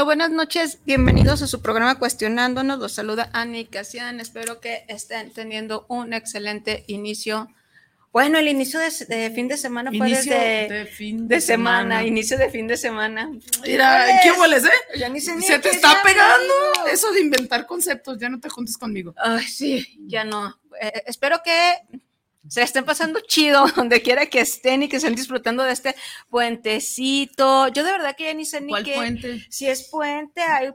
Hola, buenas noches. Bienvenidos a su programa Cuestionándonos. Los saluda Annie Casian. Espero que estén teniendo un excelente inicio. Bueno, el inicio de, fin de semana fue Inicio desde de fin de de semana, semana. inicio de fin de semana. Mira, ¿qué hueles, eh? Ya ni sé ni Se a te está pegando eso de inventar conceptos, ya no te juntes conmigo. Ay, sí, ya no. Eh, espero que se estén pasando chido donde quiera que estén y que estén disfrutando de este puentecito. Yo de verdad que ya ni sé ni ¿Cuál qué. puente? Si es puente, hay.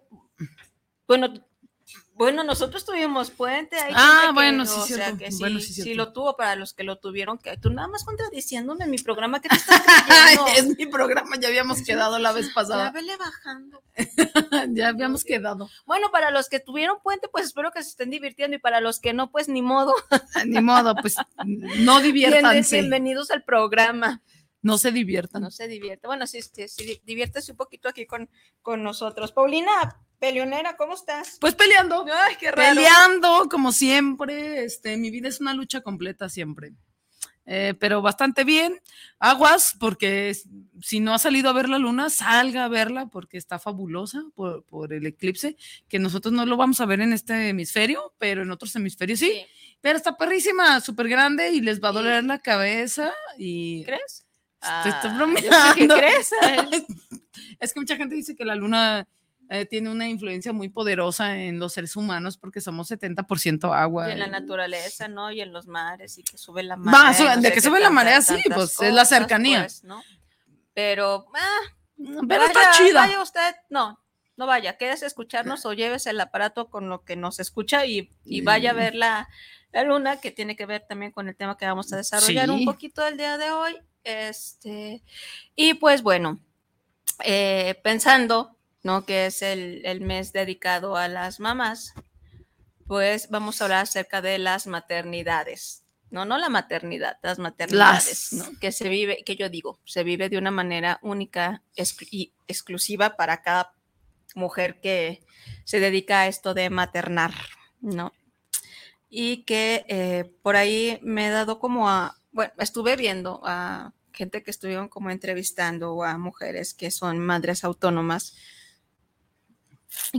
Bueno, bueno, nosotros tuvimos puente. Hay Ah, gente que- bueno, sí, o sea, que sí, Bueno, sí, sí lo tuvo para los que lo tuvieron. Que tú nada más contradiciéndome en mi programa que te estás creyendo. es mi programa, ya habíamos quedado la vez Ya pasada. vele bajando. ya habíamos quedado. Bueno, para los que tuvieron puente, pues espero que se estén divirtiendo y para los que no, pues ni modo. Ni modo, pues no diviértanse. bienvenidos al programa. No se diviertan. No se divierte. Bueno, sí, sí, sí, diviértese un poquito aquí con, con nosotros. Paulina, peleonera, ¿cómo estás? Pues peleando. Ay, qué raro. Peleando, como siempre. Este, mi vida es una lucha completa siempre. Eh, pero bastante bien. Aguas, porque si no ha salido a ver la luna, salga a verla porque está fabulosa por, por el eclipse, que nosotros no lo vamos a ver en este hemisferio, pero en otros hemisferios sí. Sí. Pero está perrísima, súper grande y les va a Sí. doler la cabeza y... ¿Crees? Te Ah, bromeando. crees. es que mucha gente dice que la luna eh, tiene una influencia muy poderosa en los seres humanos porque somos 70% agua. Y en la naturaleza, ¿no? Y en los mares, y que sube la marea. y sube- no de que sube la marea, sí, pues, es la cercanía. pues, ¿no? Pero, ah, Pero está vaya- chida. Vaya usted, no, no vaya, quédese a escucharnos o llévese el aparato con lo que nos escucha y, y vaya a ver la, la luna, que tiene que ver también con el tema que vamos a desarrollar un poquito el día de hoy. Este, y pues bueno, eh, pensando, ¿no? Que es el, el mes dedicado a las mamás, pues vamos a hablar acerca de las maternidades. No, no la maternidad, las maternidades, Las. ¿no? Que se vive, que yo digo, se vive de una manera única exclu- y exclusiva para cada mujer que se dedica a esto de maternar, ¿no? Y que eh, por ahí me he dado como a, bueno, estuve viendo a gente que estuvieron como entrevistando a mujeres que son madres autónomas,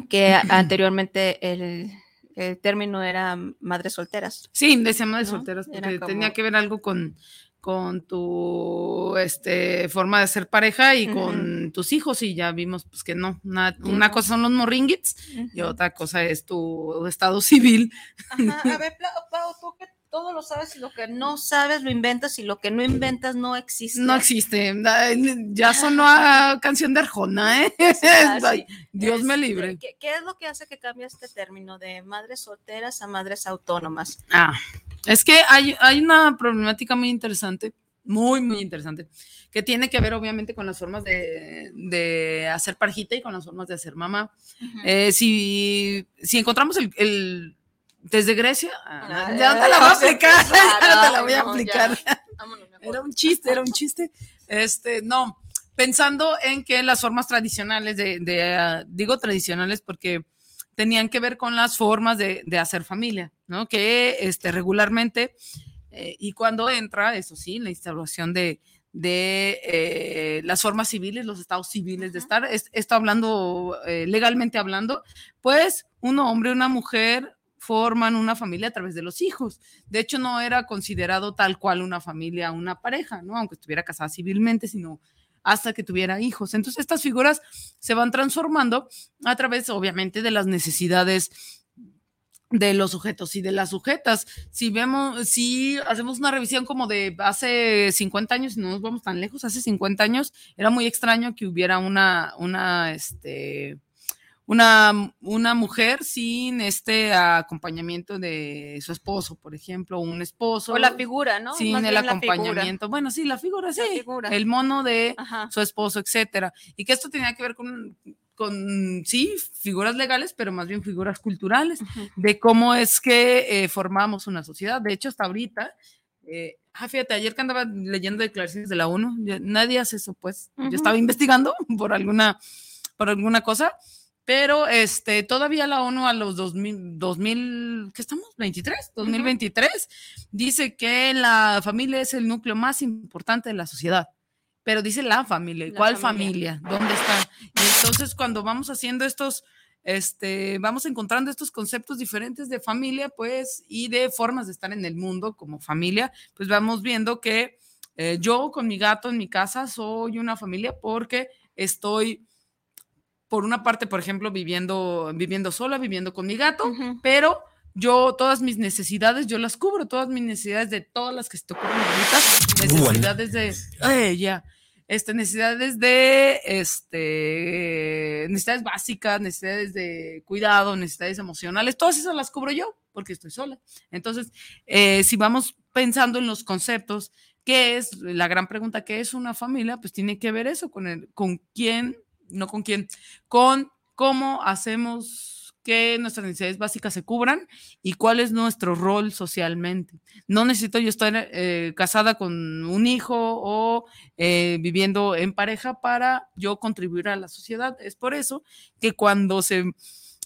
que anteriormente el, el término era madres solteras. Sí, decíamos de ¿no? solteras Era porque tenía que ver algo con, con tu este, forma de ser pareja y con tus hijos y ya vimos pues que no, una, cosa son los morringuits y otra cosa es tu estado civil. Ajá, a ver, Pau, tú que todo lo sabes y lo que no sabes lo inventas y lo que no inventas no existe. No existe. Ya sonó a canción de Arjona, ¿eh? Ay. Dios me libre. ¿qué, qué es lo que hace que cambie este término de madres solteras a madres autónomas? Ah, es que hay, hay una problemática muy interesante, muy, muy interesante, que tiene que ver obviamente con las formas de, de hacer parejita y con las formas de hacer mamá. Eh, si, si encontramos el, el- desde Grecia, ah, ya no te la voy a aplicar, ya no te la voy a aplicar. Era un chiste, era un chiste. Este, no, pensando en que las formas tradicionales de, de, ah, digo tradicionales porque tenían que ver con las formas de, de hacer familia, ¿no? Que este, regularmente, eh, y cuando entra, eso sí, la instauración de, de eh, las formas civiles, los estados civiles de estar, es- esto hablando, eh, legalmente hablando, pues un hombre una mujer forman una familia a través de los hijos. De hecho, no era considerado tal cual una familia, una pareja, ¿no? Aunque estuviera casada civilmente, sino hasta que tuviera hijos. Entonces, estas figuras se van transformando a través, obviamente, de las necesidades de los sujetos y de las sujetas. Si vemos, si hacemos una revisión como de hace 50 años, no nos vamos tan lejos, hace 50 años era muy extraño que hubiera una, una, este, una, una mujer sin este acompañamiento de su esposo, por ejemplo, un esposo. O la figura, ¿no? Sin el acompañamiento. Bueno, sí, la figura, sí. El mono de su esposo, etcétera. Y que esto tenía que ver con, con, sí, figuras legales, pero más bien figuras culturales, de cómo es que eh, formamos una sociedad. De hecho, hasta ahorita, eh, ah, fíjate, ayer que andaba leyendo declaraciones de la ONU, nadie hace eso, pues. Yo estaba investigando por alguna, por alguna cosa pero este, todavía la ONU a los 2000, 2000 ¿qué estamos? 23, 2023, dice que la familia es el núcleo más importante de la sociedad. Pero dice la familia. ¿Cuál familia? ¿Dónde está? Y entonces cuando vamos haciendo estos, este, vamos encontrando estos conceptos diferentes de familia, pues, y de formas de estar en el mundo como familia, pues vamos viendo que eh, yo con mi gato en mi casa soy una familia porque estoy por una parte, por ejemplo, viviendo, viviendo sola, viviendo con mi gato, pero yo todas mis necesidades, yo las cubro, todas mis necesidades de todas las que se te ocurren ahorita, necesidades de, ya, este, necesidades de, este, necesidades básicas, necesidades de cuidado, necesidades emocionales, todas esas las cubro yo porque estoy sola. Entonces, eh, si vamos pensando en los conceptos, ¿qué es la gran pregunta? ¿Qué es una familia? Pues tiene que ver eso con el, con quién no con quién, con cómo hacemos que nuestras necesidades básicas se cubran y cuál es nuestro rol socialmente. No necesito yo estar eh, casada con un hijo o eh, viviendo en pareja para yo contribuir a la sociedad. Es por eso que cuando se,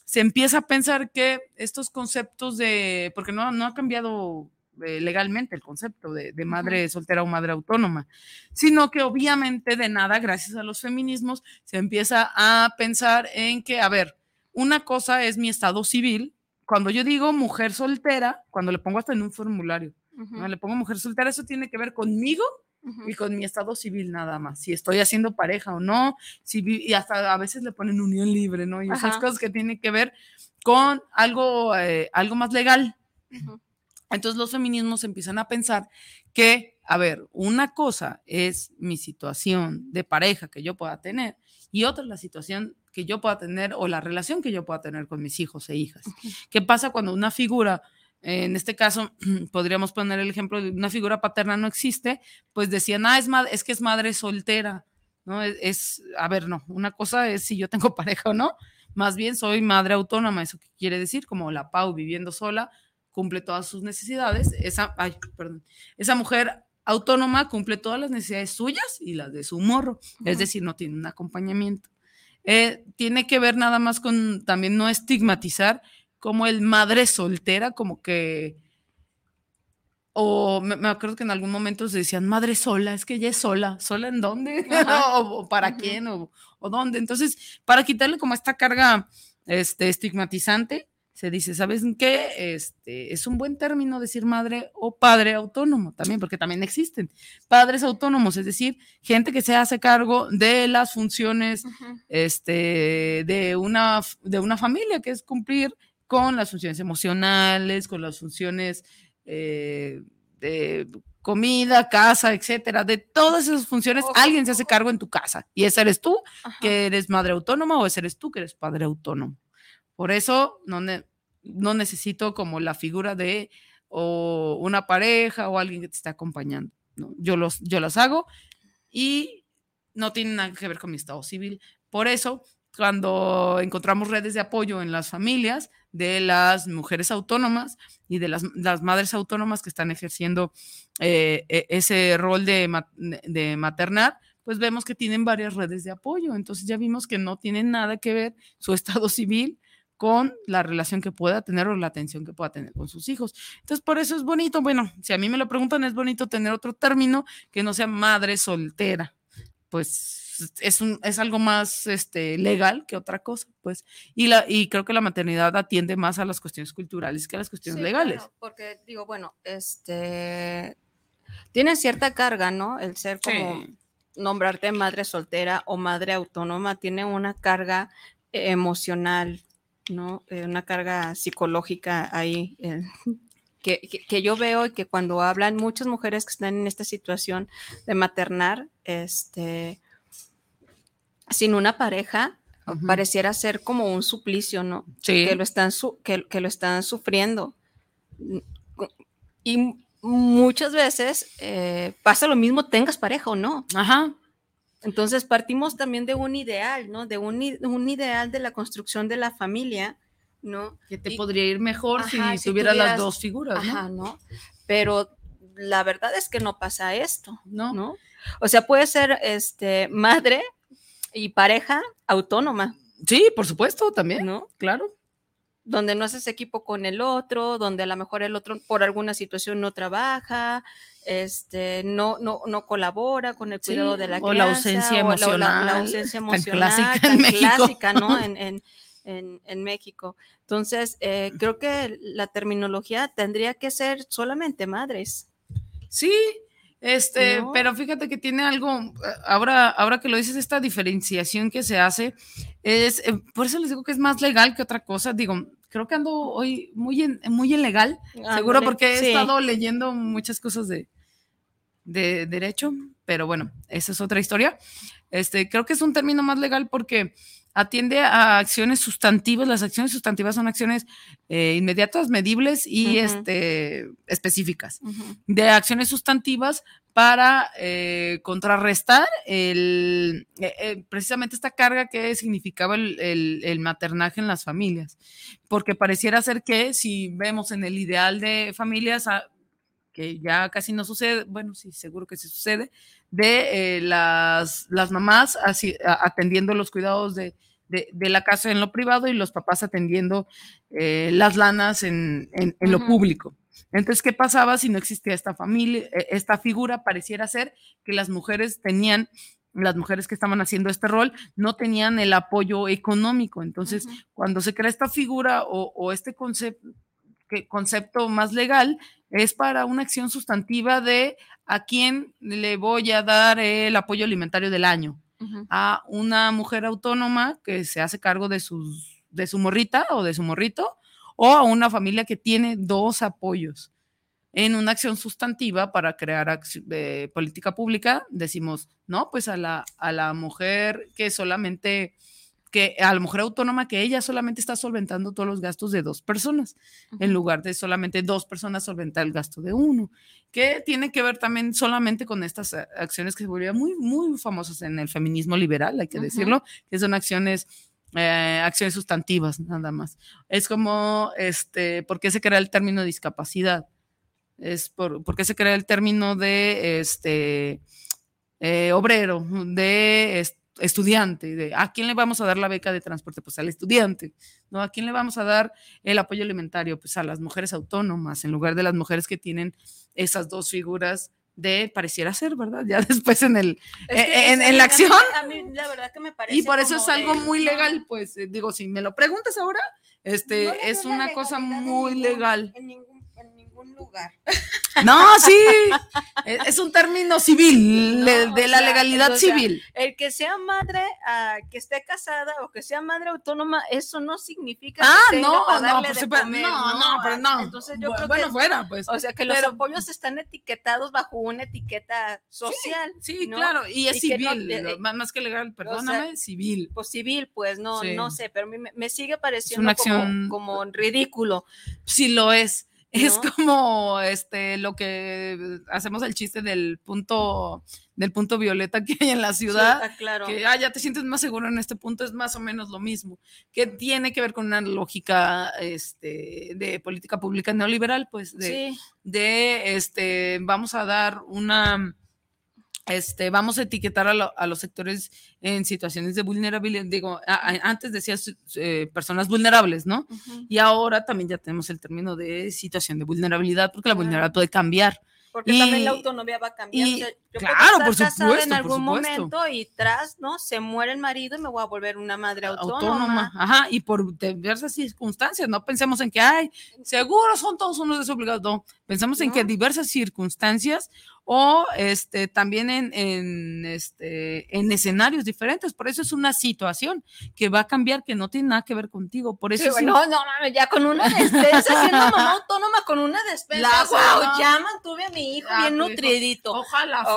se empieza a pensar que estos conceptos de, porque no, no ha cambiado eh, legalmente el concepto de, madre soltera o madre autónoma, sino que obviamente de nada, gracias a los feminismos, se empieza a pensar en que, a ver, una cosa es mi estado civil. Cuando yo digo mujer soltera, cuando le pongo hasta en un formulario, le pongo mujer soltera, eso tiene que ver conmigo y con mi estado civil nada más, si estoy haciendo pareja o no, si y hasta a veces le ponen unión libre, ¿no? Y esas cosas que tienen que ver con algo, eh, algo más legal. Entonces los feminismos empiezan a pensar que, a ver, una cosa es mi situación de pareja que yo pueda tener y otra es la situación que yo pueda tener o la relación que yo pueda tener con mis hijos e hijas. ¿Qué pasa cuando una figura, en este caso podríamos poner el ejemplo de una figura paterna no existe, pues decían, ah, es, es que es madre soltera, ¿no? Es, es, a ver, no, una cosa es si yo tengo pareja o no, más bien soy madre autónoma, eso quiere decir, como la Pau viviendo sola, cumple todas sus necesidades, esa, ay, perdón, esa mujer autónoma cumple todas las necesidades suyas y las de su morro, es decir, no tiene un acompañamiento. Eh, tiene que ver nada más con también no estigmatizar como el madre soltera, como que, o me, acuerdo que en algún momento se decían madre sola, es que ella es sola, sola en dónde, o, para quién, o, o, dónde. Entonces, para quitarle como esta carga este, estigmatizante, se dice, ¿sabes qué? Este, es un buen término decir madre o padre autónomo también, porque también existen padres autónomos, es decir, gente que se hace cargo de las funciones este, de, una, de una familia, que es cumplir con las funciones emocionales, con las funciones eh, de comida, casa, etcétera, de todas esas funciones, alguien se hace cargo en tu casa. Y ese eres tú, que eres madre autónoma, o ese eres tú, que eres padre autónomo. Por eso no, no necesito como la figura de o una pareja o alguien que te esté acompañando. ¿no? Yo, los, yo las hago y no tienen nada que ver con mi estado civil. Por eso, cuando encontramos redes de apoyo en las familias de las mujeres autónomas y de las, madres autónomas que están ejerciendo eh, e, ese rol de, de maternar, pues vemos que tienen varias redes de apoyo. Entonces ya vimos que no tienen nada que ver su estado civil con la relación que pueda tener o la atención que pueda tener con sus hijos. Entonces, por eso es bonito, bueno, si a mí me lo preguntan, es bonito tener otro término que no sea madre soltera, pues es, un, es algo más este, legal que otra cosa, pues, y, la, y creo que la maternidad atiende más a las cuestiones culturales que a las cuestiones legales. porque digo, bueno, este, tiene cierta carga, ¿no? El ser como... nombrarte madre soltera o madre autónoma tiene una carga emocional, ¿no? Eh, una carga psicológica ahí. Eh, que, que, yo veo y que cuando hablan muchas mujeres que están en esta situación de maternar, este, sin una pareja pareciera ser como un suplicio, ¿no? Sí. Que lo están, que, que, lo están sufriendo. Y muchas veces eh, pasa lo mismo, tengas pareja o no. Ajá. Entonces partimos también de un ideal, ¿no? De un, un ideal de la construcción de la familia, ¿no? Que te podría ir mejor si, tuvieras las dos figuras, ¿no? Ajá, ¿no? Pero la verdad es que no pasa esto, ¿no? ¿no? O sea, puede ser este, madre y pareja autónoma. Sí, por supuesto, también, ¿no? Claro. Donde no haces equipo con el otro, donde a lo mejor el otro por alguna situación no trabaja, este, no, no, no colabora con el cuidado de la crianza. O la ausencia emocional. La, ausencia emocional. clásica en México. clásica, ¿no? En, en, en, en México. Entonces, eh, creo que la terminología tendría que ser solamente madres. Sí, este, pero fíjate que tiene algo, ahora, ahora que lo dices, esta diferenciación que se hace, es, eh, por eso les digo que es más legal que otra cosa, digo, creo que ando hoy muy, en, muy ilegal, seguro porque he estado leyendo muchas cosas de, de derecho, pero bueno, esa es otra historia. Este, creo que es un término más legal porque atiende a acciones sustantivas. Las acciones sustantivas son acciones eh, inmediatas, medibles y este, específicas. De acciones sustantivas para eh, contrarrestar el, eh, precisamente esta carga que significaba el, maternaje en las familias. Porque pareciera ser que si vemos en el ideal de familias, ah, que ya casi no sucede, bueno, sí, seguro que sí sucede, de eh, las, las mamás así, atendiendo los cuidados de, de, la casa en lo privado y los papás atendiendo eh, las lanas en, en, lo público. Entonces, ¿qué pasaba si no existía esta familia, e, esta figura? Pareciera ser que las mujeres tenían las mujeres que estaban haciendo este rol no tenían el apoyo económico. Entonces, cuando se crea esta figura o, o este concepto, que concepto más legal, es para una acción sustantiva de a quién le voy a dar el apoyo alimentario del año. A una mujer autónoma que se hace cargo de, sus, de su morrita o de su morrito, o a una familia que tiene dos apoyos. En una acción sustantiva para crear eh, política pública, decimos, no, pues a la, a la mujer que solamente que a la mujer autónoma que ella solamente está solventando todos los gastos de dos personas, en lugar de solamente dos personas solventar el gasto de uno, que tiene que ver también solamente con estas acciones que se volvieron muy, muy famosas en el feminismo liberal, hay que decirlo, que son acciones eh, acciones sustantivas, nada más. Es como, este, ¿por qué se crea el término discapacidad? Es por, qué se crea el término de, este, eh, obrero, de, este, estudiante, de a quién le vamos a dar la beca de transporte, pues al estudiante, ¿no? ¿A quién le vamos a dar el apoyo alimentario? Pues a las mujeres autónomas, en lugar de las mujeres que tienen esas dos figuras de pareciera ser, ¿verdad? Ya después en el e, en, la acción. A mí, la verdad que me parece y por eso es algo muy legal, pues eh, digo, si me lo preguntas ahora, este es una cosa muy legal. En ningún, lugar. No, sí, es un término civil, de, la legalidad civil. El que sea madre, ah, que esté casada o que sea madre autónoma, eso no significa ah, que no, no, de comer, no, no, pero no. Entonces yo bueno, creo que, fuera, pues. O sea, que los apoyos están etiquetados bajo una etiqueta social. Sí, claro, y es civil, eh, más que legal, perdóname, civil. Pues civil, pues no, no sé, pero me, me sigue pareciendo como, como ridículo. Sí lo es. Es como este lo que hacemos el chiste del punto del punto violeta que hay en la ciudad, ah, claro. que ah, ya te sientes más seguro en este punto, es más o menos lo mismo, que tiene que ver con una lógica este, de política pública neoliberal, pues de, de este, vamos a dar una este, vamos a etiquetar a, los sectores en situaciones de vulnerabilidad. Digo, antes decías eh, personas vulnerables, ¿no? Y ahora también ya tenemos el término de situación de vulnerabilidad, porque la vulnerabilidad puede cambiar. Porque también la autonomía va a claro, por supuesto. En algún momento y tras, ¿no? Se muere el marido y me voy a volver una madre autónoma. autónoma. Ajá, y por diversas circunstancias. No pensemos en que, ay, seguro son todos unos desobligados. No, pensamos en que diversas circunstancias o este, también en, en, este, en escenarios diferentes. Por eso es una situación que va a cambiar, que no tiene nada que ver contigo. Por eso no, no, ya con una este, siendo mamá autónoma con una despensa. La- wow, no. ya mantuve a mi hijo Ah, bien tu hijo. nutridito.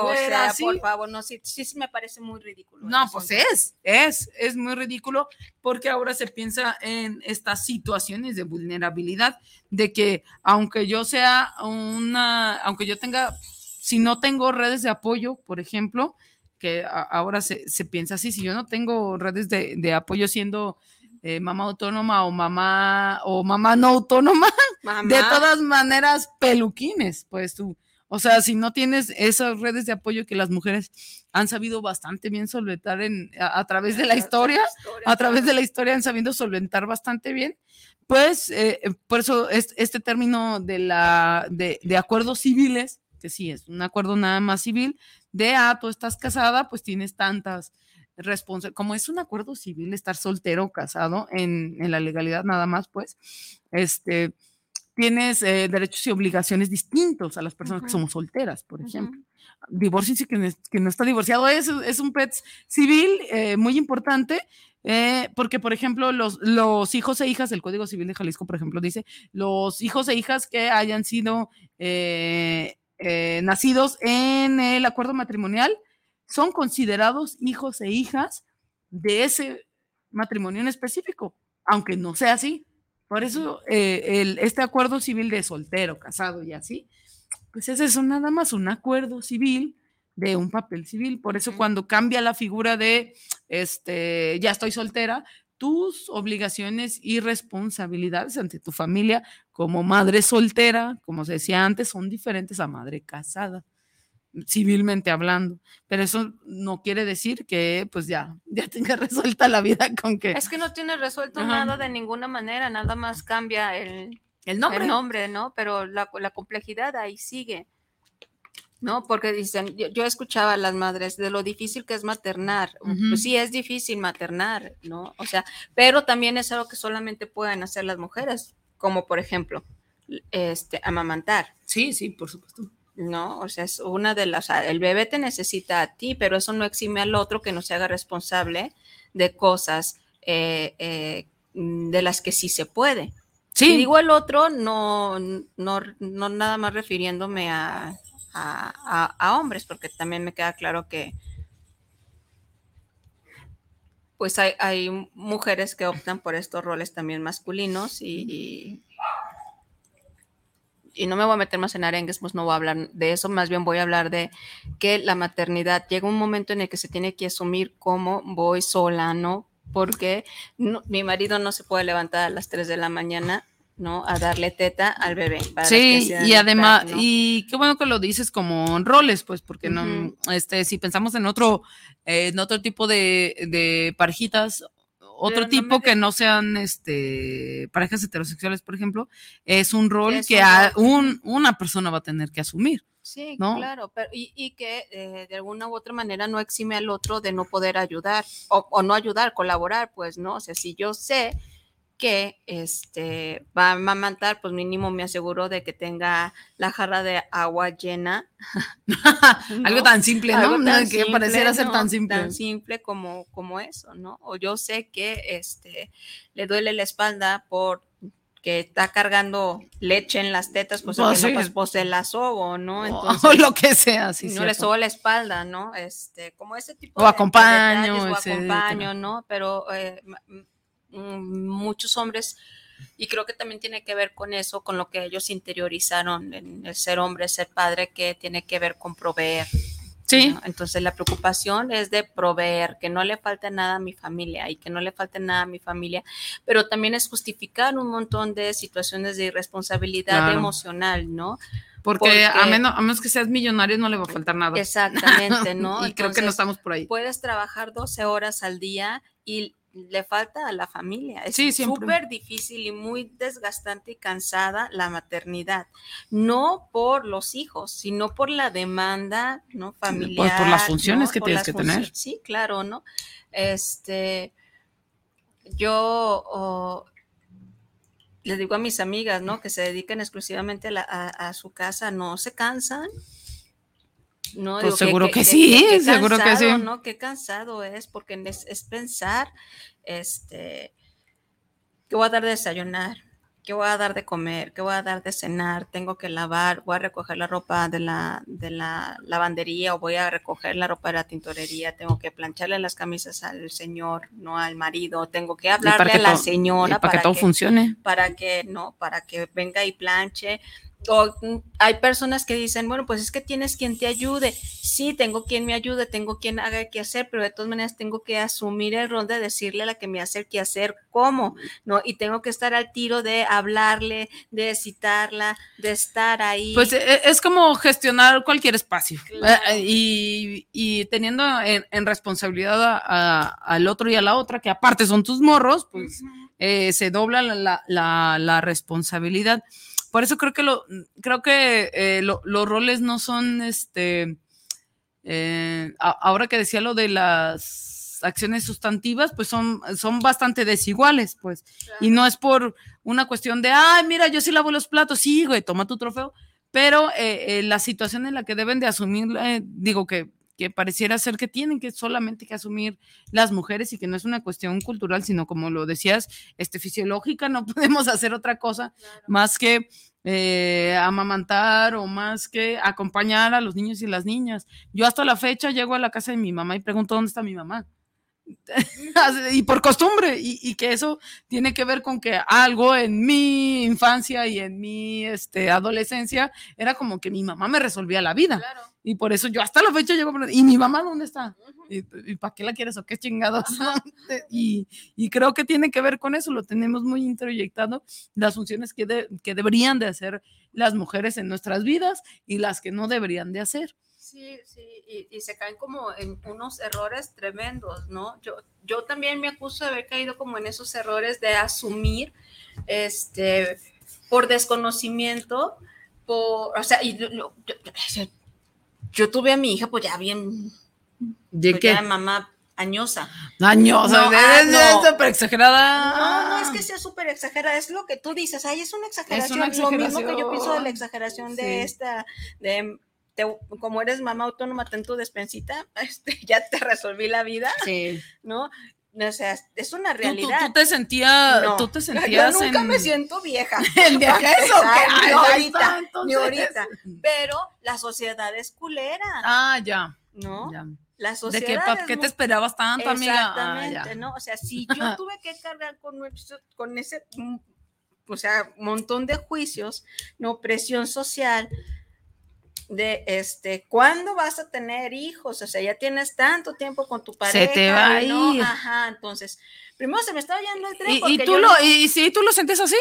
Ojalá O fuera sea, así. por favor, no, sí, sí me parece muy ridículo. No, pues es, es, es muy ridículo porque ahora se piensa en estas situaciones de vulnerabilidad, de que aunque yo sea una, aunque yo tenga, si no tengo redes de apoyo, por ejemplo, que a- ahora se, se piensa así, si yo no tengo redes de, de apoyo siendo eh, mamá autónoma o mamá o mamá no autónoma, Mamá, de todas maneras, peluquines, pues tú. O sea, si no tienes esas redes de apoyo que las mujeres han sabido bastante bien solventar en, a, a través de la historia, a través de la historia han sabido solventar bastante bien, pues eh, por eso es, este término de, la, de, de acuerdos civiles, que sí es un acuerdo nada más civil, de, ah, tú estás casada, pues tienes tantas responsabilidades, como es un acuerdo civil estar soltero o casado en, en la legalidad nada más, pues, este, tienes eh, derechos y obligaciones distintos a las personas que somos solteras, por ejemplo. Divorcio que, no es- que no está divorciado es, es un PET civil eh, muy importante, eh, porque, por ejemplo, los, los hijos e hijas, el Código Civil de Jalisco, por ejemplo, dice, los hijos e hijas que hayan sido eh, nacidos en el acuerdo matrimonial son considerados hijos e hijas de ese matrimonio en específico, aunque no sea así. Por eso eh, el- este acuerdo civil de soltero, casado y así, pues ese es nada más un acuerdo civil de un papel civil. Por eso cuando cambia la figura de, este, ya estoy soltera, tus obligaciones y responsabilidades ante tu familia como madre soltera, como se decía antes, son diferentes a madre casada, civilmente hablando. Pero eso no quiere decir que pues ya, ya tenga resuelta la vida con que Es que no tiene resuelto Ajá. nada de ninguna manera, nada más cambia el, el nombre. el nombre, ¿no? Pero la, la complejidad ahí sigue. ¿No? Porque dicen, yo, yo escuchaba a las madres de lo difícil que es maternar. Ujú. Pues sí, es difícil maternar, ¿no? O sea, pero también es algo que solamente pueden hacer las mujeres, como por ejemplo, este, amamantar. Sí, sí, por supuesto. ¿No? O sea, es una de las, el bebé te necesita a ti, pero eso no exime al otro que no se haga responsable de cosas eh, eh, mm, de las que sí se puede. Sí, Y digo el otro, no, no, no nada más refiriéndome a, a, a- a hombres, porque también me queda claro que pues hay, hay mujeres que optan por estos roles también masculinos y, y, y no me voy a meter más en arengues, pues no voy a hablar de eso, más bien voy a hablar de que la maternidad llega un momento en el que se tiene que asumir como voy sola, ¿no? Porque no- mi marido no se puede levantar a las 3 de la mañana, ¿no? A darle teta al bebé. para Sí, y además, y qué bueno que lo dices como roles, pues, porque no, este, si pensamos en otro, eh, en otro tipo de, de parejitas, otro Pero tipo que no sean, este, parejas heterosexuales, por ejemplo, es un rol Es que un a- rol. un- una persona va a tener que asumir. Sí, ¿no? claro, pero y, y que eh, de alguna u otra manera no exime al otro de no poder ayudar o, o no ayudar, colaborar, pues, ¿no? O sea, si yo sé que este va a amamantar, pues mínimo me aseguro de que tenga la jarra de agua llena. Algo tan simple, ¿no? Tan que pareciera simple, ser ¿no? tan simple. Tan simple como, como eso, ¿no? O yo sé que este le duele la espalda por que está cargando leche en las tetas, pues, Pues no, pues, pues, se la sobo, ¿no? O- Entonces, o lo que sea, sí, no le sobo la espalda, ¿no? Este, como ese tipo O de acompaño, detalles, o acompaño, ¿no? Pero eh, muchos hombres, y creo que también tiene que ver con eso, con lo que ellos interiorizaron en el ser hombre, ser padre, que tiene que ver con proveer. Sí, ¿no? Entonces la preocupación es de proveer, que no le falte nada a mi familia y que no le falte nada a mi familia, pero también es justificar un montón de situaciones de irresponsabilidad Claro. emocional, ¿no? porque, a, menos, a menos que seas millonario no le va a faltar nada. Exactamente, ¿no? y creo que no estamos por ahí. puedes trabajar 12 horas al día y le falta a la familia. Es Sí, súper difícil y muy desgastante y cansada la maternidad. No por los hijos, sino por la demanda ¿no? familiar. Pues por las funciones ¿no? que Por tienes que tener. Sí, claro, ¿no? Este, yo oh, le digo a mis amigas, ¿no? Que se dedican exclusivamente a, la- a- a su casa, ¿no se cansan? No, Pues seguro que sí, seguro que sí. ¿no? Qué cansado es, porque es, es pensar, este, que voy a dar de desayunar, ¿qué voy a dar de comer? ¿Qué voy a dar de cenar? Tengo que lavar, voy a recoger la ropa de la, de la lavandería o voy a recoger la ropa de la tintorería, tengo que plancharle las camisas al señor, no al marido, tengo que hablarle a la señora para, que todo funcione. Para que, no, para que venga y planche o mm, hay personas que dicen, bueno, pues es que tienes quien te ayude. Sí, tengo quien me ayude, tengo quien haga que hacer, pero de todas maneras tengo que asumir el rol de decirle a la que me hace que hacer cómo, ¿no? Y tengo que estar al tiro de hablarle, de citarla, de estar ahí. Pues e, es como gestionar cualquier espacio eh, y, teniendo en, responsabilidad al otro y a la otra, que aparte son tus morros, pues eh, se dobla la, la, la responsabilidad. Por eso creo que lo, creo que eh, los roles no son este. Eh, ahora que decía lo de las acciones sustantivas, pues son, son bastante desiguales, pues. Y no es por una cuestión de, ay, mira, yo sí lavo los platos, sí, güey, toma tu trofeo. Pero eh, la situación en la que deben de asumir, digo que que pareciera ser que tienen que solamente que asumir las mujeres y que no es una cuestión cultural, sino como lo decías, este, fisiológica, no podemos hacer otra cosa más que eh, amamantar o más que acompañar a los niños y las niñas. Yo hasta la fecha llego a la casa de mi mamá y pregunto dónde está mi mamá. y por costumbre, y, que eso tiene que ver con que algo en mi infancia y en mi este, adolescencia era como que mi mamá me resolvía la vida. Y por eso yo hasta la fecha llego a ¿y mi mamá dónde está? ¿Y, para qué la quieres o qué chingados? y, y, creo que tiene que ver con eso, lo tenemos muy introyectado, las funciones que, que deberían de hacer las mujeres en nuestras vidas y las que no deberían de hacer. Sí, sí, y, se caen como en unos errores tremendos, ¿no? Yo, yo también me acuso de haber caído como en esos errores de asumir, este, por desconocimiento, por, o sea, y yo, tuve a mi hija pues ya bien, ¿De pues, qué? mamá añosa. Añosa, ah, es súper exagerada. No, no es que sea súper exagerada, es lo que tú dices, ay, es una exageración, es lo mismo que yo pienso de la exageración de esta, de como eres mamá autónoma, ten tu despensita, este, ya te resolví la vida, sí. ¿no? O sea, es una realidad. Tú, te sentías, tú te sentías yo nunca me siento vieja. ¿En vieja eso? Ni ahorita, ni ahorita. Pero la sociedad es culera. Ah, ya. ¿No? Ya. La sociedad ¿De qué, qué te esperabas tanto, amiga? Ah, Exactamente, ¿no? O sea, si yo tuve que cargar con, con ese, mm, o sea, montón de juicios, ¿no? Presión social, de este, ¿cuándo vas a tener hijos? O sea, ya tienes tanto tiempo con tu pareja. Se te va a ir. Ajá, entonces, primero se me estaba yendo el tren. ¿Y, tú lo, y si tú lo sientes así?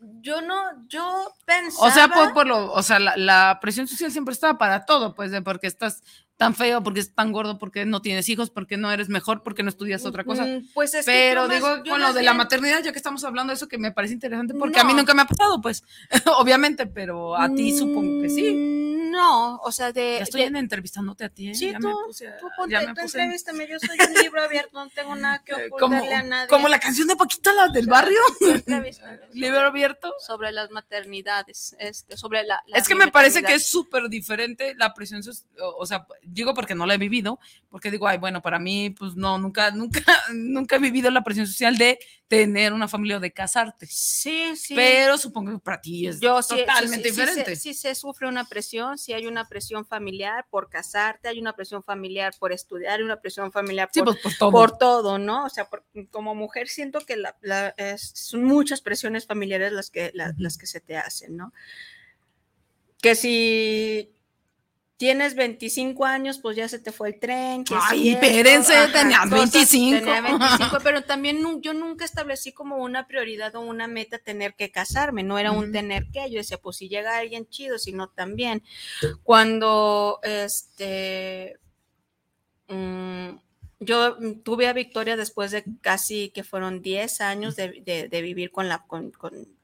Yo no, yo pensaba. O sea, por, por lo, o sea, la, la, presión social siempre estaba para todo, pues, de porque estás tan feo, porque es tan gordo, porque no tienes hijos, porque no eres mejor, porque no estudias otra cosa. Mm, pues es Pero digo, con lo de la maternidad, ya que estamos hablando de eso, que me parece interesante, porque a mí nunca me ha pasado, pues, obviamente, pero a ti supongo que sí. Mm, no, o sea, de... Ya estoy entrevistándote a ti. ¿eh? Sí, tú, tú ponte, ya me tú entrevístame, yo soy un libro abierto, no tengo nada que ocultarle como, a nadie. Como la canción de Paquita, la del barrio. libro abierto. Sobre las maternidades, este, sobre la... es que me parece que es súper diferente la presión, o sea, digo porque no la he vivido, porque digo, ay, bueno, para mí, pues no, nunca, nunca, nunca he vivido la presión social de tener una familia o de casarte. Sí, sí. Pero supongo que para ti es totalmente diferente. Sí, se sufre una presión, sí hay una presión familiar por casarte, hay una presión familiar por estudiar, hay una presión familiar por, pues, por, todo. por todo, ¿no? O sea, como mujer siento que la, son muchas presiones familiares las que, las que se te hacen, ¿no? Que si tienes 25 años, pues ya se te fue el tren. Ay, espérense, tenías 25. Tenía 25, pero también yo nunca establecí como una prioridad o una meta tener que casarme, no era un tener que, yo decía, pues si llega alguien chido, sino también. Cuando, este, mm, yo tuve a Victoria después de casi que fueron 10 años de, vivir con, la, con,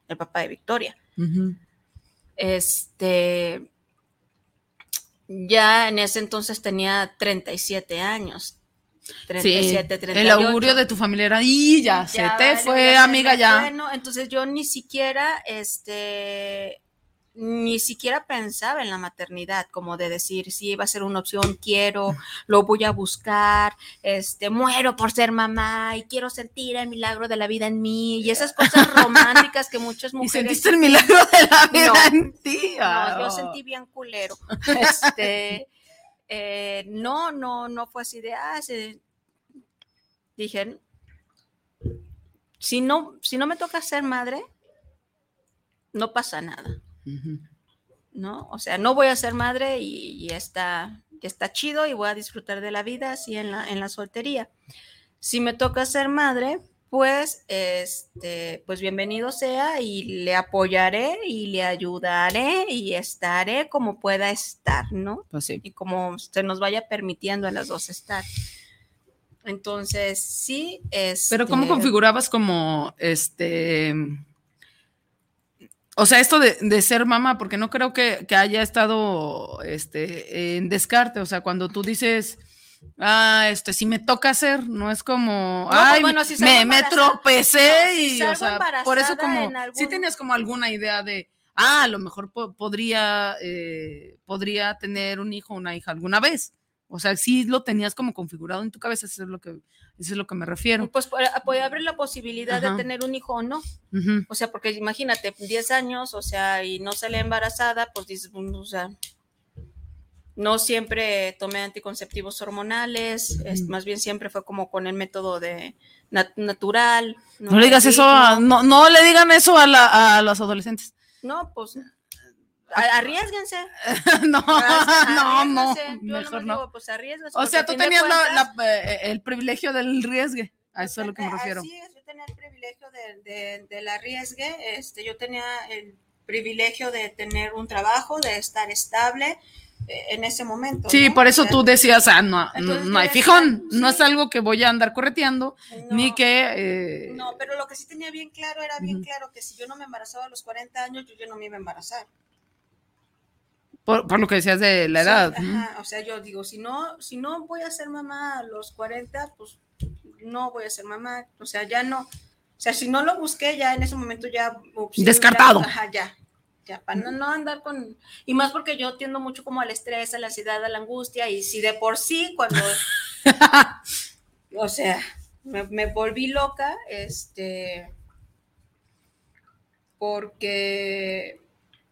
el papá de Victoria. Este ya en ese entonces tenía 37 años. 37, sí, El augurio de tu familia era, y ya, se te fue, amiga, ya. Bueno, entonces yo ni siquiera, este, ni siquiera pensaba en la maternidad, como de decir, si iba a ser una opción, quiero, lo voy a buscar, este, muero por ser mamá y quiero sentir el milagro de la vida en mí y esas cosas románticas que muchas mujeres... ¿Y sentiste el milagro de la vida en ti? No, yo sentí bien culero. Este, eh, no, no, no fue así de, ah, dije, si no, si no me toca ser madre, no pasa nada. ¿No? O sea, no voy a ser madre y, está, está chido y voy a disfrutar de la vida así en la, en la soltería. Si me toca ser madre, pues, este, pues bienvenido sea y le apoyaré y le ayudaré y estaré como pueda estar, ¿no? Pues y como se nos vaya permitiendo a las dos estar. Entonces, sí, es. Pero ¿cómo este configurabas como este o sea, esto de, ser mamá, porque no creo que, haya estado este, en descarte. O sea, cuando tú dices, ah, este, si me toca hacer, no es como, pues ay, me, me, tropecé y, o sea, por eso como, si tenías como alguna idea de, ah, a lo mejor podría, eh, podría tener un hijo o una hija alguna vez. O sea, sí lo tenías como configurado en tu cabeza, eso es lo que eso es lo que me refiero. Pues puede haber la posibilidad de tener un hijo o no. O sea, porque imagínate, 10 años, o sea, y no sale embarazada, pues dices, o sea, no siempre tomé anticonceptivos hormonales, más bien siempre fue como con el método de natural. No, le digas eso, no, no le digan eso a, la, a los adolescentes. No, pues Arriesguense. no, no, no, mejor no. pues o sea, tú tenías eh, el privilegio del riesgue. A eso es lo que me refiero. Sí, yo tenía el privilegio de, del arriesgue. Este, yo tenía el privilegio de tener un trabajo, de estar estable eh, en ese momento. Sí, por eso tú decías, ah, no, no hay fijón, no es algo que voy a andar correteando, ni que... Eh, no, pero lo que sí tenía bien claro era bien claro que si yo no me embarazaba a los 40 años, yo, yo no me iba a embarazar. Por, lo que decías de la edad. o sea, yo digo, si no, si no voy a ser mamá a los 40, pues no voy a ser mamá. O sea, ya no. O sea, si no lo busqué, ya en ese momento ya. Descartado. ajá, ya. Ya, para no, andar con. Y más porque yo tiendo mucho como al estrés, a la ansiedad, a la angustia. Y si de por sí, cuando. o sea, me, me volví loca, este. Porque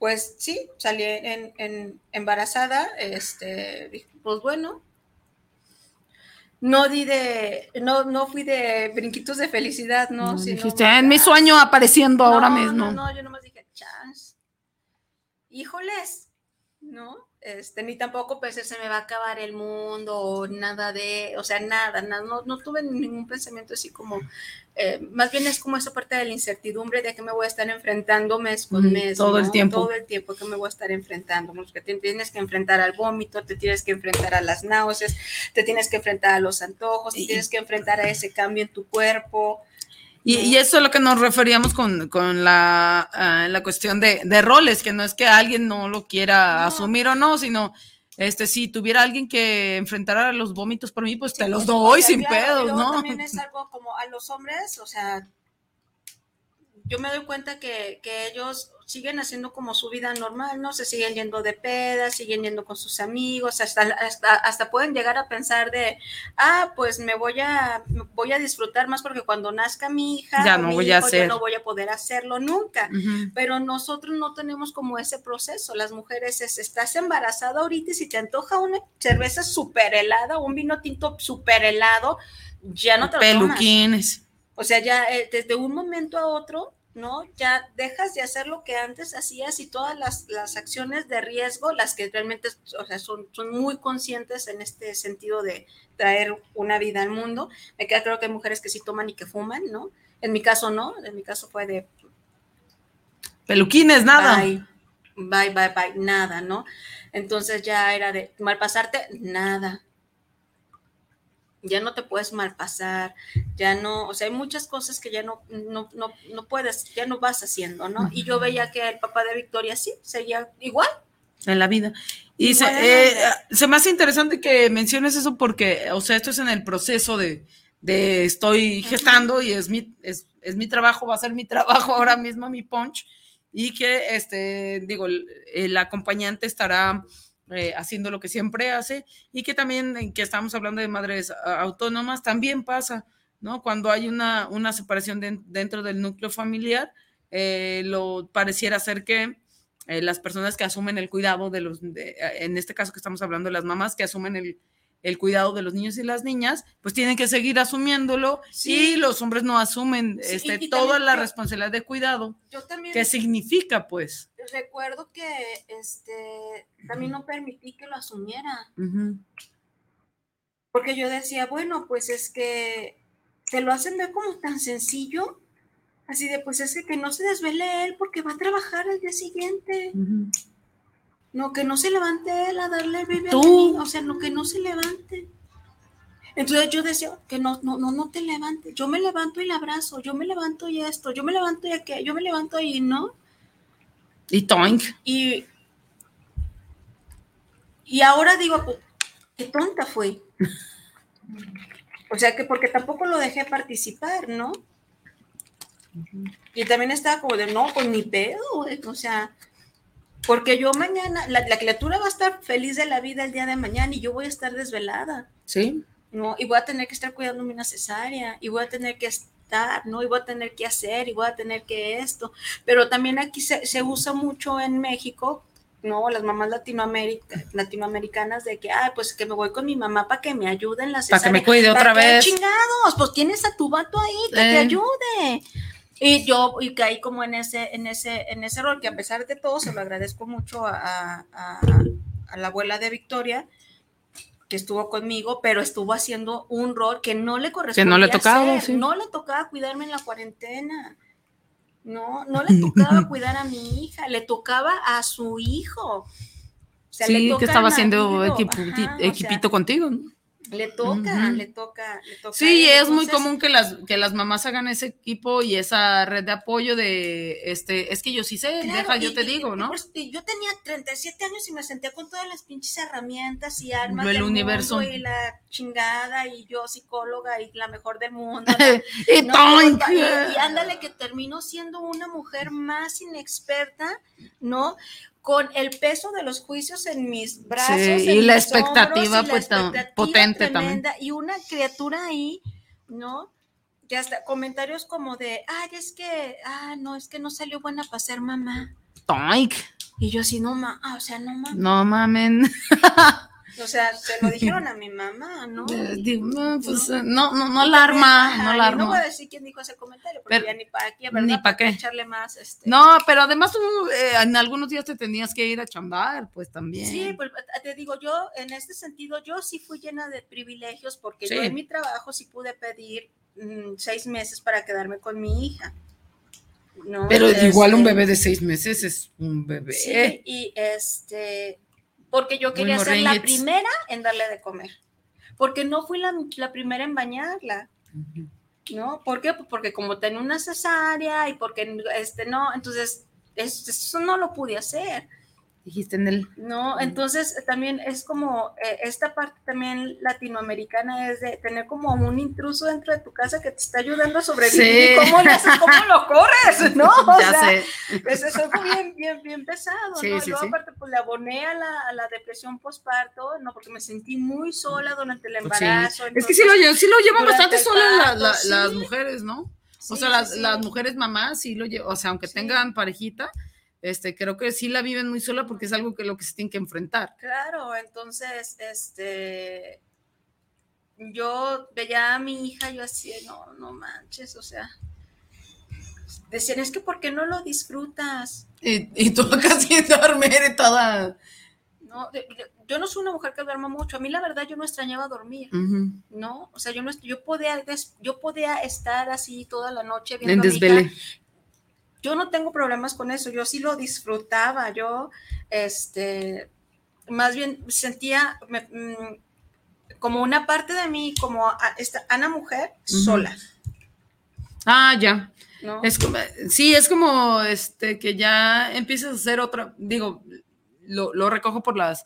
pues sí, salí en, embarazada, este, pues bueno, no di de, no, no fui de brinquitos de felicidad, no. dijiste, en mi sueño apareciendo ahora mismo. No, no, yo nomás dije, chas, híjoles, ¿no? Este, ni tampoco pensé se me va a acabar el mundo o nada de, o sea, nada, nada no, no tuve ningún pensamiento así como, eh, más bien es como esa parte de la incertidumbre de que me voy a estar enfrentando mes con mes. Todo el tiempo. Todo el tiempo que me voy a estar enfrentando, porque te tienes que enfrentar al vómito, te tienes que enfrentar a las náuseas, te tienes que enfrentar a los antojos, te tienes que enfrentar a ese cambio en tu cuerpo. Y, eso es lo que nos referíamos con, la, ah, la, cuestión de, de, roles, que no es que alguien no lo quiera asumir o no, sino este si tuviera alguien que enfrentara los vómitos por mí, pues te los doy sin pedos, ¿no? También es algo como a los hombres, o sea, yo me doy cuenta que, que ellos siguen haciendo como su vida normal, ¿no? Se siguen yendo de pedas, siguen yendo con sus amigos, hasta, hasta, hasta, pueden llegar a pensar de, ah, pues me voy a, voy a disfrutar más porque cuando nazca mi hija, ya no voy a hacer. no voy a poder hacerlo nunca. Pero nosotros no tenemos como ese proceso. Las mujeres es, estás embarazada ahorita y si te antoja una cerveza súper helada, un vino tinto súper helado, ya no te lo Peluquines. O sea, ya eh, desde un momento a otro ¿no? Ya dejas de hacer lo que antes hacías y todas las, acciones de riesgo, las que realmente o sea, son, son, muy conscientes en este sentido de traer una vida al mundo. Me queda claro que hay mujeres que sí toman y que fuman, ¿no? En mi caso no, en mi caso fue de... Peluquines, nada. Bye, bye, bye, bye, nada, ¿no? Entonces ya era de mal pasarte, nada ya no te puedes malpasar, ya no, o sea, hay muchas cosas que ya no, no, no, no puedes, ya no vas haciendo, ¿no? Y yo veía que el papá de Victoria sí, seguía igual. En la vida. Y se, eh, se, me hace interesante que menciones eso porque, o sea, esto es en el proceso de, de estoy gestando y es mi, es, es mi trabajo, va a ser mi trabajo ahora mismo, mi punch. y que, este, digo, el, el acompañante estará eh, haciendo lo que siempre hace y que también, en que estamos hablando de madres ah, autónomas, también pasa, ¿no? Cuando hay una, una separación de- dentro del núcleo familiar, eh, lo pareciera ser que eh, las personas que asumen el cuidado de los, en este caso que estamos hablando las mamás que asumen el, el cuidado de los niños y las niñas, pues tienen que seguir asumiéndolo Sí. y los hombres no asumen Sí, este, toda la yo- responsabilidad de cuidado. Yo también ¿Qué significa, pues? recuerdo que este también no permití que lo asumiera. Porque yo decía, bueno, pues es que te lo hacen ver como tan sencillo. Así de, pues es que, que no se desvele él porque va a trabajar el día siguiente. No, que no se levante él a darle el Tú. O sea, no, que no se levante. Entonces yo decía, que no, no, no, no te levantes. Yo me levanto y la abrazo. Yo me levanto y esto. Yo me levanto y aquello. Yo me levanto y no. Y toink. Y, y ahora digo, pues, qué tonta fui. O sea que porque tampoco lo dejé participar, ¿no? Y también estaba como de, no, pues ni pedo, güey, o sea, porque yo mañana, la, la criatura va a estar feliz de la vida el día de mañana y yo voy a estar desvelada, Sí. ¿no? Y voy a tener que estar cuidando mi cesárea y voy a tener que estar, ¿no? Y voy a tener que hacer y voy a tener que esto. Pero también aquí se, se usa mucho en México, ¿no? Las mamás latinoamerica, latinoamericanas de que, ah, pues que me voy con mi mamá para que me ayude en la cesárea. Para que me cuide otra ¿Para qué vez. chingados? Pues tienes a tu vato ahí que te Eh. ayude. Y yo y caí como en ese, en ese, en ese rol, que a pesar de todo, se lo agradezco mucho a, a- a- a la abuela de Victoria, que estuvo conmigo, pero estuvo haciendo un rol que no le correspondía. Que no le tocaba, sí. No le tocaba cuidarme en la cuarentena. No, no le tocaba cuidar a mi hija, le tocaba a su hijo. O sea, le Sí, que estaba haciendo marido, equipu- ajá, o sea, equipito contigo, ¿no? Le toca, le toca, le toca. Sí, es muy común que las, que las mamás hagan ese equipo y esa red de apoyo de, este, es que yo sí sé, Claro, deja, yo y- te y- digo, y ¿no? te- yo tenía 37 años y me sentía con todas las pinches herramientas y armas El del universo. mundo y la chingada y yo psicóloga y la mejor del mundo. y No, y, y ándale que terminó siendo una mujer más inexperta, ¿no? Con el peso de los juicios en mis brazos. Sí, en y la expectativa, hombros, y la pues, expectativa potente también. tremenda, Y una criatura ahí, ¿no? Ya hasta comentarios como de, ay, es que, ah, no, es que no salió buena para ser mamá. Toink. Y yo así, no, ma, ah, o sea, no mames. No mamen. O sea, se lo dijeron a mi mamá, ¿no? Eh, digo, no, pues, eh, no, no, no alarma, ajá, no alarma. No voy a decir quién dijo ese comentario, porque Pero- ya ni para aquí, ni ¿verdad? pa' qué. echarle más, este. No, pero además tú eh, en algunos días te tenías que ir a chambar, pues también. Sí, pues te digo, yo en este sentido, yo sí fui llena de privilegios porque yo en mi trabajo sí pude pedir mm, seis meses para quedarme con mi hija. ¿no? Pero igual un Este, bebé de seis meses es un bebé. Sí, y este, porque yo quería ser la primera en darle de comer, porque no fui la, la primera en bañarla. ¿no? ¿Por qué? Pues porque como tenía una cesárea y porque este no, entonces es- eso no lo pude hacer, Dijiste en el. ¿no? Entonces también es como eh, esta parte también latinoamericana es de tener como un intruso dentro de tu casa que te está ayudando a sobrevivir. Sí. ¿Y ¿Cómo le haces? ¿Cómo lo corres? ¿No? O ya sea, sé. pues es algo bien, bien, bien pesado, Sí, ¿no? sí, luego aparte pues le aboné a la, a la depresión postparto, ¿no? Porque me sentí muy sola durante el embarazo. Es que sí lo, sí lo llevan bastante solas la- la- las mujeres, ¿no? o sea, las, las mujeres mamás sí lo llevan, o sea, aunque tengan parejita, este, creo que sí la viven muy sola porque es algo que lo que se tienen que enfrentar. Claro, entonces, este, yo veía a mi hija, yo así, no, no manches, o sea, decían, es que ¿por qué no lo disfrutas? Y, y tú acá sin dormir y toda. No, yo no soy una mujer que duerma mucho, a mí la verdad yo no extrañaba dormir. ¿no? O sea, yo no, yo podía, yo podía estar así toda la noche En viendo a mi hija. Yo no tengo problemas con eso, yo sí lo disfrutaba, yo, este, más bien sentía me- mm, como una parte de mí, como a- esta Ana mujer, sola, Ah, ya. ¿no? Es como, sí, es como este que ya empiezas a hacer otra, digo, lo, lo recojo por las,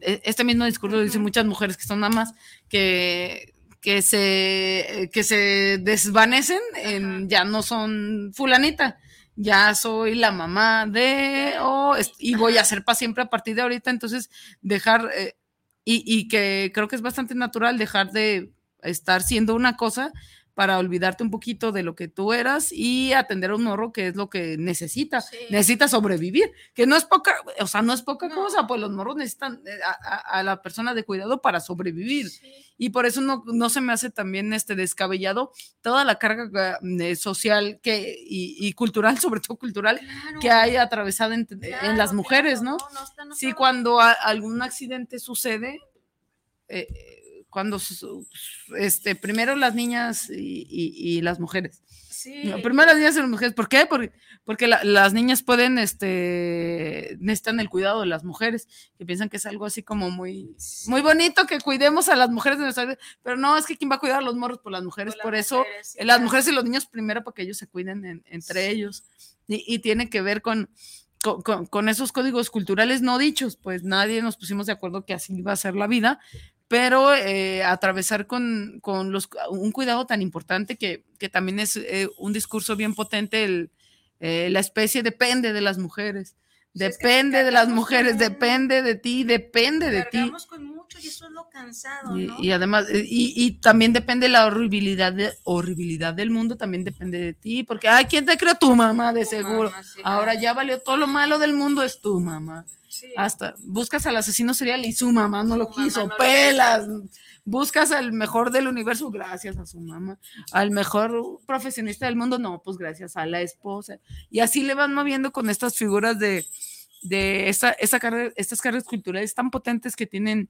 este mismo discurso lo dicen muchas mujeres que son mamás, que, que se, que se desvanecen en ya no son fulanita. Ya soy la mamá de, y voy a ser para siempre a partir de ahorita, entonces dejar, eh, y, y que creo que es bastante natural dejar de estar siendo una cosa para olvidarte un poquito de lo que tú eras y atender a un morro que es lo que necesita. Necesita sobrevivir, que no es poca, o sea, no es poca cosa, pues los morros necesitan eh, a, la persona de cuidado para sobrevivir. Y por eso no, no, se me hace también este descabellado toda la carga eh, social que, y, cultural, sobre todo cultural, que hay atravesada en, las mujeres, ¿no? sí, cuando algún accidente sucede, eh, cuando este, primero las niñas y, las mujeres. Sí. primero las niñas y las mujeres. ¿Por qué? Porque, porque las niñas pueden, este, necesitan el cuidado de las mujeres, que piensan que es algo así como muy, muy bonito que cuidemos a las mujeres de nuestra vida, pero no, es que quién va a cuidar a los morros por las mujeres, por, eso las mujeres y los niños primero para que ellos se cuiden entre ellos. Y, y, tiene que ver con, con, con, esos códigos culturales no dichos, pues nadie nos pusimos de acuerdo que así iba a ser la vida, pero eh, atravesar con, los, un cuidado tan importante que, también es eh, un discurso bien potente, el, eh, la especie depende de las mujeres, depende de las mujeres, depende de ti, depende de ti. Con mucho y eso es lo cansado, y, además, y, también depende la horribilidad, de, horribilidad del mundo, también depende de ti, porque, ay, ¿quién te creó? Tu mamá, de seguro. Ahora ya valió todo lo malo del mundo, es tu mamá. Hasta buscas al asesino serial y su mamá no lo quiso, pelas. Buscas al mejor del universo, gracias a su mamá. Al mejor profesionista del mundo, no, pues gracias a la esposa. Y así le van moviendo con estas figuras de, de esta, estas cargas culturales tan potentes que tienen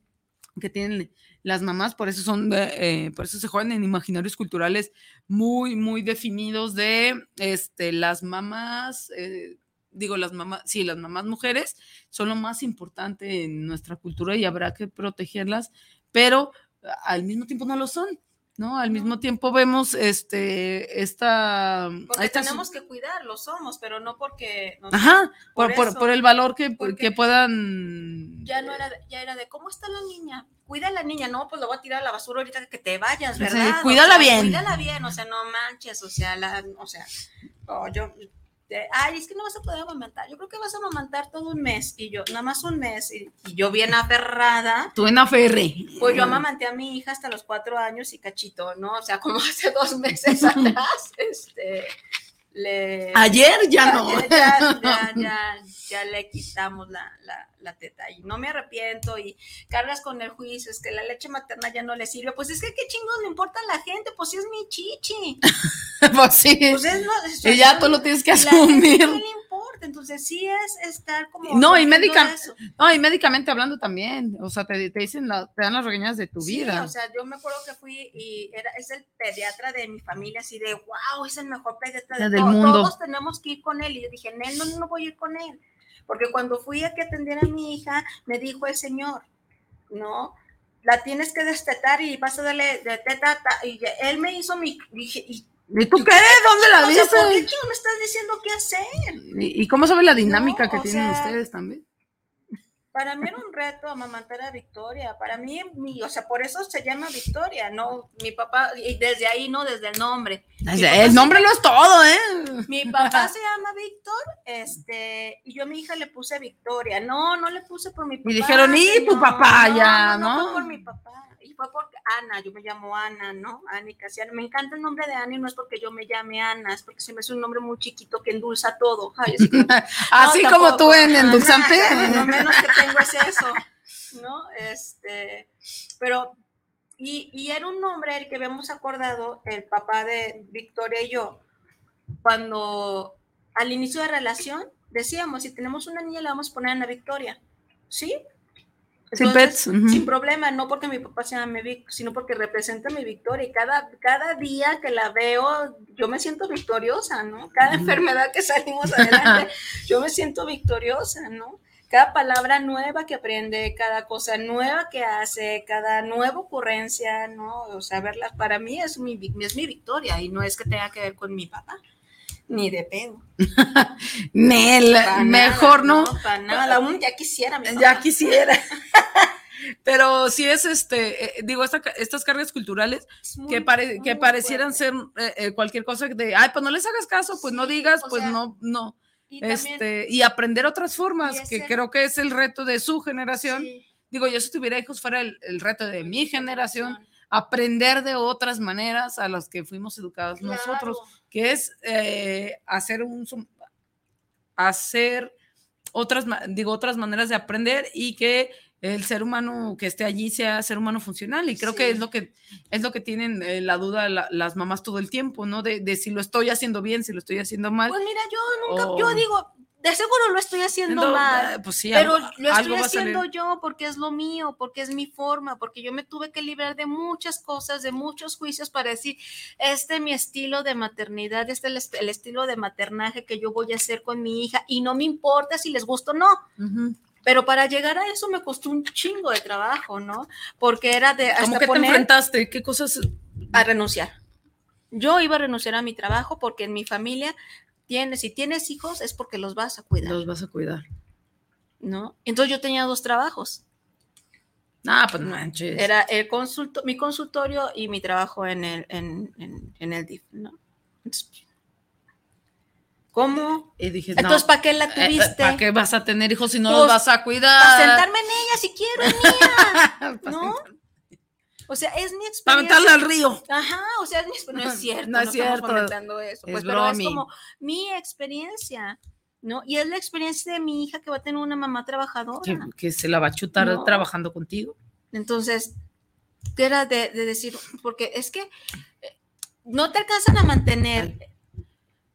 que tienen las mamás, por eso son, eh, por eso se juegan en imaginarios culturales muy, muy definidos de este, las mamás eh, digo, las mamás, sí, las mamás mujeres son lo más importante en nuestra cultura y habrá que protegerlas, pero al mismo tiempo no lo son. ¿no? Al mismo tiempo vemos este esta porque tenemos que cuidar, lo somos, pero no porque Ajá, por, por, el valor que, que puedan ya no era ya era de cómo está la niña, cuida a la niña, no, pues lo voy a tirar a la basura ahorita que te vayas, ¿verdad? cuídala bien. Cuídala bien, o sea, no manches, o sea, la, o sea, yo ay, es que no vas a poder amamantar. Yo creo que vas a amamantar todo un mes. Y yo, nada más un mes. Y, yo bien aferrada. Tú en aferre. Pues yo amamanté a mi hija hasta los cuatro años y cachito, ¿no? O sea, como hace dos meses atrás, este, le... Ayer ya no. ya, ya, ya, le quitamos la, la, la, teta y no me arrepiento y cargas con el juicio, es que la leche materna ya no le sirve. Pues es que qué chingos le importa a la gente, pues si es mi chichi. pues sí. Pues es, no, y ya tú lo tienes que asumir. ¿Qué le importa? Entonces sí es estar como... No, y, médica, no, y médicamente hablando también, o sea, te, te dicen, la, te dan las regañas de tu sí, vida. o sea, yo me acuerdo que fui y era, es el pediatra de mi familia, así de, wow, es el mejor pediatra del mundo. Todos tenemos que ir con él. Y yo dije, él no, no voy a ir con él. Porque cuando fui a que atendiera a mi hija, me dijo el señor, ¿no? La tienes que destetar y vas a darle de teta. Y él me hizo mi. Dije, y, tú qué? ¿Dónde la dices? ¿Por qué me estás diciendo qué hacer? ¿Y, cómo sabe la dinámica que tienen ustedes también? Para mí era un reto amamantar a Victoria. Para mí, mi, o sea, por eso se llama Victoria, ¿no? Mi papá, y desde ahí, ¿no? Desde el nombre. el nombre no es todo, ¿eh? Mi papá se llama Víctor, este, y yo a mi hija le puse Victoria. No, no le puse por mi papá. Y dijeron, y tu papá ya, ¿no? No, fue por mi papá fue porque Ana, yo me llamo Ana, ¿no? Ana y Casiana. Me encanta el nombre de Ana y no es porque yo me llame Ana, es porque se me hace un nombre muy chiquito que endulza todo. así como, tú en endulzante. Lo menos que tengo es eso, ¿no? Este, pero, y, y era un nombre el que habíamos acordado, el papá de Victoria y yo, cuando al inicio de la relación decíamos, si tenemos una niña, le vamos a poner Ana Victoria. ¿Sí? sin problema, no porque mi papá se llame Vic, sino porque representa mi victoria. Y cada, cada día que la veo, yo me siento victoriosa, ¿no? Cada enfermedad que salimos adelante, yo me siento victoriosa, ¿no? Cada palabra nueva que aprende, cada cosa nueva que hace, cada nueva ocurrencia, ¿no? O sea, verla, para mí es mi, es mi victoria y no es que tenga que ver con mi papá. Ni de pedo. Nel, mejor no. no para nada, aún ya quisiera. ya quisiera. Pero sí es este, eh, digo, esta, estas cargas culturales que, pare, que parecieran ser eh, eh, cualquier cosa de, ay, pues no les hagas caso, pues no digas, pues no, no. Y, este, y aprender otras formas, que creo que es el reto de su generación. Digo, yo si tuviera hijos fuera el, el reto de mi generación, aprender de otras maneras a las que fuimos educados nosotros, que es hacer un hacer otras, digo, otras maneras de aprender y que el ser humano que esté allí sea ser humano funcional y creo que es lo que es lo que tienen eh, la duda las mamás todo el tiempo, ¿no? De, de, si lo estoy haciendo bien, si lo estoy haciendo mal. Pues mira, yo nunca, yo digo, de seguro lo estoy haciendo mal, pues pero lo estoy haciendo yo porque es lo mío, porque es mi forma, porque yo me tuve que librar de muchas cosas, de muchos juicios para decir, este es mi estilo de maternidad, este es el, estilo de maternaje que yo voy a hacer con mi hija y no me importa si les gusta o no. Pero para llegar a eso me costó un chingo de trabajo, ¿no? Porque era de... ¿Cómo que te enfrentaste? ¿Qué cosas? A renunciar. Yo iba a renunciar a mi trabajo porque en mi familia tienes, si tienes hijos es porque los vas a cuidar. Los vas a cuidar. ¿No? Entonces yo tenía dos trabajos. Ah, pues manches. Era el consulto, mi consultorio y mi trabajo en el, en, el DIF, ¿no? ¿Cómo? Y dije, Entonces, ¿para qué la eh, eh, tuviste? ¿Para qué vas a tener hijos si no los pues, vas a cuidar? Para sentarme en ella si quiero, mía. ¿No? O sea, es mi experiencia. Para meterle al río. Ajá, o sea, no es cierto. No es no cierto. Eso. Pues, pero es como mi experiencia. ¿no? Y es la experiencia de mi hija que va a tener una mamá trabajadora. Que, se la va a chutar trabajando contigo. Entonces, era de, de, decir, porque es que eh, no te alcanzan a mantener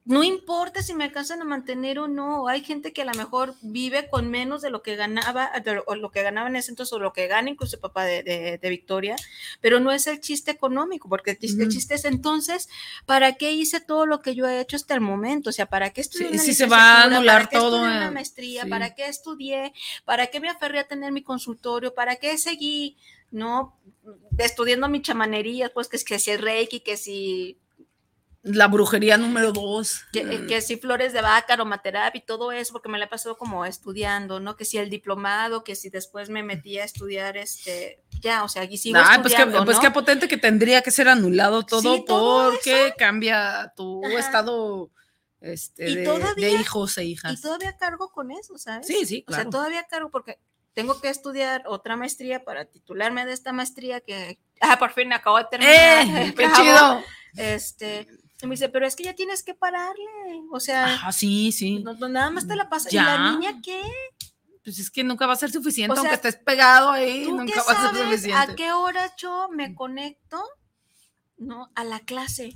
no importa si me alcanzan a mantener o no, hay gente que a lo mejor vive con menos de lo que ganaba, o lo que ganaba en ese entonces, o lo que gana incluso el papá de, Victoria, pero no es el chiste económico, porque el chiste, es entonces, ¿para qué hice todo lo que yo he hecho hasta el momento? O sea, ¿para qué estudié sí, se va a anular ¿para todo. una maestría? ¿Para qué estudié? ¿Para qué me aferré a tener mi consultorio? ¿Para qué seguí, no, estudiando mi chamanería? Pues que, que si el reiki, que si la brujería número dos. Que, eh, que si flores de vaca, aromaterapia y todo eso, porque me la he pasado como estudiando, ¿no? Que si el diplomado, que si después me metí a estudiar, este, ya, o sea, aquí sigo nah, pues, que, pues qué potente que tendría que ser anulado todo, porque cambia tu estado este, de, hijos e hijas. Y todavía cargo con eso, ¿sabes? Sí, sí, claro. O sea, todavía cargo porque tengo que estudiar otra maestría para titularme de esta maestría que, ah, por fin acabo de terminar. ¡Eh! ¡Qué chido! Este, y me dice, pero es que ya tienes que pararle. O sea, ah, sí, sí. nada más te la pasa. ¿Y la niña qué? Pues es que nunca va a ser suficiente, aunque estés pegado ahí, nunca va a ser suficiente. ¿A qué hora yo me conecto? ¿No? A la clase.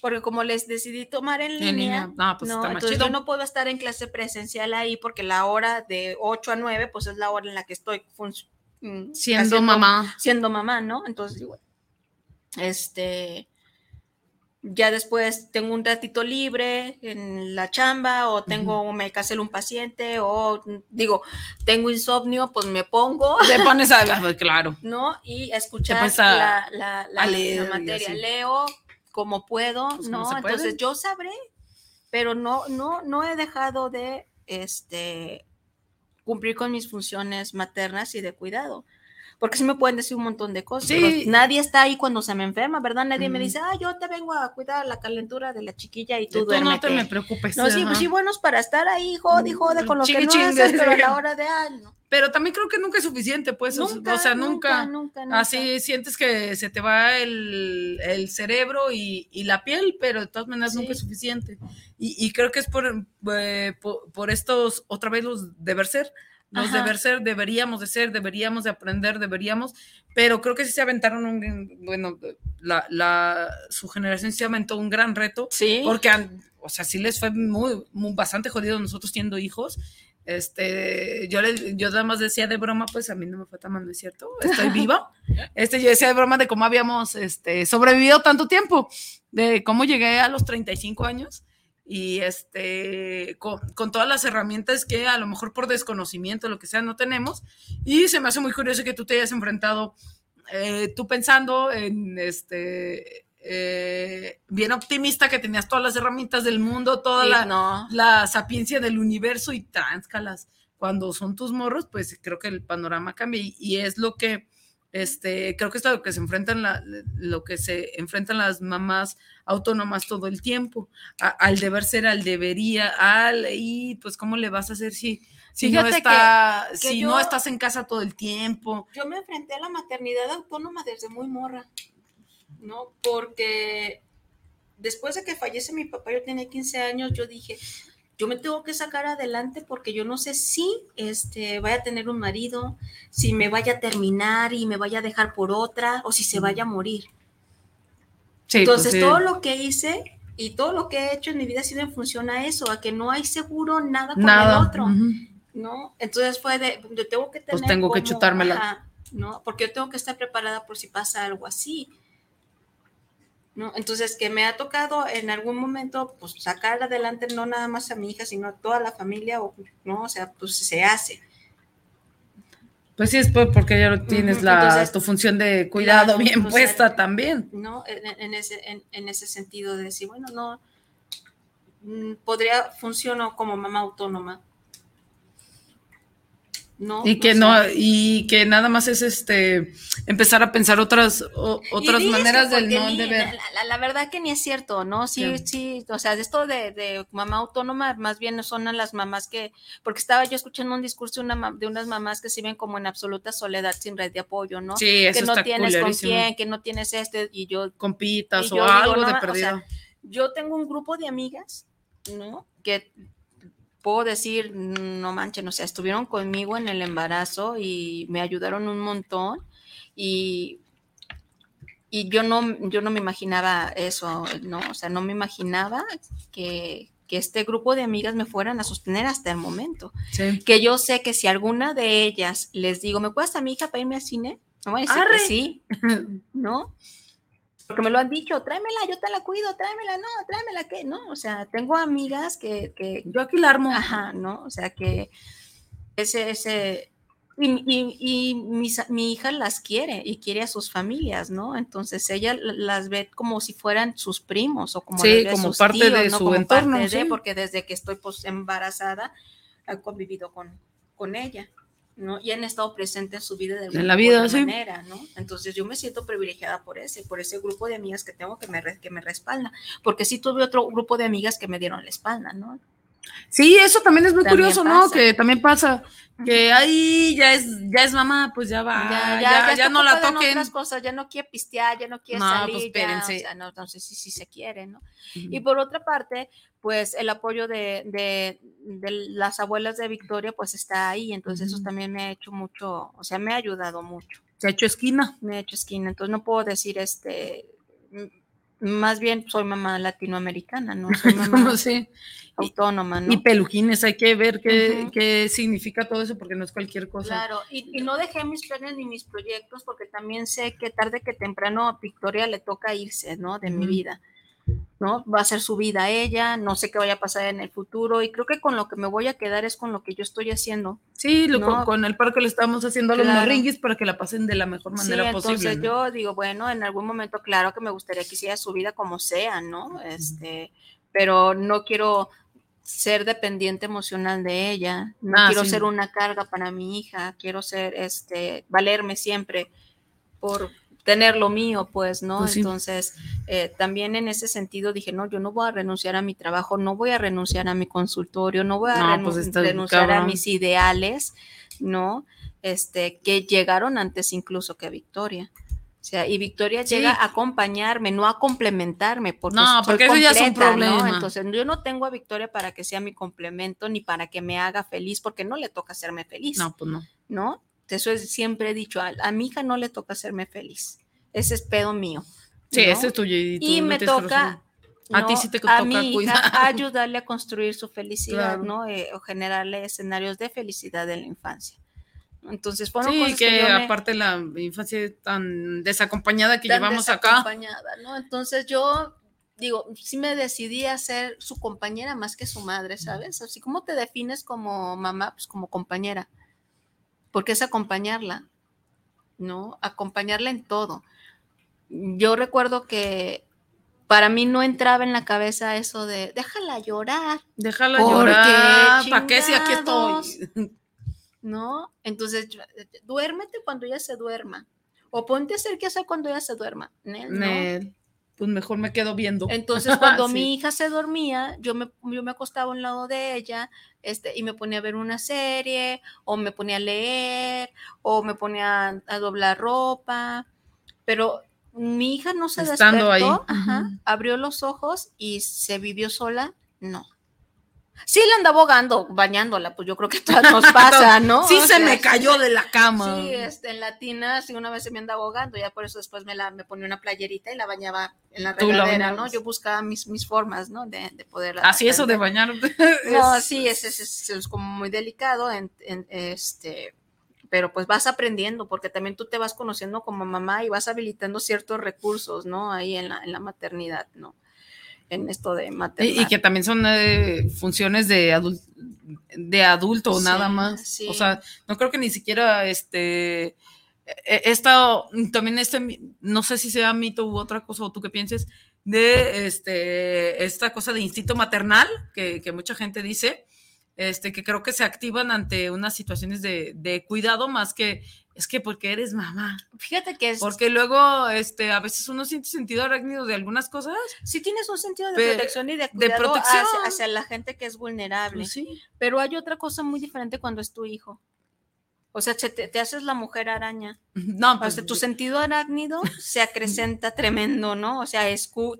Porque como les decidí tomar en línea, No, pues está entonces yo no puedo estar en clase presencial ahí porque la hora de 8 a 9, pues es la hora en la que estoy mm, siendo mamá. Siendo mamá, ¿no? Entonces, digo, este, ya después tengo un ratito libre en la chamba o tengo, me casé un paciente o digo, tengo insomnio, pues me pongo. Te pones a, claro. ¿No? Y a escuchar la, la, la, materia. Leo como puedo, pues, ¿no? Entonces yo sabré, pero no, no, no he dejado de este, cumplir con mis funciones maternas y de cuidado porque sí me pueden decir un montón de cosas. Sí. Nadie está ahí cuando se me enferma, ¿verdad? Nadie me dice, ah, yo te vengo a cuidar la calentura de la chiquilla y tú, tú no te me preocupes. No, sí, pues sí, buenos para estar ahí, jode, jode con lo que no haces, pero a la hora de año. Pero también creo que nunca es suficiente, pues, o sea, nunca, nunca, Así sientes que se te va el, el cerebro y, y, la piel, pero de todas maneras nunca es suficiente. Y, y creo que es por, eh, por, por, estos, otra vez los deber ser, los deber ser, deberíamos de ser, deberíamos de aprender, deberíamos, pero creo que sí se aventaron un, bueno, la, la, su generación se aventó un gran reto, sí. porque, o sea, sí les fue muy, muy bastante jodido nosotros siendo hijos, este, yo, le, yo nada más decía de broma, pues a mí no me fue tan mal, ¿no es cierto? Estoy viva. Este, yo decía de broma de cómo habíamos este, sobrevivido tanto tiempo, de cómo llegué a los 35 años y este, con, todas las herramientas que a lo mejor por desconocimiento, lo que sea, no tenemos. Y se me hace muy curioso que tú te hayas enfrentado, eh, tú pensando en este, eh, bien optimista, que tenías todas las herramientas del mundo, toda la, la, sapiencia del universo y tráscalas. cuando son tus morros, pues creo que el panorama cambia y, y es lo que este, creo que es lo que se enfrentan la, lo que se enfrentan las mamás autónomas todo el tiempo, al deber ser, al debería, al y pues cómo le vas a hacer si, si no está, si no estás en casa todo el tiempo. Yo me enfrenté a la maternidad autónoma desde muy morra, ¿no? Porque después de que fallece mi papá, yo tenía 15 años, yo dije, yo me tengo que sacar adelante porque yo no sé si este, vaya a tener un marido, si me vaya a terminar y me vaya a dejar por otra o si se vaya a morir. Pues Entonces, todo lo que hice y todo lo que he hecho en mi vida ha sido en función a eso, a que no hay seguro nada con el otro. ¿No? Entonces fue de, yo tengo que pues tener. Pues tengo que chutármela. ¿no? Porque yo tengo que estar preparada por si pasa algo así. ¿No? Entonces, que me ha tocado en algún momento, pues, sacar adelante no nada más a mi hija, sino a toda la familia, o, ¿no? O sea, pues se hace. Pues sí, es porque ya tienes la, tu función de cuidado bien pues, puesta también. ¿No? En, ese, en, ese sentido de decir, bueno, no, mm, podría funcionar como mamá autónoma, y que no, y que nada más es este empezar a pensar otras otras maneras del no de ver. La, verdad que ni es cierto, ¿no? Sí, sí, o sea, esto de, mamá autónoma, más bien son las mamás que, porque estaba yo escuchando un discurso de, una, de unas mamás que se ven como en absoluta soledad sin red de apoyo, ¿no? Sí, eso que no tienes con quién, que no tienes este, y yo. Compitas o algo de perdido. yo tengo un grupo de amigas, ¿no? Que puedo decir, no manchen, o sea, estuvieron conmigo en el embarazo y me ayudaron un montón y, y yo, no, yo no me imaginaba eso, ¿no? O sea, no me imaginaba que, este grupo de amigas me fueran a sostener hasta el momento. Que yo sé que si alguna de ellas les digo, ¿me puedes a mi hija para irme al cine? No voy a decir que sí, ¿no? Porque me lo han dicho, tráemela, yo te la cuido, tráemela, no, tráemela, que no, o sea, tengo amigas que, que yo aquí la armo. Ajá, ¿no? O sea, que ese, ese, y, y, mi, hija las quiere y quiere a sus familias, ¿no? Entonces ella las ve como si fueran sus primos o como, como parte de su entorno, porque desde que estoy pues, embarazada he convivido con, con ella. ¿No? Y han estado presentes en su vida de alguna vida, manera, ¿no? Entonces yo me siento privilegiada por ese, por ese grupo de amigas que tengo que me, que me respalda, porque sí tuve otro grupo de amigas que me dieron la espalda, ¿no? Sí, eso también es muy curioso, ¿no? Que también pasa que ahí ya es ya es mamá, pues ya va, ya, ya, ya, no la toquen. otras cosas, ya no quiere pistear, ya no quiere no, salir, pues ya, o sea, no, entonces sí, sí se quiere, ¿no? Y por otra parte, pues el apoyo de, de, de, las abuelas de Victoria, pues está ahí, entonces eso también me ha hecho mucho, o sea, me ha ayudado mucho. Se ha hecho esquina. Me ha hecho esquina, entonces no puedo decir, este, más bien soy mamá latinoamericana, ¿no? Soy mamá sí. autónoma, ¿no? Y pelujines, hay que ver qué, qué, significa todo eso porque no es cualquier cosa. Claro, y, no dejé mis planes ni mis proyectos porque también sé que tarde que temprano a Victoria le toca irse, ¿no? De mi vida. ¿No? Va a ser su vida ella, no sé qué vaya a pasar en el futuro y creo que con lo que me voy a quedar es con lo que yo estoy haciendo. Sí, con, el paro que le estamos haciendo a los ringuis para que la pasen de la mejor manera posible. Entonces yo digo, bueno, en algún momento claro que me gustaría que hiciera su vida como sea, ¿no? Este, pero no quiero ser dependiente emocional de ella, no ah, quiero ser una carga para mi hija, quiero ser, este, valerme siempre por tener lo mío, pues, ¿no? Pues Entonces, eh, también en ese sentido dije, no, yo no voy a renunciar a mi trabajo, no voy a renunciar a mi consultorio, no voy a pues, renunciar a mis ideales, ¿no? Este, que llegaron antes incluso que Victoria. O sea, y Victoria llega a acompañarme, no a complementarme, porque, no, porque eso ya es un problema. Entonces, yo no tengo a Victoria para que sea mi complemento ni para que me haga feliz, porque no le toca hacerme feliz. No, pues no. ¿No? Eso es, siempre he dicho, a, mi hija no le toca hacerme feliz. Ese es pedo mío. Sí, ese es tuyo. Y, me toca a ti sí te toca ayudarle a construir su felicidad, ¿no? Eh, o generarle escenarios de felicidad en la infancia. Entonces, bueno, sí, que, aparte la infancia tan desacompañada que llevamos acá. ¿no? Entonces yo digo, sí me decidí a ser su compañera más que su madre, ¿sabes? Así como te defines como mamá, pues como compañera porque es acompañarla, ¿no? Acompañarla en todo. Yo recuerdo que para mí no entraba en la cabeza eso de déjala llorar. Déjala llorar, ¿para qué si aquí estoy? ¿no? Entonces, duérmete cuando ella se duerma. O ponte a hacer qué hacer cuando ella se duerma. ¿no? Pues mejor me quedo viendo. Entonces, cuando mi hija se dormía, yo me, yo me acostaba a un lado de ella este, y me ponía a ver una serie, o me ponía a leer, o me ponía a, doblar ropa. Pero mi hija no se Estando despertó, ahí. abrió los ojos y se vivió sola, no. Sí le anda abogando, bañándola, pues yo creo que todas nos pasa, ¿no? Sí se me cayó de la cama. Sí, este, en latina, sí, una vez se me anda abogando, ya por eso después me la me ponía una playerita y la bañaba en la regadera, ¿no? Yo buscaba mis, mis formas, ¿no? De, de poder. Así eso de bañar. No, sí, es, es, es, como muy delicado, en, en, este, pero pues vas aprendiendo, porque también tú te vas conociendo como mamá y vas habilitando ciertos recursos, ¿no? Ahí en la, en la maternidad, ¿no? En esto de maternidad. Y, que también son eh, funciones de, de adulto nada más. O sea, no creo que ni siquiera este... E, esta, también este, no sé si sea mito u otra cosa, o tú qué pienses, de este, esta cosa de instinto maternal, que, que mucha gente dice, este, que creo que se activan ante unas situaciones de, de, cuidado más que es que porque eres mamá. Fíjate que es. Porque luego, este, a veces uno siente sentido arácnido de algunas cosas. Sí tienes un sentido de protección y de cuidado de protección. Hacia, la gente que es vulnerable. Pues sí. Pero hay otra cosa muy diferente cuando es tu hijo. O sea, te, haces la mujer araña. No, pues tu sentido arácnido se acrecenta tremendo, ¿no? O sea,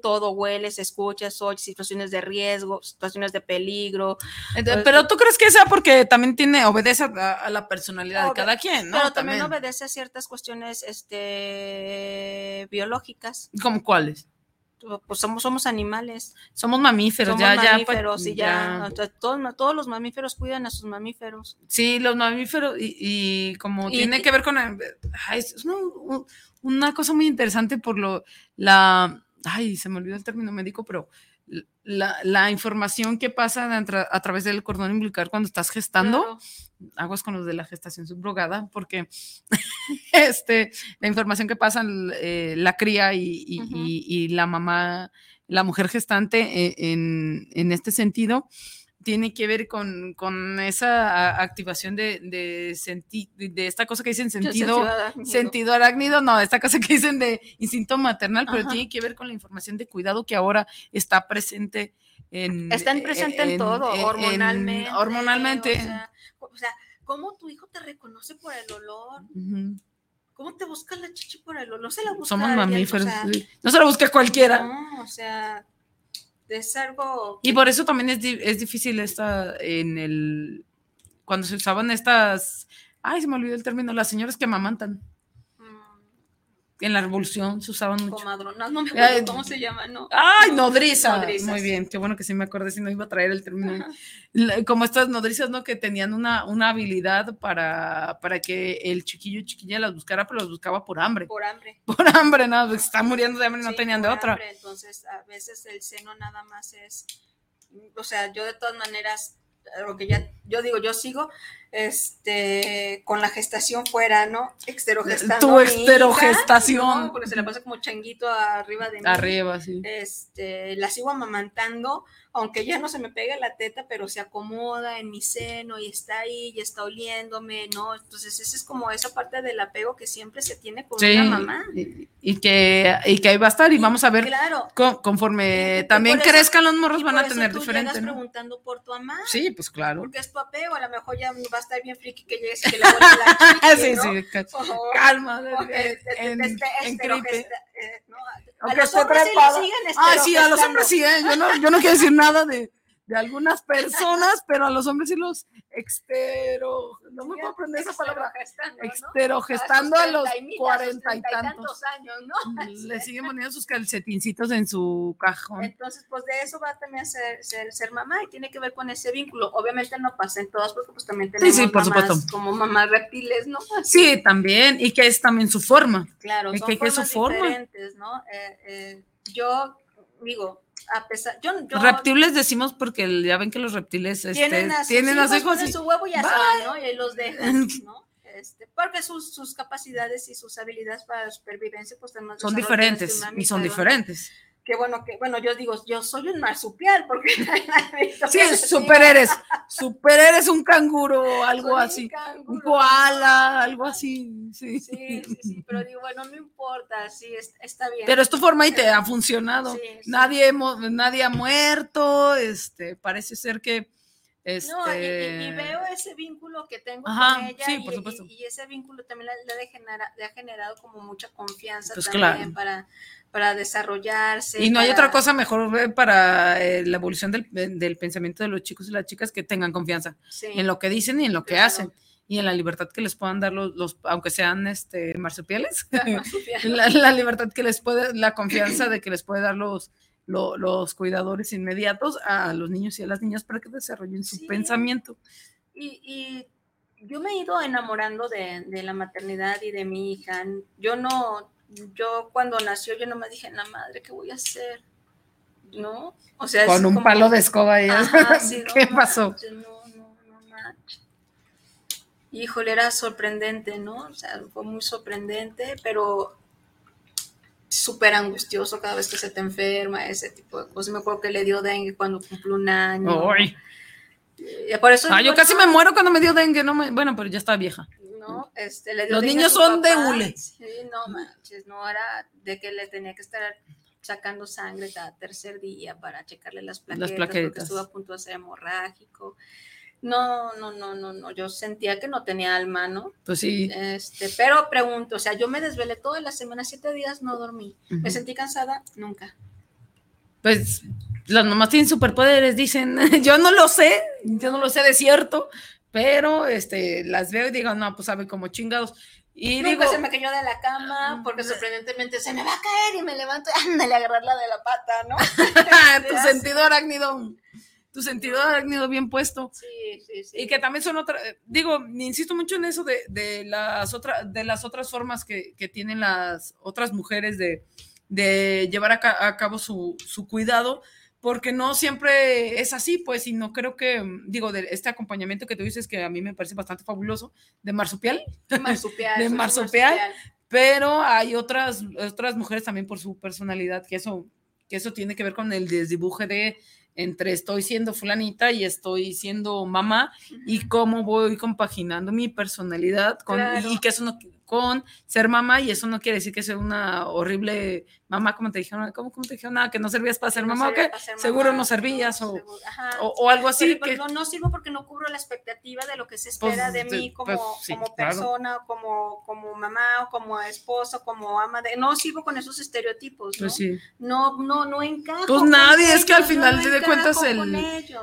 todo hueles, escuchas, oyes situaciones de riesgo, situaciones de peligro. Pero tú crees que sea porque también tiene, obedece a, la personalidad de cada quien, ¿no? Pero también, también, obedece a ciertas cuestiones este, biológicas. ¿Cómo cuáles? Pues somos, somos animales. Somos mamíferos, ya, ya. Mamíferos y ya. todos, todos, los mamíferos cuidan a sus mamíferos. Sí, los mamíferos, y, como tiene que ver con. es una, cosa muy interesante por lo. La. Ay, se me olvidó el término médico, pero la, información que pasa a, través del cordón umbilical cuando estás gestando, aguas con los de la gestación subrogada, porque este, la información que pasa eh, la cría y, la mamá, la mujer gestante eh, en, en, este sentido, tiene que ver con, con esa activación de, de, de esta cosa que dicen sentido, sentido arácnido, no, esta cosa que dicen de instinto maternal, pero tiene que ver con la información de cuidado que ahora está presente en... Está presente en, todo, hormonalmente. hormonalmente. O sea, ¿cómo tu hijo te reconoce por el olor? ¿Cómo te busca la chichi por el olor? No se la busca Somos mamíferos. No se la busca cualquiera. No, o sea, es algo... Y por eso también es, es difícil esta, en el, cuando se usaban estas, ay, se me olvidó el término, las señoras que amamantan en la revolución se usaban mucho. Comadronas, no me acuerdo cómo se llama, ¿no? ¡Ay, nodriza! Muy bien, qué bueno que sí me acordé, si no iba a traer el término. Como estas nodrizas, ¿no? Que tenían una, una habilidad para, para que el chiquillo chiquilla las buscara, pero las buscaba por hambre. Por hambre. Por hambre, nada, pues, están muriendo de hambre y no tenían de otra. entonces, a veces el seno nada más es, o sea, yo de todas maneras lo que ya yo digo, yo sigo este con la gestación fuera, ¿no? Exterogestando. Tu exterogestación. Porque se la pasa como changuito arriba de mí. Arriba, sí. Este, la sigo amamantando aunque ya no se me pega la teta, pero se acomoda en mi seno y está ahí y está oliéndome, ¿no? Entonces, esa es como esa parte del apego que siempre se tiene con una mamá. Y, que, y que ahí va a estar y vamos a ver claro. conforme también crezcan los morros van a tener tú diferente. ¿no? preguntando por tu mamá. Sí, pues claro. Porque es tu apego, a lo mejor ya va a estar bien friki que llegues y que le la chiqui, Sí, sí, calma. en, a los hombres sí siguen Ah, sí, a los hombres sí, ¿eh? yo, no, yo no quiero decir nada de, de algunas personas, pero a los hombres sí los extero, no me puedo aprender esa palabra, extero gestando a los cuarenta y tantos años, ¿no? Le siguen poniendo sus calcetincitos en su cajón. Entonces, pues de eso va también a ser, ser, mamá y tiene que ver con ese vínculo. Obviamente no pasa en todas porque pues también tenemos sí, sí, por supuesto. como mamás reptiles, ¿no? Sí, también, y que es también su forma. Claro, son que, formas su diferentes, ¿no? Eh, eh, yo digo, a pesar, yo, reptiles decimos porque ya ven que los reptiles este, tienen, a tienen hijos, y su huevo y ya saben, ¿no? Y los dejan, ¿no? Este, porque sus, sus, capacidades y sus habilidades para la supervivencia pues son diferentes y son diferentes que bueno, que bueno, yo digo, yo soy un marsupial, porque sí, super eres, super eres un canguro, algo así, un, koala, algo así, sí. Sí, sí, pero digo, bueno, no importa, sí, está bien. Pero es tu forma y te ha funcionado. nadie, nadie ha muerto, este, parece ser que no, y, este veo ese vínculo que tengo con ella y, ese vínculo también le, ha generado como mucha confianza pues también para, para desarrollarse. Y no hay otra cosa mejor para eh, la evolución del, pensamiento de los chicos y las chicas que tengan confianza en lo que dicen y en lo que hacen y en la libertad que les puedan dar los, los aunque sean este marsupiales, la, la, libertad que les puede, la confianza de que les puede dar los, los cuidadores inmediatos a los niños y a las niñas para que desarrollen su pensamiento. Y, yo me he ido enamorando de, la maternidad y de mi hija. Yo no, yo cuando nació, yo no me dije, la madre, ¿qué voy a hacer? ¿No? O sea, con un palo de escoba. ¿Qué pasó? No, no, no Híjole, era sorprendente, ¿no? O sea, fue muy sorprendente, pero súper angustioso cada vez que se te enferma, ese tipo de cosas. Me acuerdo que le dio dengue cuando cumplió un año. Por eso ah, yo casi me muero cuando me dio dengue, no me, bueno, pero ya estaba vieja. No, este, Los niños son de hule. Sí, no manches, no era de que le tenía que estar sacando sangre cada tercer día para checarle las plaquetas, las plaquetas. porque estuvo a punto de ser hemorrágico. No, no, no, no, no, yo sentía que no tenía alma, ¿no? Pues sí. Este, pero pregunto, o sea, yo me desvelé toda la semana, siete días no dormí. ¿Me sentí cansada? Nunca. Pues las mamás tienen superpoderes, dicen, yo no lo sé, yo no lo sé de cierto, pero este, las veo y digo, no, pues sabe como chingados. Y Nunca digo, se me cayó de la cama porque sorprendentemente se me va a caer y me levanto y ándale a agarrarla de la pata, ¿no? tu sentido arácnido tu sentido arácnido bien puesto. Sí, sí, sí. Y que también son otras, digo, insisto mucho en eso de, de las, otras de las otras formas que, que, tienen las otras mujeres de, de llevar a, cabo su, su, cuidado, porque no siempre es así, pues, y no creo que, digo, de este acompañamiento que tú dices que a mí me parece bastante fabuloso, de marsupial. Marsupial. de marsupial, pero hay otras, otras mujeres también por su personalidad, que eso, que eso tiene que ver con el desdibuje de entre estoy siendo fulanita y estoy siendo mamá y cómo voy compaginando mi personalidad con, y que eso no, con ser mamá y eso no quiere decir que sea una horrible mamá, como te dijeron, ¿cómo, te dijeron? Nada, que no servías para ser mamá, o qué, seguro no servías o, o, algo así. que, no, sirvo porque no cubro la expectativa de lo que se espera pues, de mí como, pues, como persona, como, como mamá, o como esposo, como ama de, no sirvo con esos estereotipos, ¿no? Pues no, no, no encajo. Pues nadie, es que al final de cuentas el,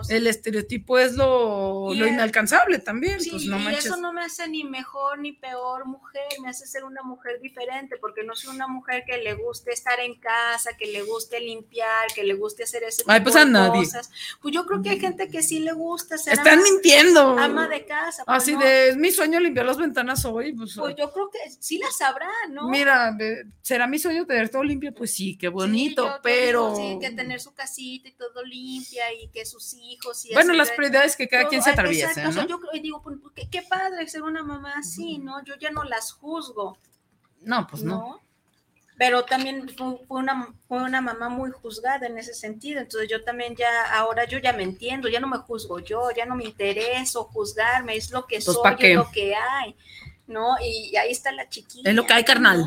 el, estereotipo es lo, lo inalcanzable también. pues no y eso no me hace ni mejor ni peor mujer, me hace ser una mujer diferente, porque no soy una mujer que le guste estar en casa, que le guste limpiar, que le guste hacer ese tipo pues a nadie. cosas. Pues yo creo que hay gente que sí le gusta ser Están mintiendo. Ama de casa. Pues Así de, es mi sueño limpiar las ventanas hoy. Pues, pues yo creo que sí la sabrá, ¿no? Mira, ¿será mi sueño tener todo limpio? Pues sí, qué bonito, pero... sí, que tener su casita y todo limpia y que sus hijos y Bueno, las prioridades que cada quien se atraviesa, ¿no? yo digo, pues, qué, qué, padre ser una mamá así, ¿no? Yo ya no las juzgo. No, pues no pero también fue, una, fue una mamá muy juzgada en ese sentido, entonces yo también ya, ahora yo ya me entiendo, ya no me juzgo yo, ya no me intereso juzgarme, es lo que soy, es lo que hay, ¿no? Y, ahí está la chiquita. Es lo que hay, carnal.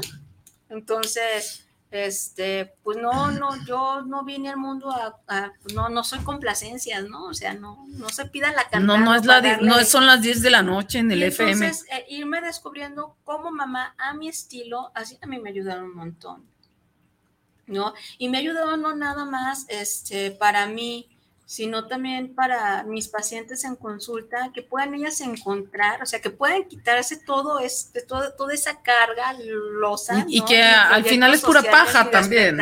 Entonces, este, pues no, no, yo no vine al mundo a, no, no soy complacencias, ¿no? O sea, no, no se pida la cantidad. No, no es la, no son las 10 de la noche en el FM. Entonces, eh, irme descubriendo como mamá a mi estilo, así a mí me ayudaron un montón, ¿no? Y me ayudaron no nada más, este, para mí, sino también para mis pacientes en consulta, que puedan ellas encontrar, o sea, que puedan quitarse todo este, todo, toda esa carga losa. Y, que al final es pura paja también.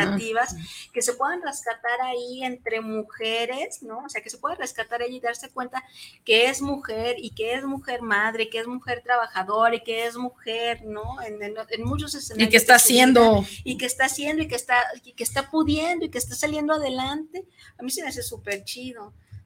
Que se puedan rescatar ahí entre mujeres, ¿no? O sea, que se pueda rescatar ahí y darse cuenta que es mujer y que es mujer madre, que es mujer trabajadora y que es mujer, ¿no? En, muchos escenarios. Y que está haciendo. Y que está haciendo y que está, y que está pudiendo y que está saliendo adelante. A mí se me hace súper chido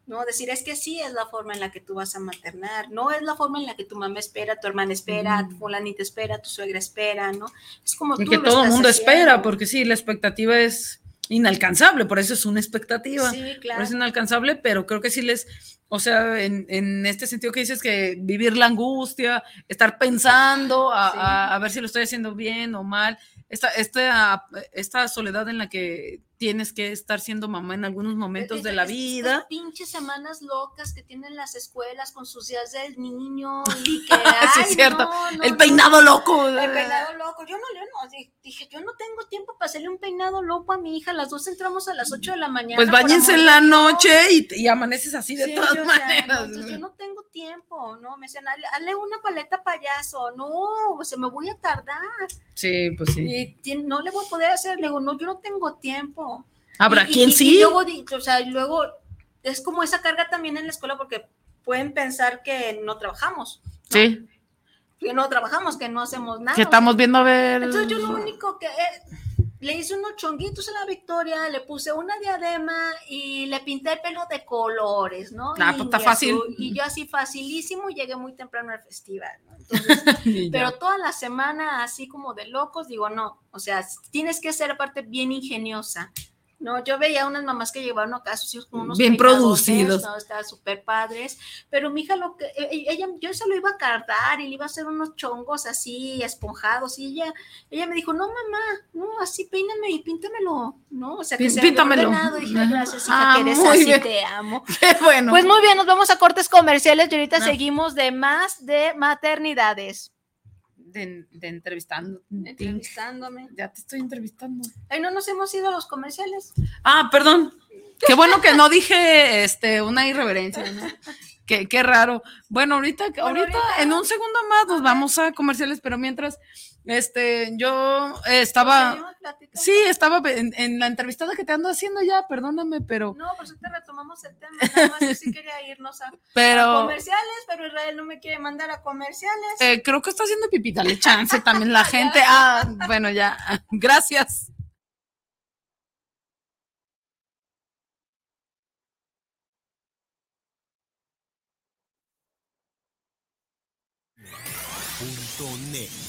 ¿no? Decir, es que sí es la forma en la que tú vas a maternar, no es la forma en la que tu mamá espera, tu hermana espera, tu fulanita espera, tu suegra espera, ¿no? Es como y que todo el mundo espera, porque sí, la expectativa es inalcanzable, por eso es una expectativa. Sí, claro. es inalcanzable, pero creo que sí les, o sea, en, en este sentido que dices que vivir la angustia, estar pensando a, Sí. a- a ver si lo estoy haciendo bien o mal, esta, esta, esta soledad en la que tienes que estar siendo mamá en algunos momentos de la Es- vida. Estas pinches semanas locas que tienen las escuelas con sus días del niño y que. Sí, es ay, cierto. no, no, El no. peinado loco. El peinado loco. Yo no, yo no. Dije, yo no tengo tiempo para hacerle un peinado loco a mi hija. Las dos entramos a las 8 de la mañana. Pues bañense en la noche y, y amaneces así de Sí, todas yo, o sea, no, maneras. yo no tengo tiempo, ¿no? Me decían, hazle, una paleta payaso. No, se me voy a tardar. Sí, pues sí. Y no le voy a poder hacer. Le digo, no, yo no tengo tiempo. Habrá Y- quien y- sí. Y luego, o sea, luego es como esa carga también en la escuela porque pueden pensar que no trabajamos, Sí, que no trabajamos, que no hacemos nada. que estamos viendo a ver. Entonces yo lo único que eh, le hice unos chonguitos a la Victoria, le puse una diadema y le pinté el pelo de colores, ¿no? Ah, y, pues está fácil. azul, y yo así facilísimo llegué muy temprano al festival, ¿no? Entonces, pero toda la semana así como de locos, digo, no, o sea, tienes que ser aparte bien ingeniosa. No, yo veía unas mamás que llevaron acá a sus hijos con unos Bien producidos. No, estaban súper padres, pero mi hija lo que, e- ella, yo se lo iba a cargar y le iba a hacer unos chongos así, esponjados, y ella, ella me dijo, no mamá, no, así peíname y píntamelo, ¿no? O sea, que Pín- se vea píntamelo. Y dije, gracias, hija, Ah, que eres así, bien. te amo. Qué bueno. Pues muy bien, nos vamos a cortes comerciales y ahorita Ah. seguimos de más de maternidades. De, de entrevistando. Entrevistándome. Ya te estoy entrevistando. Ay, no nos hemos ido a los comerciales. Ah, perdón. Qué bueno que no dije este, una irreverencia, ¿no? Qué, qué raro. Bueno, ahorita, ahorita, ahorita- en un segundo más nos vamos a comerciales, pero mientras, este, yo eh, estaba, sí, estaba en, en la entrevistada que te ando haciendo ya, perdóname, pero, No, pues ahorita retomamos el tema. Nada más que sí quería irnos a, a pero, comerciales, pero Israel no me quiere mandar a comerciales. eh, creo que está haciendo pipí, dale chance también la gente. Ah, bueno, ya, gracias. Punto net.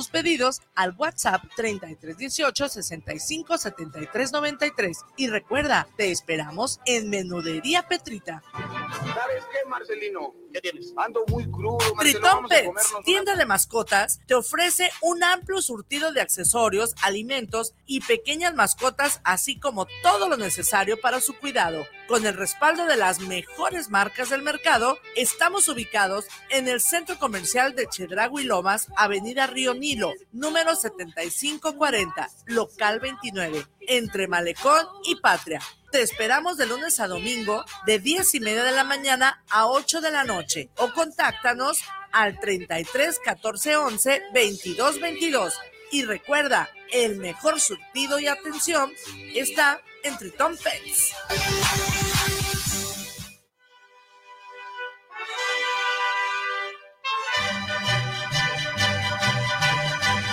tus pedidos al WhatsApp 3318 65 73 93. Y recuerda, te esperamos en Menudería Petrita. ¿Sabes qué, Marcelino? ¿Qué tienes? Ando muy crudo, Marcelo. Pets, tienda de mascotas, te ofrece un amplio surtido de accesorios, alimentos y pequeñas mascotas, así como todo lo necesario para su cuidado. Con el respaldo de las mejores marcas del mercado, estamos ubicados en el centro comercial de Chedragui Lomas, Avenida Río Nilo, número 7540, local 29, entre Malecón y Patria. Te esperamos de lunes a domingo de 10 y media de la mañana a 8 de la noche o contáctanos al 33 14 11 22 22. Y recuerda, el mejor surtido y atención está en Tritón Pets.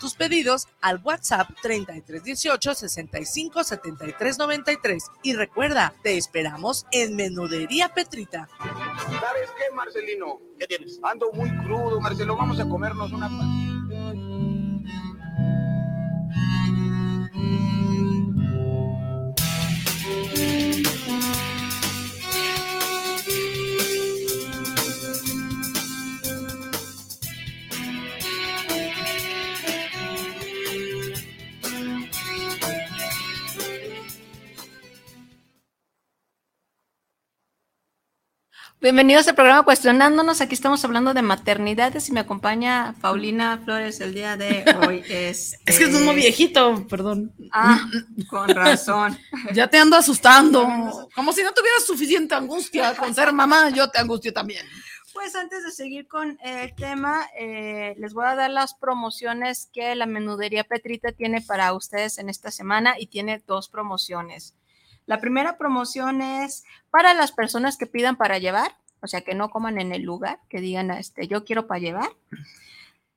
tus pedidos al WhatsApp 3318 65 73 93. Y recuerda, te esperamos en Menudería Petrita. ¿Sabes qué, Marcelino? ¿Qué tienes? Ando muy crudo, Marcelo. Vamos a comernos una... Bienvenidos al programa Cuestionándonos. Aquí estamos hablando de maternidades y me acompaña Paulina Flores el día de hoy. Es que es uno viejito, perdón. Ah, con razón. Ya te ando asustando. Como si no tuvieras suficiente angustia con ser mamá, yo te angustio también. Pues antes de seguir con el tema, eh, les voy a dar las promociones que la menudería Petrita tiene para ustedes en esta semana y tiene dos promociones. La primera promoción es para las personas que pidan para llevar, o sea, que no coman en el lugar, que digan, este, yo quiero para llevar.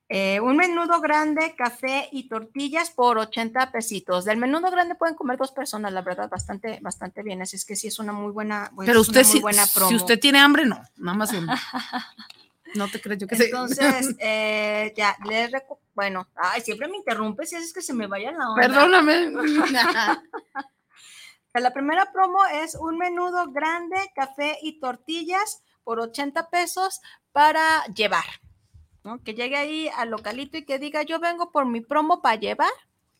Eh, un menudo grande, café y tortillas por 80 pesitos. Del menudo grande pueden comer dos personas, la verdad, bastante, bastante bien. Así es que sí es una muy buena, pues, Pero es usted, si, buena promo. si usted tiene hambre, no, nada más. No te crees yo que sí. Entonces, eh, ya, les recu- bueno, ay, siempre me interrumpes y haces que se me vaya la onda. Perdóname. La primera promo es un menudo grande, café y tortillas por 80 pesos para llevar. ¿no? Que llegue ahí al localito y que diga, yo vengo por mi promo para llevar.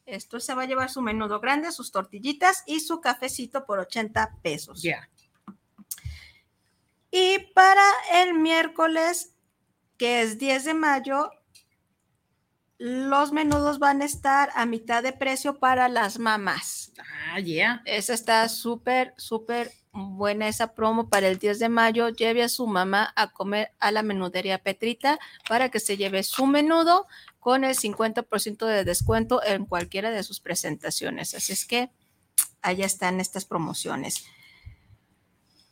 Esto se va a llevar su menudo grande, sus tortillitas y su cafecito por 80 pesos. Ya. Y para el miércoles, que es 10 de mayo, los menudos van a estar a mitad de precio para las mamás. Ah, ya. Esa está súper, súper buena esa promo para el 10 de mayo. Lleve a su mamá a comer a la menudería Petrita para que se lleve su menudo con el 50% de descuento en cualquiera de sus presentaciones. Así es que allá están estas promociones.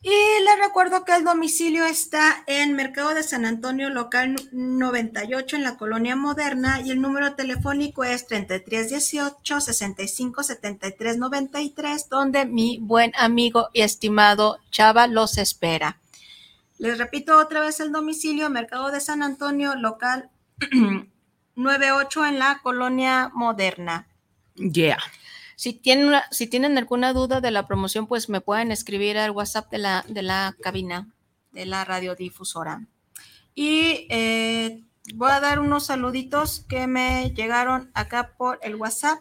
Y les recuerdo que el domicilio está en Mercado de San Antonio, local 98 en la colonia moderna y el número telefónico es 3318 65 73 93, donde mi buen amigo y estimado Chava los espera. Les repito otra vez el domicilio, Mercado de San Antonio, local 98 en la colonia moderna. Ya. Si tienen, una- si tienen alguna duda de la promoción, pues me pueden escribir al WhatsApp de la, de la cabina, de la radiodifusora. Y eh, voy a dar unos saluditos que me llegaron acá por el WhatsApp.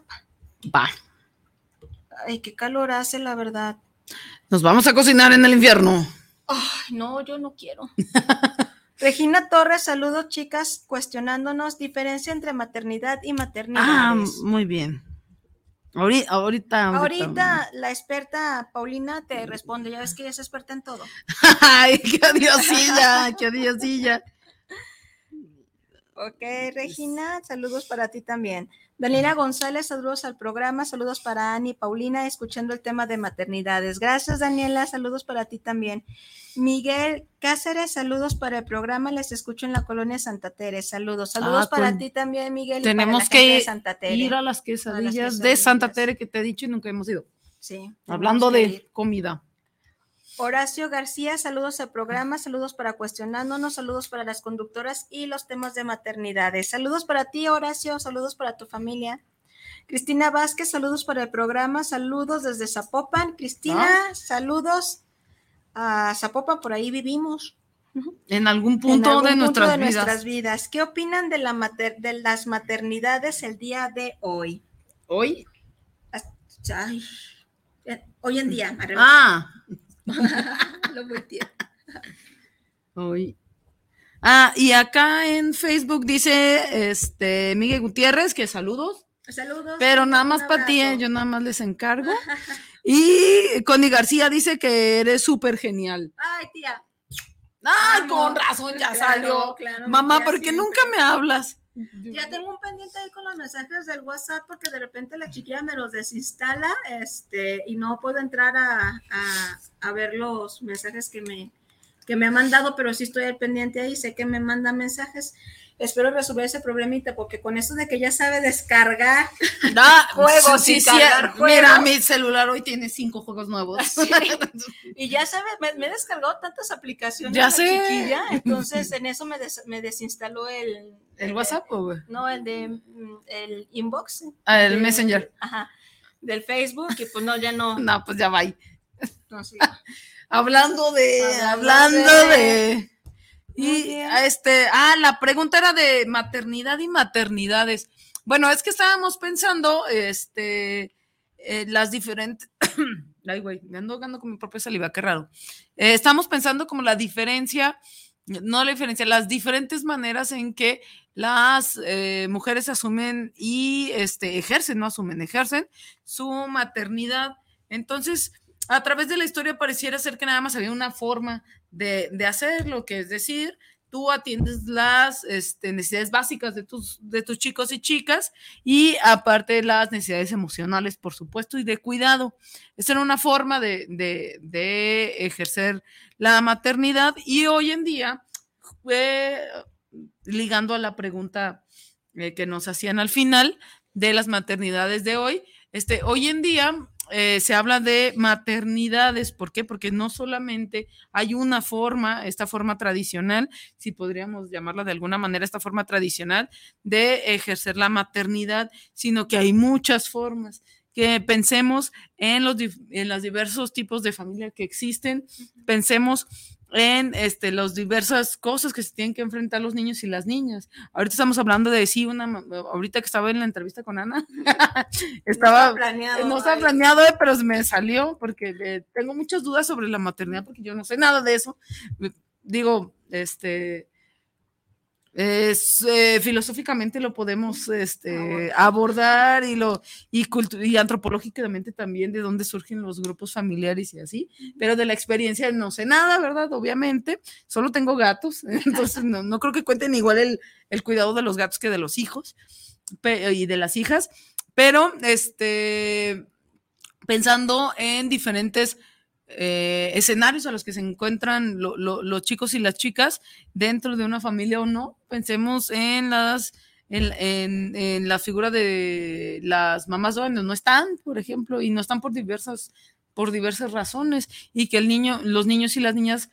Va. Ay, qué calor hace, la verdad. Nos vamos a cocinar en el infierno. Ay, no, yo no quiero. Regina Torres, saludos chicas, cuestionándonos diferencia entre maternidad y maternidad. Ah, muy bien. Ahorita, ahorita. Ahorita la experta Paulina te responde, ya ves que ella es experta en todo. Ay, qué diosilla, qué diosilla. Ok, Regina, saludos para ti también. Daniela González, saludos al programa, saludos para Ani y Paulina, escuchando el tema de maternidades. Gracias, Daniela, saludos para ti también. Miguel Cáceres, saludos para el programa, les escucho en la colonia Santa Tere, saludos. Saludos Ah, para con- ti también, Miguel. Tenemos de que Santa Tere. ir a las quesadillas de Santa quesadillas. Tere que te he dicho y nunca hemos ido. Sí, Hablando de ir. comida. Horacio García, saludos al programa, saludos para cuestionándonos, saludos para las conductoras y los temas de maternidades. Saludos para ti, Horacio, saludos para tu familia. Cristina Vázquez, saludos para el programa, saludos desde Zapopan. Cristina, saludos a Zapopan, por ahí vivimos. En algún En punto algún de punto nuestras de vidas. nuestras vidas. ¿Qué opinan de, la mater- de las maternidades el día de hoy? Hoy. Ay, hoy en día. Ah, Lo volteé. hoy. Ah, y acá en Facebook dice este Miguel Gutiérrez que saludos, Saludos. pero nada más para ti, yo nada más les encargo. Y Connie García dice que eres súper genial. Ay, tía. Amo. con razón ya Claro, salió. claro, Mamá, ¿por qué siempre. nunca me hablas? Ya tengo un pendiente ahí con los mensajes del WhatsApp porque de repente la chiquilla me los desinstala este, y no puedo entrar a, a- ver los mensajes que me, que me ha mandado, pero sí estoy al pendiente ahí, sé que me manda mensajes. Espero resolver ese problemita porque con eso de que ya sabe descargar, Ah, Juegos sí, sin sí, cargar Mira, mi celular hoy tiene cinco juegos nuevos. y ya sabe, me, me he descargado tantas aplicaciones. Ya sé. chiquilla, entonces en eso me, des- me desinstaló el, ¿El WhatsApp o güey? No, el de mm, el inbox. Ah, el Messenger. Ajá. Del Facebook, y pues no, ya no. No, pues ya va ahí. Hablando de, Hablando hablando de- Y este, ah, la pregunta era de maternidad y maternidades. Bueno, es que estábamos pensando, este, eh, las diferentes. Ay, güey, me ando ahogando con mi propia saliva, qué raro. Eh, estamos pensando como la diferencia, no la diferencia, las diferentes maneras en que las eh, mujeres asumen y este, ejercen, no asumen, ejercen su maternidad. Entonces, a través de la historia pareciera ser que nada más había una forma de, de hacerlo, que es decir, tú atiendes las este, necesidades básicas de tus, de tus chicos y chicas y aparte las necesidades emocionales, por supuesto, y de cuidado. Esa era una forma de, de- de ejercer la maternidad y hoy en día, eh, ligando a la pregunta eh, que nos hacían al final de las maternidades de hoy, este, hoy en día eh, se habla de maternidades. ¿Por qué? Porque no solamente hay una forma, esta forma tradicional, si podríamos llamarla de alguna manera, esta forma tradicional de ejercer la maternidad, sino que hay muchas formas. Que pensemos en los, en los diversos tipos de familia que existen, pensemos en este, las diversas cosas que se tienen que enfrentar los niños y las niñas. Ahorita estamos hablando de sí, una, ahorita que estaba en la entrevista con Ana, estaba, No está planeado, no está planeado, eh, pero me salió porque eh, tengo muchas dudas sobre la maternidad porque yo no sé nada de eso. Digo, este, es, eh, filosóficamente lo podemos este, abordar y, lo, y, y antropológicamente también de dónde surgen los grupos familiares y así, pero de la experiencia no sé nada, ¿verdad? Obviamente, solo tengo gatos, entonces no, no creo que cuenten igual el, el cuidado de los gatos que de los hijos y de las hijas, pero este, pensando en diferentes eh, escenarios a los que se encuentran lo- lo- los chicos y las chicas dentro de una familia o no, pensemos en las en, en- la figura de las mamás donde no están, por ejemplo, y no están por diversas por diversas razones y que el niño, los niños y las niñas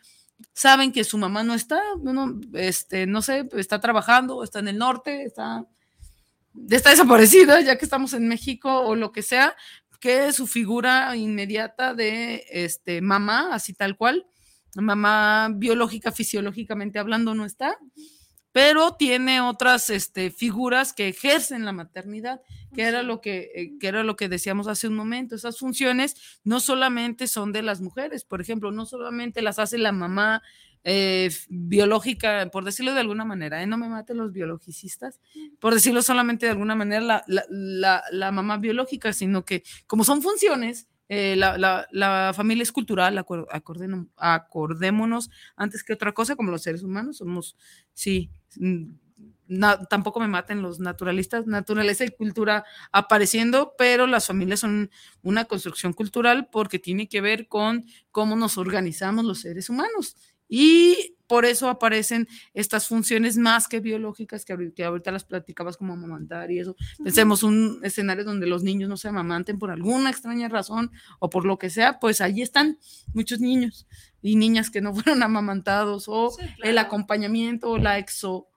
saben que su mamá no está, no, este, no sé, está trabajando, está en el norte, está, está desaparecida, ya que estamos en México o lo que sea, que su figura inmediata de este, mamá, así tal cual, mamá biológica, fisiológicamente hablando, no está, pero tiene otras este, figuras que ejercen la maternidad, que era lo que, eh, que era lo que decíamos hace un momento. Esas funciones no solamente son de las mujeres, por ejemplo, no solamente las hace la mamá eh, biológica, por decirlo de alguna manera, ¿eh? no me maten los biologicistas, por decirlo solamente de alguna manera, la, la- la- mamá biológica, sino que como son funciones, eh, la, familia es cultural, acordémonos antes que otra cosa, como los seres humanos, somos, sí, na- tampoco me maten los naturalistas, naturaleza y cultura apareciendo, pero las familias son una construcción cultural porque tiene que ver con cómo nos organizamos los seres humanos. Y por eso aparecen estas funciones más que biológicas que ahorita, que ahorita las platicabas como amamantar y eso. Pensemos un escenario donde los niños no se amamanten por alguna extraña razón o por lo que sea, pues ahí están muchos niños y niñas que no fueron amamantados o Sí, el acompañamiento o la exo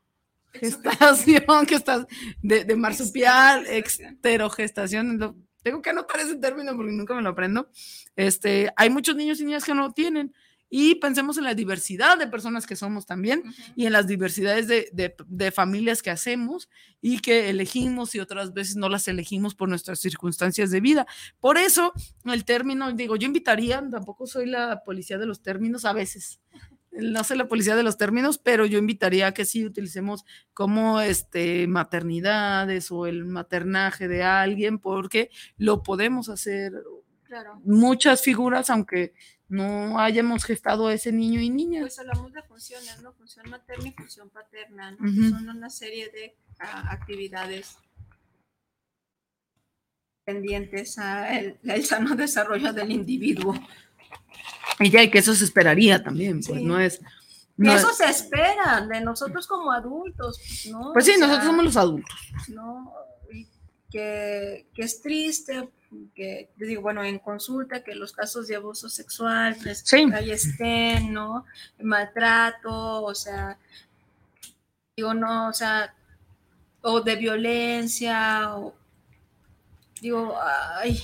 gestación que estás de, de marsupial, exterogestación. lo- tengo que anotar ese término porque nunca me lo aprendo. Este, hay muchos niños y niñas que no lo tienen. Y pensemos en la diversidad de personas que somos también y en las diversidades de, de- de familias que hacemos y que elegimos y otras veces no las elegimos por nuestras circunstancias de vida. Por eso el término, digo, yo invitaría, tampoco soy la policía de los términos a veces, no sé la policía de los términos, pero yo invitaría a que sí utilicemos como este maternidades o el maternaje de alguien, porque lo podemos hacer Claro. muchas figuras, aunque no hayamos gestado a ese niño y niña. Pues hablamos de funciones, ¿no? Función materna y función paterna. Son una serie de ah, actividades pendientes al el sano desarrollo del individuo. Y ya, y que eso se esperaría también, pues no es. Y no eso es- se espera de nosotros como adultos, ¿no? pues sí, O sea, nosotros somos los adultos. ¿no? Y que, que es triste, que te digo, bueno, en consulta, que los casos de abuso sexual, pues, Sí. ahí estén, ¿no? Maltrato, o sea, digo, no, o sea, o de violencia, o digo, ay,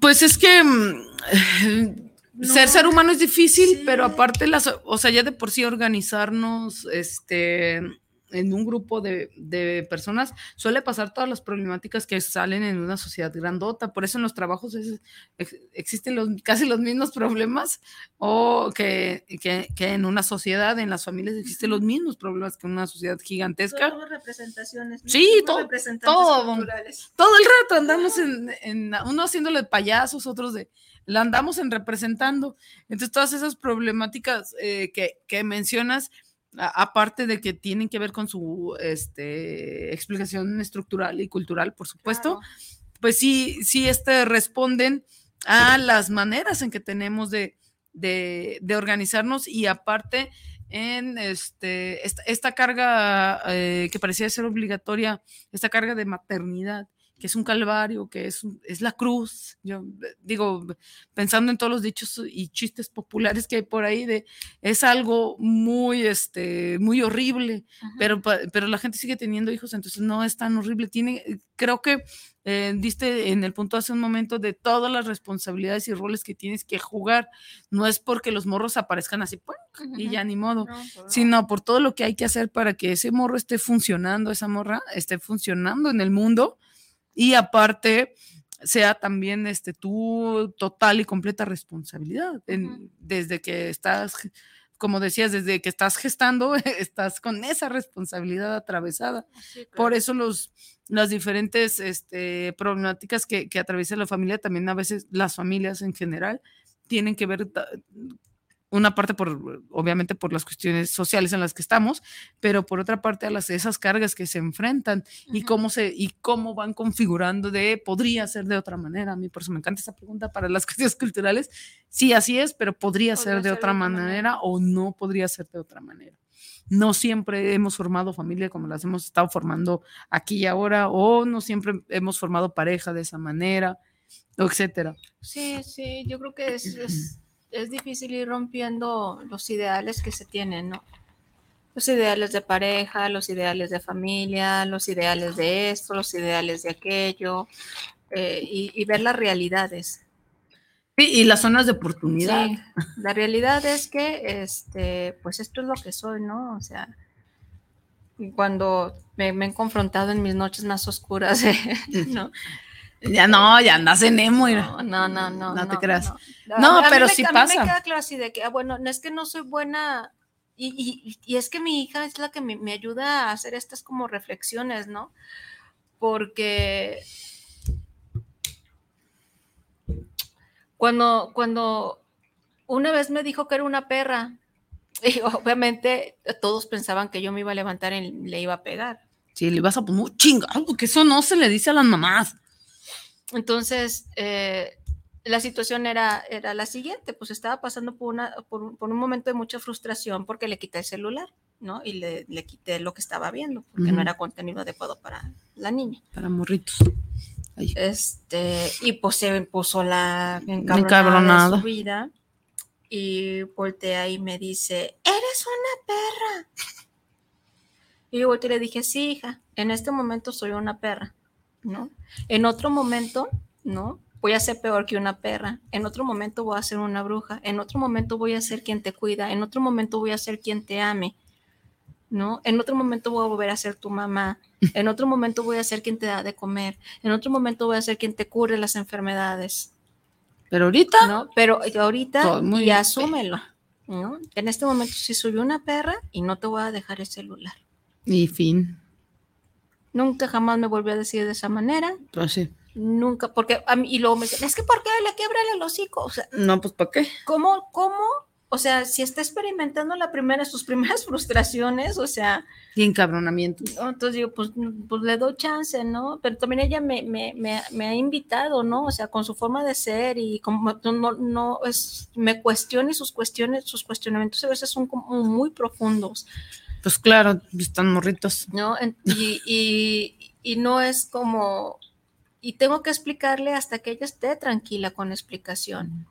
Pues es que mm, ser ser humano es difícil, Sí. pero aparte, las, o sea, ya de por sí organizarnos este, en un grupo de, de personas suele pasar todas las problemáticas que salen en una sociedad grandota. Por eso en los trabajos es- existen los, casi los mismos problemas o que, que, que en una sociedad, en las familias existen los mismos problemas que en una sociedad gigantesca. todas representaciones. Sí, todo- todo. todo el rato andamos en, en uno haciéndole payasos, otros de la andamos en representando. Entonces, todas esas problemáticas eh, que, que mencionas, a- aparte de que tienen que ver con su este, explicación estructural y cultural, por supuesto, Claro. pues sí, sí este, responden a las maneras en que tenemos de, de, de organizarnos y aparte en este, esta, esta carga eh, que parecía ser obligatoria, esta carga de maternidad, que es un calvario, que es, es la cruz. Yo eh, digo, pensando en todos los dichos y chistes populares que hay por ahí, de, es algo muy, este, muy horrible, Ajá. pero, pero la gente sigue teniendo hijos, entonces no es tan horrible. Tiene, creo que eh, diste en el punto hace un momento de todas las responsabilidades y roles que tienes que jugar. No es porque los morros aparezcan así ¡pum! y ya ni modo, No, no. sino por todo lo que hay que hacer para que ese morro esté funcionando, esa morra esté funcionando en el mundo y aparte sea también este tu total y completa responsabilidad en- desde que estás como decías desde que estás gestando estás con esa responsabilidad atravesada. Sí, por eso los las diferentes este, problemáticas que, que atraviesa la familia también a veces las familias en general tienen que ver una parte por obviamente por las cuestiones sociales en las que estamos pero por otra parte a las esas cargas que se enfrentan y cómo se y cómo van configurando de podría ser de otra manera. A mí por eso me encanta esa pregunta para las cuestiones culturales. Sí así es pero podría, ser de otra manera, o no podría ser de otra manera. No siempre hemos formado familia como las hemos estado formando aquí y ahora o no siempre hemos formado pareja de esa manera etcétera. Sí, sí, yo creo que es, es, es difícil ir rompiendo los ideales que se tienen, ¿no? Los ideales de pareja, los ideales de familia, los ideales de esto, los ideales de aquello, eh, y, y ver las realidades. sí, y las zonas de oportunidad Sí, la realidad es que, este, pues esto es lo que soy, ¿no? O sea, cuando me, me he confrontado en mis noches más oscuras, ¿no? Ya no ya andas en emo. No, no, no, no. No te creas. No, pero sí a mí pasa. me queda claro así de que, ah, bueno, no es que no soy buena. Y, y- y es que mi hija es la que me, me ayuda a hacer estas como reflexiones, ¿no? Porque cuando, cuando una vez me dijo que era una perra, y obviamente todos pensaban que yo me iba a levantar y le iba a pegar. sí le ibas a poner chingado porque eso no se le dice a las mamás Entonces, eh, la situación era, era la siguiente, pues estaba pasando por, una, por, un, por un momento de mucha frustración porque le quité el celular, ¿no? Y le, le quité lo que estaba viendo, porque no era contenido adecuado para la niña. para morritos Ay. Este, y pues se puso la encabronada, Encabronada. de su vida y voltea y me dice, eres una perra. Y yo volteé y le dije, sí, hija, en este momento soy una perra, ¿no? En otro momento, ¿no? Voy a ser peor que una perra. En otro momento voy a ser una bruja. En otro momento voy a ser quien te cuida. En otro momento voy a ser quien te ame. ¿No? En otro momento voy a volver a ser tu mamá. En otro momento voy a ser quien te da de comer. En otro momento voy a ser quien te cure las enfermedades. pero ahorita ¿No? Pero ahorita Todo muy y asúmelo. ¿no? En este momento sí soy una perra y no te voy a dejar el celular. Y fin. Nunca jamás me volvió a decir de esa manera. Pues sí. Nunca, porque a mí, y luego me dicen, es que ¿por qué le quiebra el hocico? O sea, No, pues ¿para qué? ¿cómo, cómo? O sea, si está experimentando la primera, sus primeras frustraciones, o sea, Y encabronamiento. ¿no? entonces digo, pues, pues le doy chance, ¿no? Pero también ella me, me, me, me ha invitado, ¿no? O sea, con su forma de ser y como no, no es, me cuestiona y sus cuestiones, sus cuestionamientos a veces son como muy profundos. Pues claro, están morritos. ¿no? Y, y- y no es como, y tengo que explicarle hasta que ella esté tranquila con la explicación.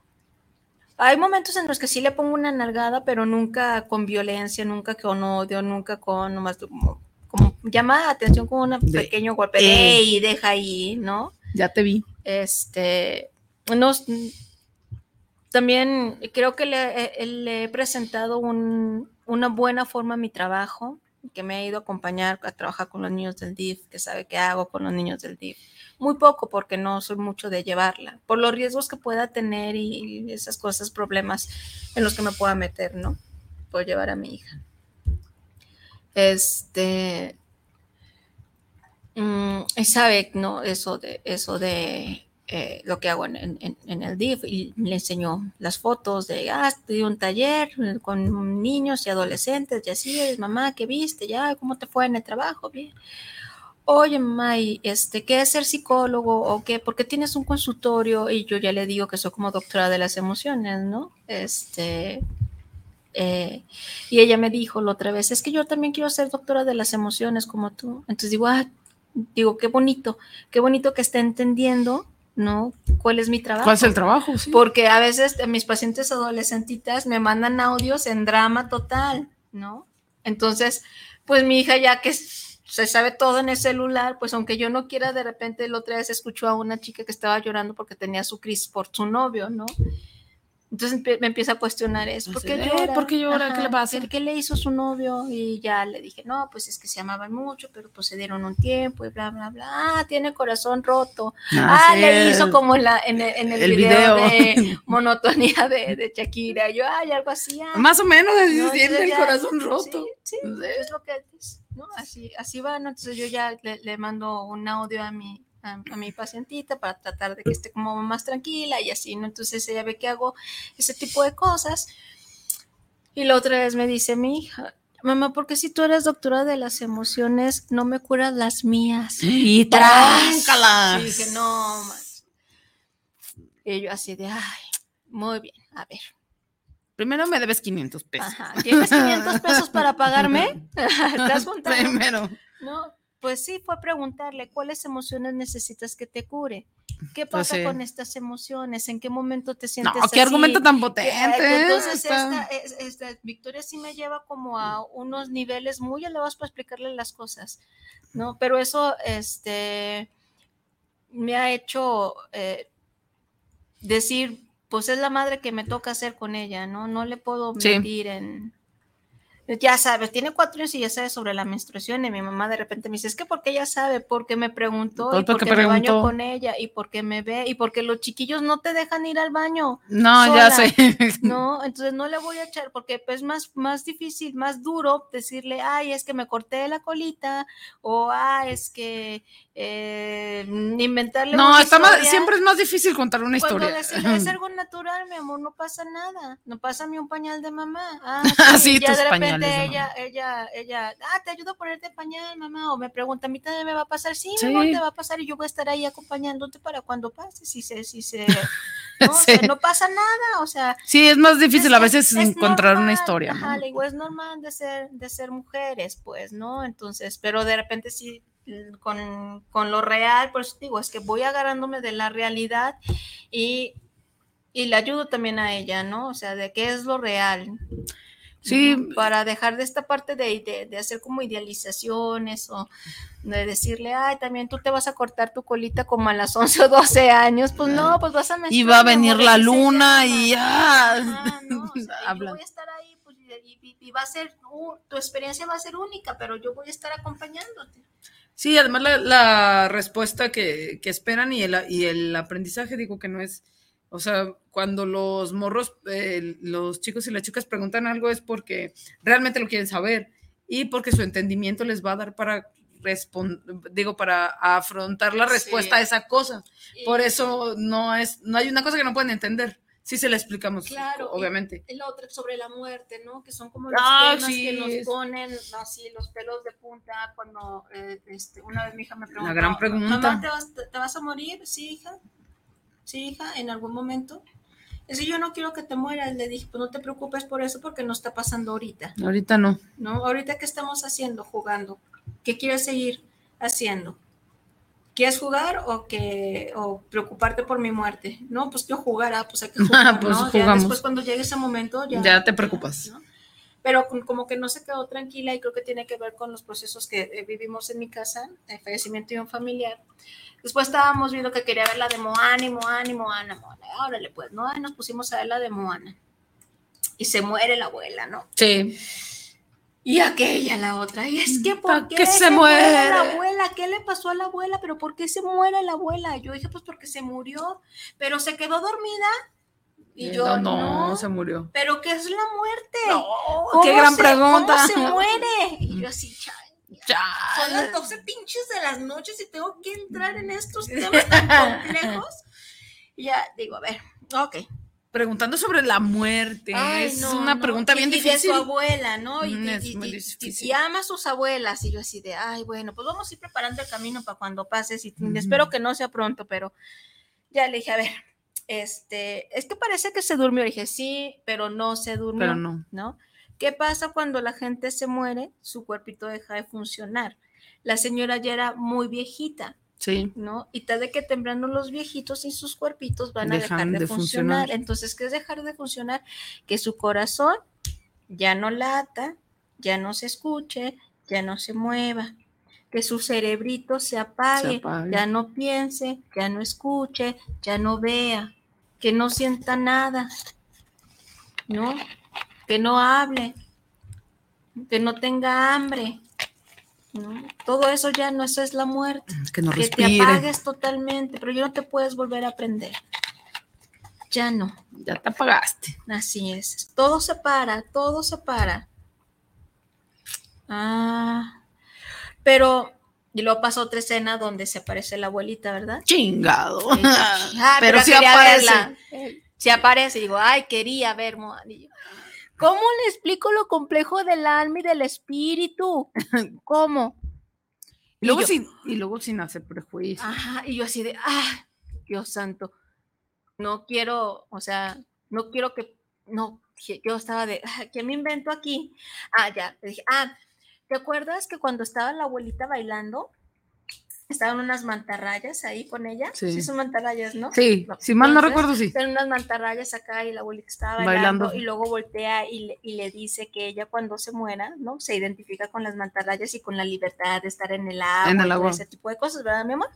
Hay momentos en los que sí le pongo una nalgada, pero nunca con violencia, nunca con odio, nunca con nomás como, como llama la atención con un pequeño golpe. eh. ¡Ey! Deja ahí, ¿no? Ya te vi. Este, no, también creo que le, le he presentado un- una buena forma mi trabajo, que me ha ido a acompañar a trabajar con los niños del DIF, que sabe qué hago con los niños del DIF. Muy poco porque no soy mucho de llevarla, por los riesgos que pueda tener y, y esas cosas, problemas en los que me pueda meter, ¿no? Por llevar a mi hija. Este, mm, y sabe, ¿no? Eso de, eso de eh, lo que hago en, en- en el DIF y le enseñó las fotos de, ah, estudié un taller eh, con niños y adolescentes y así, es, mamá, ¿qué viste? Ya, ¿cómo te fue en el trabajo? Bien. Oye, mamá, ¿y este, ¿qué es ser psicólogo o qué? ¿Por qué tienes un consultorio? Y yo ya le digo que soy como doctora de las emociones, ¿no? Este, eh, y ella me dijo la otra vez, es que yo también quiero ser doctora de las emociones como tú. Entonces digo, ah, digo, qué bonito, qué bonito que esté entendiendo, ¿no? ¿Cuál es mi trabajo? ¿Cuál es el trabajo? Sí. Porque a veces mis pacientes adolescentitas me mandan audios en drama total, ¿no? Entonces, pues mi hija ya que se sabe todo en el celular, pues aunque yo no quiera, de repente la otra vez escuchó a una chica que estaba llorando porque tenía su crisis por su novio, ¿no? Entonces me empieza a cuestionar eso. ¿Por qué "Eh, llora? ¿por qué llora? ¿Qué le pasa? ¿Qué, le hizo su novio? Y ya le dije, no, pues es que se amaban mucho, pero pues se dieron un tiempo y bla, bla, bla. Ah, tiene corazón roto. Ah, le sí. hizo como en, la, en, el, en el el video, video. de monotonía de, de Shakira. Yo, ay, algo así. ah. Más o menos así No, entonces el ya- corazón roto. Sí, sí, Sí. es lo que es, ¿no? Así, así va, ¿no? Entonces yo ya le, le mando un audio a mi, a, a mi pacientita para tratar de que esté como más tranquila y así, ¿no? Entonces ella ve que hago ese tipo de cosas. Y la otra vez me dice mi hija, mamá, porque si tú eres doctora de las emociones, no me curas las mías? Y ¡Tras! tráncala. Y dije, no, man". Y yo así de, ay, muy bien, a ver. Primero me debes 500 pesos. Ajá, ¿tienes 500 pesos para pagarme? ¿Estás juntando? Primero. No, pues sí, fue preguntarle cuáles emociones necesitas que te cure. ¿Qué Pues pasa sí. con estas emociones? ¿En qué momento te No, sientes qué así? argumento tan Que, potente. Entonces, está- esta, es- esta Victoria sí me lleva como a unos niveles muy elevados para explicarle las cosas, ¿no? Pero eso, este, me ha hecho eh, decir, pues es la madre que me toca hacer con ella, ¿no? No le puedo Sí. mentir en... Ya sabes, tiene cuatro años y ya sabe sobre la menstruación y mi mamá de repente me dice, es que porque ella sabe, porque me preguntó Pues y porque porque me baño con ella y porque me ve y porque los chiquillos no te dejan ir al baño. No, ya sé. No, entonces no le voy a echar porque es más, más difícil, más duro decirle, ay, es que me corté la colita o, ah, es que eh, inventarle No, una está más, historia. siempre es más difícil contar una Cuando historia. decirle, es algo natural, mi amor, no pasa nada. No pásame un pañal de mamá. Ah, Sí, y ya tus de pañales de ella, ella, ella, ah, te ayudo a ponerte pañal, mamá. O me pregunta, a mí también me va a pasar. Sí, Sí. mi amor, te va a pasar y yo voy a estar ahí acompañándote para cuando pase. Si se, si se, no, O Sí. sea, no pasa nada. O sea, Sí, es más difícil es- a veces es- es encontrar una historia. ajá, ¿no? digo, es normal de ser, de ser mujeres, pues, ¿no? Entonces, pero de repente sí, con, con lo real, por eso digo, es que voy agarrándome de la realidad y, y le ayudo también a ella, ¿no? O sea, de qué es lo real. Sí. Para dejar de esta parte de, de, de hacer como idealizaciones o de decirle, ay, también tú te vas a cortar tu colita como a las 11 o 12 años. Pues no, pues vas a Y va a venir la luna y ah, Ajá, no, o sea, yo voy a estar ahí pues, y, va a ser, tu experiencia va a ser única, pero yo voy a estar acompañándote. Sí, además la, la respuesta que, que esperan y el, y el aprendizaje, digo que no es O sea, cuando los morros, eh, los chicos y las chicas preguntan algo es porque realmente lo quieren saber y porque su entendimiento les va a dar para digo, para afrontar la respuesta Sí. a esa cosa. Por Y- eso no es, no hay una cosa que no pueden entender. Si se la explicamos, Claro, y- obviamente. El otro sobre la muerte, ¿no? Que son como los Ah, temas sí, que nos ponen así los pelos de punta cuando eh, este, una vez mi hija me preguntó. gran pregunta. Mamá, ¿te vas, te vas a morir? Sí, hija. Sí, hija, en algún momento. Es que yo no quiero que te mueras. Le dije, pues no te preocupes por eso porque no está pasando ahorita. Ahorita no. ¿No? Ahorita, ¿qué estamos haciendo? Jugando. ¿Qué quieres seguir haciendo? ¿Quieres jugar o que o preocuparte por mi muerte? No, pues yo jugar, ah, pues hay que jugar, Pues ¿no? Ya jugamos. después cuando llegue ese momento ya, Ya te preocupas. ¿no? Pero como que no se quedó tranquila y creo que tiene que ver con los procesos que eh, vivimos en mi casa, el fallecimiento de un familiar. Después estábamos viendo que quería ver la de Moana y Moana y Moana, Moana. Órale, pues, ¿no? Ahí nos pusimos a ver la de Moana. Y se muere la abuela, ¿no? Sí. Y aquella, la otra. Y es que, ¿Pa' ¿por qué qué se se muere muere? la abuela? ¿Qué le pasó a la abuela? ¿Pero por qué se muere la abuela? Yo dije, pues porque se murió, pero se quedó dormida. Y yo, no, no, no, se murió. ¿pero qué es la muerte? Oh, qué gran se- pregunta. ¿Cómo se muere? Y yo así, "Chay, Ya. son las 12 pinches de las noches y tengo que entrar en estos temas tan complejos. Y ya digo, a ver, ok. Preguntando sobre la muerte. Ay, es no, una no. pregunta Y- bien y difícil. de su abuela, ¿no? Y, Mm, y- y- y- y ama a sus abuelas. Y yo así de, ay, bueno, pues vamos a ir preparando el camino para cuando pases. Y espero que no sea pronto, pero ya le dije, a ver, este, es que parece que se durmió. Dije, sí, pero no se durmió. Pero no. ¿no? ¿Qué pasa cuando la gente se muere? Su cuerpito deja de funcionar. La señora ya era muy viejita, Sí. ¿no? Y tarde que temprano los viejitos y sus cuerpitos van a dejar de, de funcionar. funcionar. Entonces, ¿qué es dejar de funcionar? Que su corazón ya no lata, ya no se escuche, ya no se mueva. Que su cerebrito se apague, apague. ya no piense, ya no escuche, ya no vea, que no sienta nada, ¿no? Que no hable, que no tenga hambre. ¿no? Todo eso ya no, eso es la muerte Que no que te apagues totalmente, pero ya no te puedes volver a aprender. Ya no, Ya te apagaste. así es. Todo se para, todo se para. Ah, pero, y luego pasó otra escena donde se aparece la abuelita, ¿verdad? Chingado. Ah, pero sí quería aparece. verla. Si aparece, digo, ay, quería ver Moana. Y yo, ¿Cómo le explico lo complejo del alma y del espíritu? ¿Cómo? Y luego, yo- sin, y luego sin hacer prejuicios. Ajá, y yo así de, ah, Dios santo, no quiero, o sea, no quiero que, no, yo estaba de, ah, ¿qué me invento aquí? Ah, ya, dije, ah, ¿te acuerdas que cuando estaba la abuelita bailando, estaban unas mantarrayas ahí con ella? Sí. son mantarrayas, ¿no? Sí, No, si mal no recuerdo, sí. Estaban unas mantarrayas acá y la abuelita estaba bailando, Bailando. y luego voltea y le, y le dice que ella cuando se muera, ¿no? Se identifica con las mantarrayas y con la libertad de estar en el agua, En el y agua. ese tipo de cosas, ¿verdad, mi amor?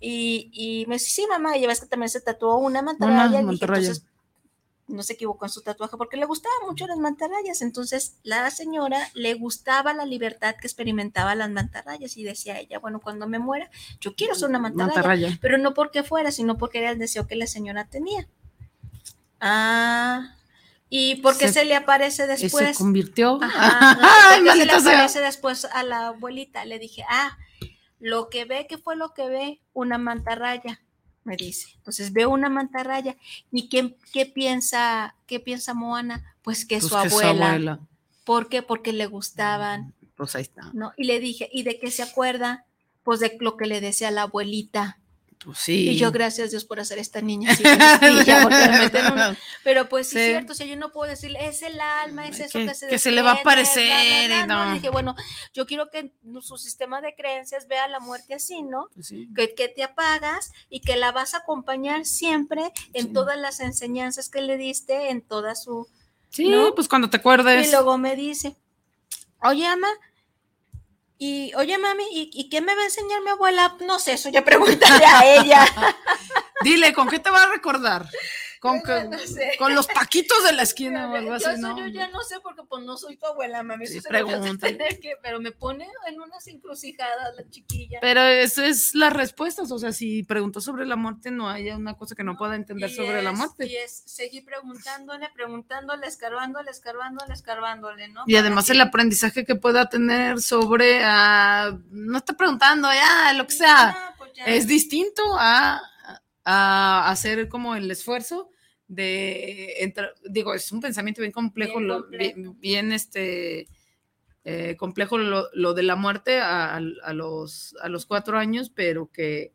Y, y me dice, sí, mamá, y ves que también se tatuó una mantarraya. y dije, mantarraya. entonces, no se equivocó en su tatuaje porque le gustaban mucho las mantarrayas. Entonces, la señora le gustaba la libertad que experimentaba las mantarrayas y decía ella, bueno, cuando me muera, yo quiero ser una mantarraya Mantarraya. pero no porque fuera, sino porque era el deseo que la señora tenía. Ah, y porque Se- se, le aparece Y se después. convirtió. Ajá, Ay, se le sea. aparece después a la abuelita. Le dije, ah, lo que ve, ¿qué fue lo que ve? Una mantarraya, me dice. Entonces veo una mantarraya. ¿Y qué, qué piensa, qué piensa Moana? Pues que, Pues su, que abuela. ¿Por qué? Porque le gustaban, Pues ahí está. ¿no? Y le dije, ¿y de qué se acuerda? Pues de lo que le decía la abuelita. Pues sí. Y yo, gracias Dios por hacer esta niña así. Pero pues sí, Sí. es cierto, o sea, yo no puedo decirle, es el alma, es eso Que- que, se que se le va a no. Dije, bueno, yo quiero que su sistema de creencias vea la muerte así, ¿no? Pues sí. Que, que te apagas y que la vas a acompañar siempre en todas las enseñanzas que le diste, en toda su... Sí, ¿no? pues cuando te acuerdes. Y luego me dice, oye, ama, y oye, mami, ¿y, qué me va a enseñar mi abuela? No sé, eso ya pregúntale a ella. Dile, ¿con qué te va a recordar? Con, Yo que- no sé. con los taquitos de la esquina o algo yo, así, eso ¿no? yo ya no sé porque pues no soy tu abuela, mami. Sí, eso tener que- pero me pone en unas encrucijadas la chiquilla. Pero eso es las respuestas, o sea, si preguntó sobre la muerte, no hay una cosa que no pueda entender sobre la muerte. Y es seguir preguntándole, preguntándole, escarbándole, escarbándole, escarbándole, ¿no? Y Para además que- el aprendizaje que pueda tener sobre, ah, no está preguntando, ya, lo que sea, Ah, pues ya. es distinto a, a hacer como el esfuerzo de, entrar- digo, es un pensamiento bien complejo, Bien lo- bien, bien, este, eh, complejo lo, lo de la muerte a, a los, a los cuatro años, pero que,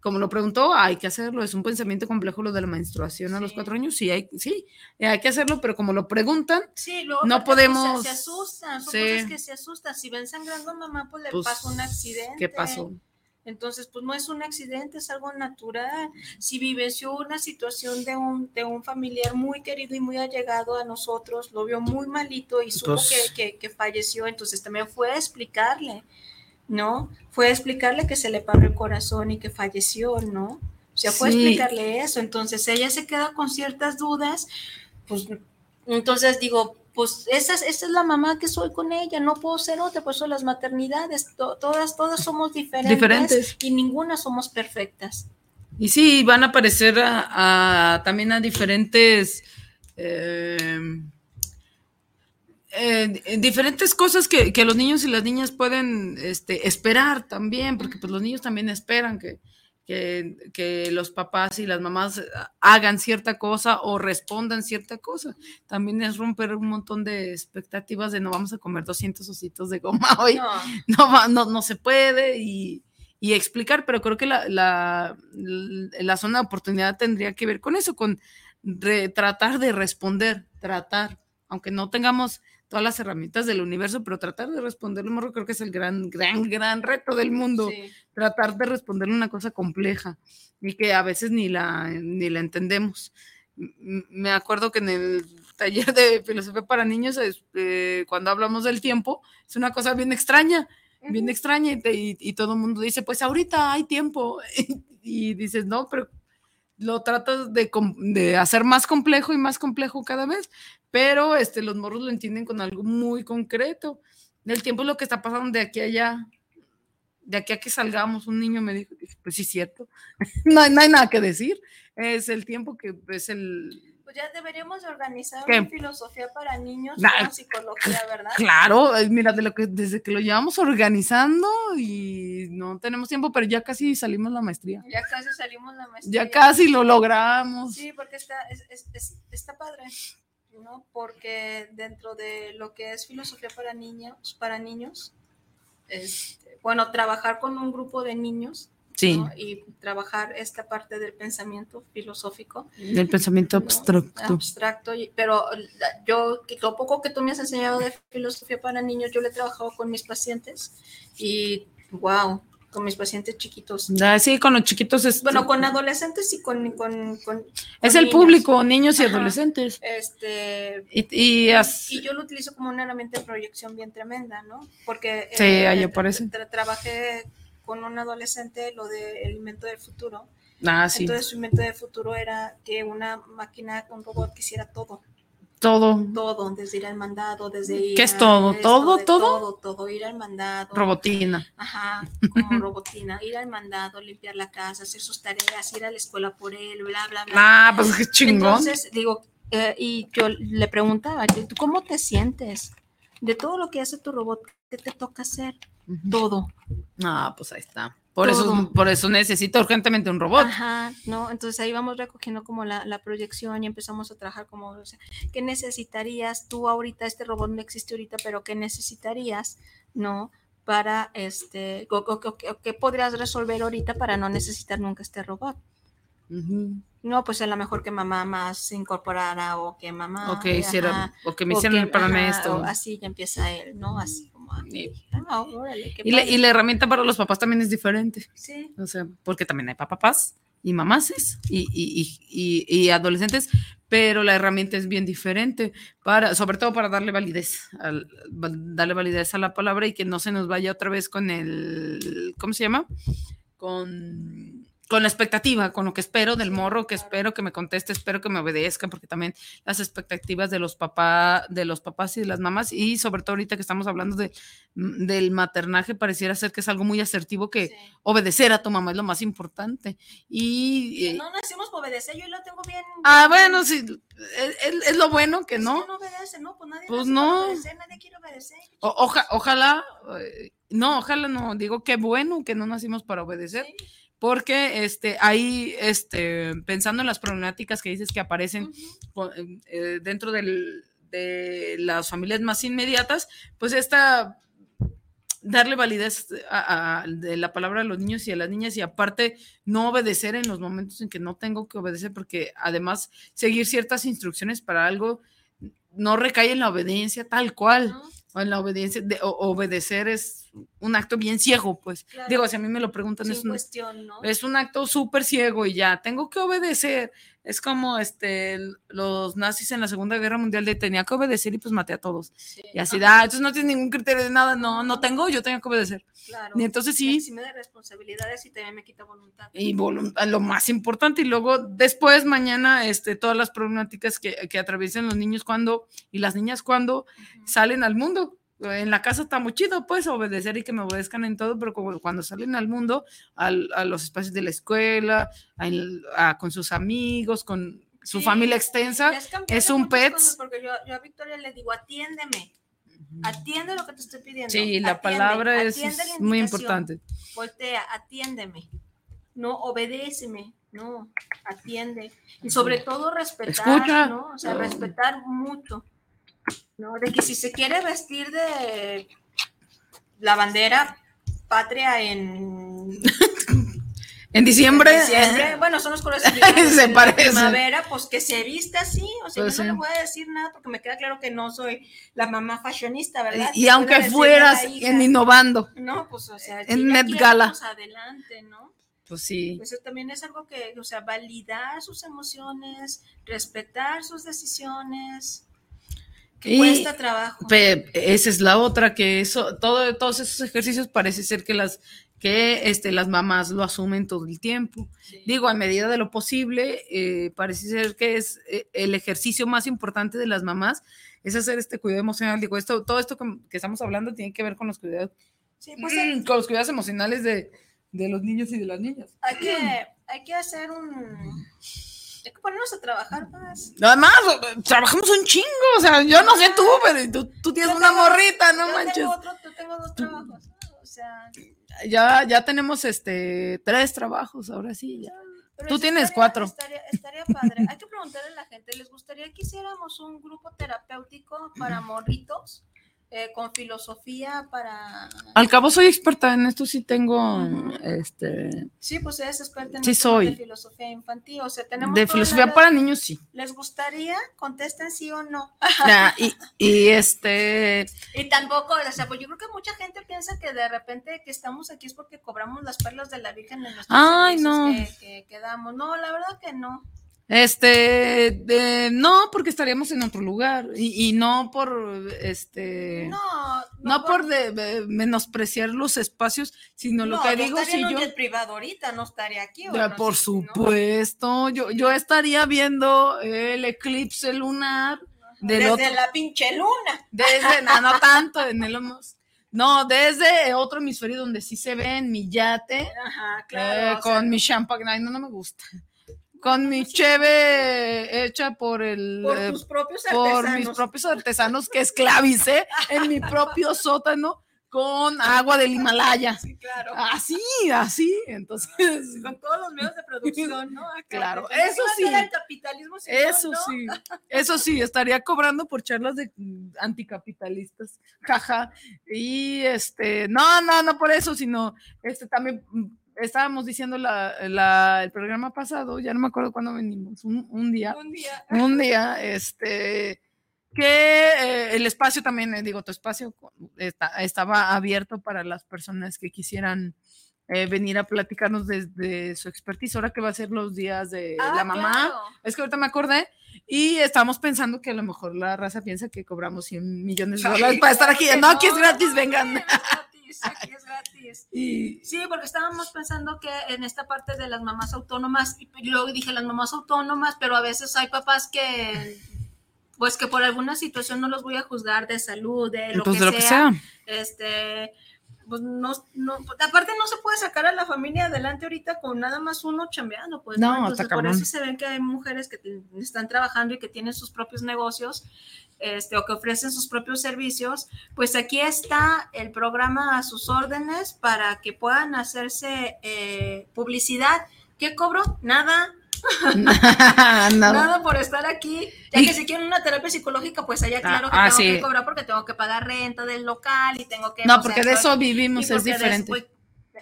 como lo preguntó, hay que hacerlo, es un pensamiento complejo lo de la menstruación a los cuatro años, sí, hay, sí, hay que hacerlo, pero como lo preguntan, Sí, luego no pues, podemos- Se, se asustan, son Sí. cosas que se asustan. Si ven sangrando a mamá, pues le pues, pasa un accidente. ¿qué pasó? Entonces, pues no es un accidente, es algo natural. Si vivenció una situación de un, de un familiar muy querido y muy allegado a nosotros, lo vio muy malito y supo que, que- que falleció, entonces también fue a explicarle, ¿no? Fue a explicarle que se le paró el corazón y que falleció, ¿no? O sea, fue a Sí. explicarle eso. Entonces ella se queda con ciertas dudas, pues entonces digo, pues esa, es- esa es la mamá que soy con ella, no puedo ser otra, por eso las maternidades, to- todas, todas somos diferentes, Diferentes. y ninguna somos perfectas. Y sí, van a aparecer a, a- también a diferentes eh, eh, diferentes cosas que, que los niños y las niñas pueden este, esperar también, porque pues los niños también esperan que, que, que los papás y las mamás hagan cierta cosa o respondan cierta cosa. También es romper un montón de expectativas de no vamos a comer 200 ositos de goma hoy No, no, va- no, no se puede y, y explicar, pero creo que la, la, la zona de oportunidad tendría que ver con eso, con re- tratar de responder, tratar, aunque no tengamos todas las herramientas del universo, pero tratar de responderlo, morro, creo que es el gran, gran, gran reto del mundo, sí. tratar de responderle una cosa compleja y que a veces ni la, ni la entendemos. Me acuerdo que en el taller de filosofía para niños, este, cuando hablamos del tiempo, es una cosa bien extraña, bien extraña y, te- y- y todo el mundo dice, pues ahorita hay tiempo. y dices, no, pero lo tratas de, de hacer más complejo y más complejo cada vez, pero este, los morros lo entienden con algo muy concreto. El tiempo es lo que está pasando de aquí a allá, de aquí a que salgamos. Un niño me dijo, pues sí, cierto, no, no hay nada que decir, es el tiempo que es el... Pues ya deberíamos de organizar ¿Qué? una filosofía para niños Nah, con psicología, ¿verdad? Claro, eh, mira, de lo que, desde que lo llevamos organizando y no tenemos tiempo, pero ya casi salimos la maestría. Ya casi salimos la maestría. Ya casi lo logramos. Sí, porque está, es- es- es- está padre, ¿no? Porque dentro de lo que es filosofía para niños, para niños, este, bueno, trabajar con un grupo de niños Sí, ¿no? y trabajar esta parte del pensamiento filosófico del pensamiento ¿no? abstracto. abstracto, pero yo, lo poco que tú me has enseñado de filosofía para niños, yo le he trabajado con mis pacientes y, wow, con mis pacientes chiquitos. Ah, Sí, con los chiquitos es, Bueno, con adolescentes y con... con, con- es con el niños. público, niños y Ajá. adolescentes. Este, Y, y as- y yo lo utilizo como una herramienta de proyección bien tremenda, ¿no? Porque Sí, eh, ahí tra- aparece. tra- trabajé con un adolescente lo del invento del futuro. ah, sí, Entonces su invento del futuro era que una máquina, un robot que hiciera todo, todo todo, desde ir al mandado, desde ir ¿Qué es todo? esto, ¿Todo, de todo? todo, todo, ir al mandado. robotina. Ajá, como robotina, ir al mandado, limpiar la casa, hacer sus tareas, ir a la escuela por él, bla, bla, bla. Ah, pues qué chingón. Entonces, digo, eh, y yo le preguntaba, ¿tú cómo te sientes? De todo lo que hace tu robot, ¿qué te toca hacer? Todo. Ah, pues ahí está. Por eso, por eso necesito urgentemente un robot. Ajá, ¿no? Entonces ahí vamos recogiendo como la, la proyección y empezamos a trabajar como, o sea, ¿qué necesitarías tú ahorita? Este robot no existe ahorita, pero ¿qué necesitarías, no? Para, este, o, o- o- o ¿qué podrías resolver ahorita para no necesitar nunca este robot? No, pues a lo mejor que mamá más se incorporara o que mamá... O que hiciera, ajá, o que me hicieran para esto. así ya empieza él, ¿no? Así Y- ah, órale, qué Y, la- padre. y la herramienta para los papás también es diferente. Sí, O sea, porque también hay papás y mamases y, y, y, adolescentes, pero la herramienta es bien diferente, para, sobre todo para darle validez, al- va- darle validez a la palabra y que no se nos vaya otra vez con el, ¿cómo se llama? Con con la expectativa, con lo que espero del morro, que espero que me conteste, espero que me obedezca, porque también las expectativas de los papás, de los papás y de las mamás, y sobre todo ahorita que estamos hablando de, mm, del maternaje, pareciera ser que es algo muy asertivo que Sí. obedecer a tu mamá es lo más importante. Y, eh, no nacimos por obedecer, yo lo tengo bien. ah, bueno, sí, es, lo bueno que no. si no obedece, no, pues nadie Pues no. obedecer, nadie quiere obedecer. O- oja- ojalá, eh, no, ojalá no, digo qué bueno que no nacimos para obedecer, Sí. Porque este, ahí, este, pensando en las problemáticas que dices que aparecen co- eh, dentro del- de las familias más inmediatas, pues esta darle validez a, a- de la palabra a los niños y a las niñas y aparte no obedecer en los momentos en que no tengo que obedecer porque además seguir ciertas instrucciones para algo no recae en la obediencia tal cual ¿no? o en la obediencia de o- obedecer es un acto bien ciego pues Claro. digo si a mí me lo preguntan es Sin un, cuestión, ¿no? es un acto súper ciego y ya, tengo que obedecer. Es como este, los nazis en la Segunda Guerra Mundial de tenía que obedecer y pues maté a todos. Sí. Y así, ah, entonces no tienes ningún criterio de nada, no, no tengo, yo tengo que obedecer. Claro. Y entonces sí, Si me da responsabilidades y también me quita voluntad. y volun- lo más importante, y luego después, mañana, este, todas las problemáticas que, que atraviesan los niños cuando y las niñas cuando Ujú. salen al mundo. En la casa está muy chido, pues, obedecer y que me obedezcan en todo, pero como cuando salen al mundo, al- a los espacios de la escuela, al- a- con sus amigos, con su Sí, familia extensa, es un pets. Porque yo, yo a Victoria le digo, atiéndeme. Atiende lo que te estoy pidiendo. sí, la atiende, palabra es, atiende la es muy importante. Voltea, atiéndeme. No, obedéceme. No, atiende. Y sobre todo respetar, Escucha. ¿no? O sea, respetar mucho. ¿No? De que si se quiere vestir de la bandera patria en En diciembre, diciembre, bueno, son los colores Se en la parece. primavera, pues que se vista así, o sea, Pues yo no sí. le voy a decir nada porque me queda claro que no soy la mamá fashionista, ¿verdad? y, Que aunque fueras en innovando, No, pues, o sea, en Met Gala. adelante, ¿no? pues sí. Eso también es algo que, o sea, validar sus emociones, respetar sus decisiones, que Y- cuesta trabajo. Esa es la otra, que eso, todo, todos esos ejercicios parece ser que las, que este, las mamás lo asumen todo el tiempo. Sí. Digo, a medida de lo posible, eh, parece ser que es eh, el ejercicio más importante de las mamás, es hacer este cuidado emocional. Digo, esto, todo esto que, que estamos hablando tiene que ver con los cuidados, Sí, pues con los cuidados emocionales de, de los niños y de las niñas. hay que, hay que hacer un... Hay que ponernos a trabajar más. Además, trabajamos un chingo, o sea, yo no sé tú, pero tú, tú tienes Yo una tengo- morrita, no yo manches. Tengo otro, yo tengo dos trabajos, o sea... Ya, ya tenemos este tres trabajos, ahora sí, ya. pero Tú tienes estaría- cuatro. Estaría, estaría padre. Hay que preguntarle a la gente, ¿les gustaría que hiciéramos un grupo terapéutico para morritos? Eh, con filosofía para... Al cabo soy experta en esto, sí tengo, este, Sí, pues eres experta en Sí soy. de filosofía infantil. O sea, tenemos de filosofía la- para niños, sí. ¿Les gustaría? Contesten sí o no. Y, y este, Y tampoco, o sea, pues yo creo que mucha gente piensa que de repente que estamos aquí es porque cobramos las perlas de la Virgen en nuestros Ay, no. que, que, que damos. No, la verdad que no. Este, de- no, porque estaríamos en otro lugar y, y no por, este, no, No, por de- de menospreciar los espacios, sino lo no, que yo digo, si en yo, jet privado ahorita, no estaría aquí. Ya, bueno, por supuesto, yo, yo estaría viendo el eclipse lunar Desde otro, la pinche luna. Desde, no, no tanto, en el No, desde otro hemisferio donde sí se ve en mi yate, Ajá, eh, claro. o sea, con mi champagne, ay, no, no me gusta. Con mi cheve hecha por el. por eh, tus propios por artesanos. mis propios artesanos que esclavicé en mi propio sótano con agua del Himalaya. Sí, claro. Así, así. Entonces, con todos los medios de producción, ¿no? Acá, Claro, eso sí. el capitalismo, Eso ¿no? sí, eso sí, estaría cobrando por charlas de mm, anticapitalistas, jaja. Y este, no, no, no por eso, sino este también mm, estábamos diciendo la, la- el programa pasado, ya no me acuerdo cuándo venimos, un, un día, Un día. un día, este, que eh, el espacio también, eh, digo, tu espacio está- estaba abierto para las personas que quisieran eh, venir a platicarnos desde su expertise, ahora que va a ser los días de Ah, la mamá. claro. Es que ahorita me acordé y estamos pensando que a lo mejor la raza piensa que cobramos 100 millones de dólares para estar aquí. que No, aquí es no, gratis, no, vengan. gratis, aquí es gratis. es. Y Sí, porque estábamos pensando que en esta parte de las mamás autónomas, y luego dije las mamás autónomas, pero a veces hay papás que, pues que por alguna situación no los voy a juzgar de salud, de lo, pues que, de lo que sea, sea. este, pues no, no, aparte no se puede sacar a la familia adelante ahorita con nada más uno chambeando, pues, No, Entonces, está por eso se ven que hay mujeres que están trabajando y que tienen sus propios negocios, este, o que ofrecen sus propios servicios, pues aquí está el programa a sus órdenes para que puedan hacerse eh, publicidad. ¿Qué cobro? Nada, Nada. nada por estar aquí. Ya que si quieren una terapia psicológica, pues allá claro que ah, tengo sí. que cobrar porque tengo que pagar renta del local y tengo que... No, sea, porque de eso vivimos, es porque de- diferente. pues, de-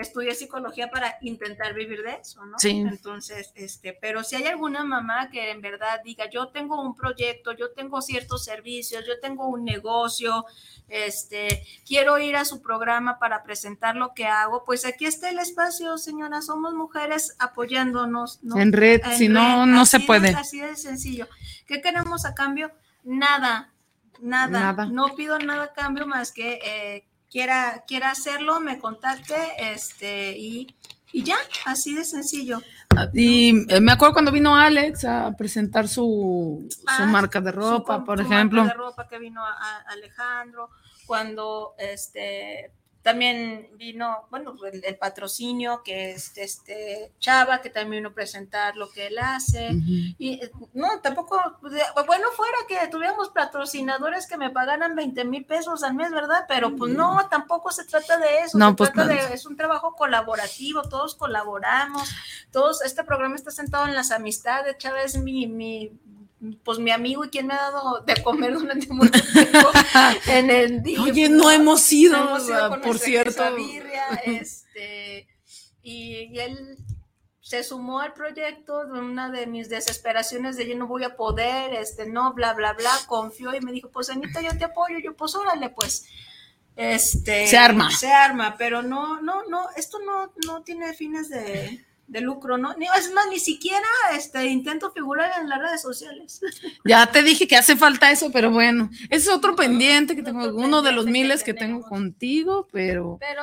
estudié psicología para intentar vivir de eso, ¿no? Sí. Entonces, este, pero si hay alguna mamá que en verdad diga, yo tengo un proyecto, yo tengo ciertos servicios, yo tengo un negocio, este, quiero ir a su programa para presentar lo que hago, pues aquí está el espacio, señora, somos mujeres apoyándonos, ¿no? En red, En si no, red, no se de- puede. así de sencillo. ¿Qué queremos a cambio? Nada, nada. Nada. No pido nada a cambio más que eh, quiera, quiera hacerlo, me contacte este, y, y ya, así de sencillo. Y eh, me acuerdo cuando vino Alex a presentar su, su Ah, marca de Su ropa, com- por su marca ejemplo. de ropa que vino a, a Alejandro, cuando este también vino, bueno, el, el patrocinio que es este Chava, que también vino a presentar lo que él hace. Y no, tampoco, bueno, fuera que tuviéramos patrocinadores que me pagaran 20 mil pesos al mes, ¿verdad? Pero pues no, tampoco se trata de eso. No, se pues, trata no. de, es un trabajo colaborativo, todos colaboramos, todos, este programa está sentado en las amistades, Chávez es mi, mi, pues mi amigo y quien me ha dado de comer durante mucho tiempo en el día. Oye, no hemos ido, Hemos ido ah, con por cierto. este, y, y él se sumó al proyecto de una de mis desesperaciones de yo no voy a poder, este, no, bla, bla, bla, confió y me dijo, pues Anita, yo te apoyo, yo pues órale, pues, este, Se arma. se arma, pero no, no, no, esto no, no tiene fines de, de lucro, ¿no? Ni, es más, ni siquiera, este, intento figurar en las redes sociales. Ya te dije que hace falta eso, pero bueno, ese es otro pendiente que tengo, uno de los miles que tengo contigo, pero, Pero,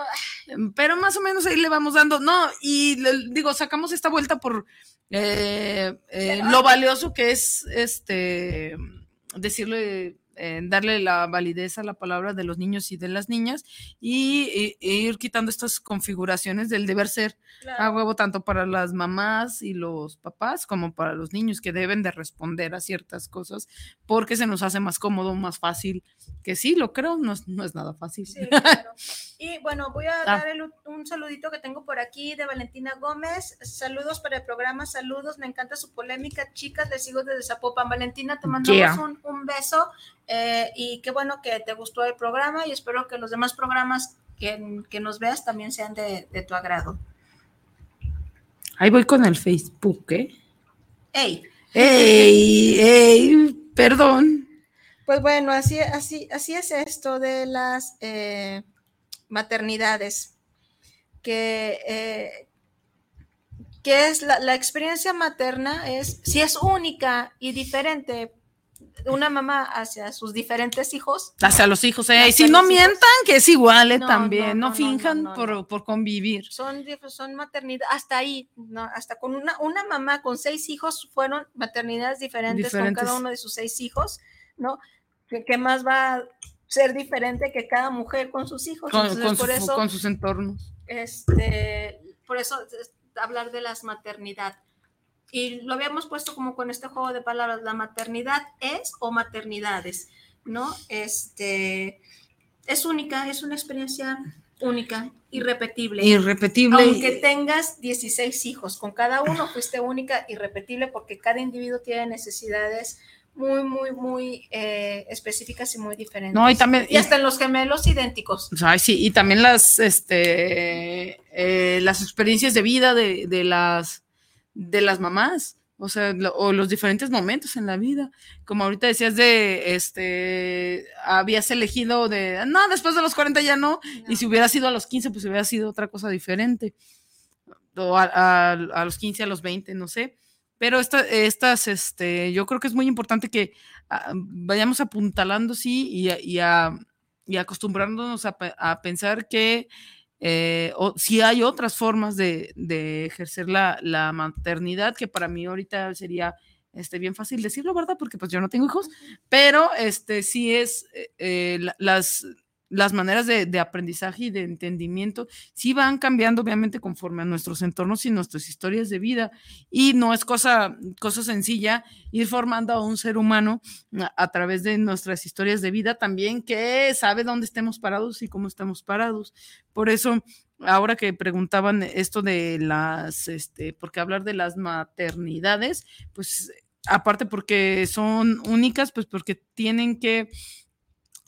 pero más o menos ahí le vamos dando. No, y le- digo, sacamos esta vuelta por eh, eh, lo valioso que es este decirle, eh, darle la validez a la palabra de los niños y de las niñas y, y- ir quitando estas configuraciones del deber ser a huevo tanto para las mamás y los papás como para los niños que deben de responder a ciertas cosas porque se nos hace más cómodo, más fácil, que sí, lo creo, no es, no es nada fácil. Sí, claro. Y bueno, voy a Ah. dar el- un saludito que tengo por aquí de Valentina Gómez. Saludos para el programa, saludos. Me encanta su polémica, chicas. Les sigo desde Zapopan. Valentina, te mandamos Yeah. un, un beso eh, y qué bueno que te gustó el programa y espero que los demás programas que, que nos veas también sean de, de tu agrado. Ahí voy con el Facebook, ¿eh? Hey, ¡Ey! ¡Ey! Perdón. Pues bueno, así, así, así es esto de las eh, maternidades, que, eh, que es la, la experiencia materna, es, si es única y diferente una mamá hacia sus diferentes hijos, Hacia los hijos, ¿eh? Y si no hijos. mientan, que es igual, ¿eh? No, También. no, No, no, no, finjan por, por convivir. son, son maternidad, hasta ahí, ¿no? hasta con una, una mamá con seis hijos fueron maternidades diferentes, con cada uno de sus seis hijos, ¿no? ¿Qué, qué más va a ser diferente que cada mujer con sus hijos? Con, Entonces, con por su- eso, con sus entornos. este, por eso es hablar de las maternidad. Y lo habíamos puesto como con este juego de palabras, la maternidad es o maternidades, ¿no? Este, es única, es una experiencia única, irrepetible. Irrepetible. Aunque tengas 16 hijos, con cada uno fuiste única, irrepetible, porque cada individuo tiene necesidades muy, muy, muy eh, específicas y muy diferentes. No, y también. Y hasta en los gemelos idénticos. Ay, sí, y también las, este, eh, las experiencias de vida de, de las, de las mamás, o sea, lo- o los diferentes momentos en la vida. Como ahorita decías de, este, habías elegido de, no, después de los 40 ya no, y si hubiera sido a los 15, pues hubiera sido otra cosa diferente. O a, a- a los 15, a los 20, no sé. Pero esta- estas, este, yo creo que es muy importante que ah, vayamos apuntalando, sí, y, a- y a y a pensar que eh, o si hay otras formas de, de ejercer la, la maternidad, que para mí ahorita sería este, bien fácil decirlo, ¿verdad? Porque pues yo no tengo hijos, pero este sí es eh, eh, la- las, las maneras de, aprendizaje y de entendimiento sí van cambiando obviamente conforme a nuestros entornos y nuestras historias de vida y no es cosa, cosa sencilla ir formando a un ser humano a, a través de nuestras historias de vida también que sabe dónde estemos parados y cómo estamos parados. Por eso ahora que preguntaban esto de las, este, porque hablar de las maternidades, pues aparte porque son únicas, pues porque tienen que,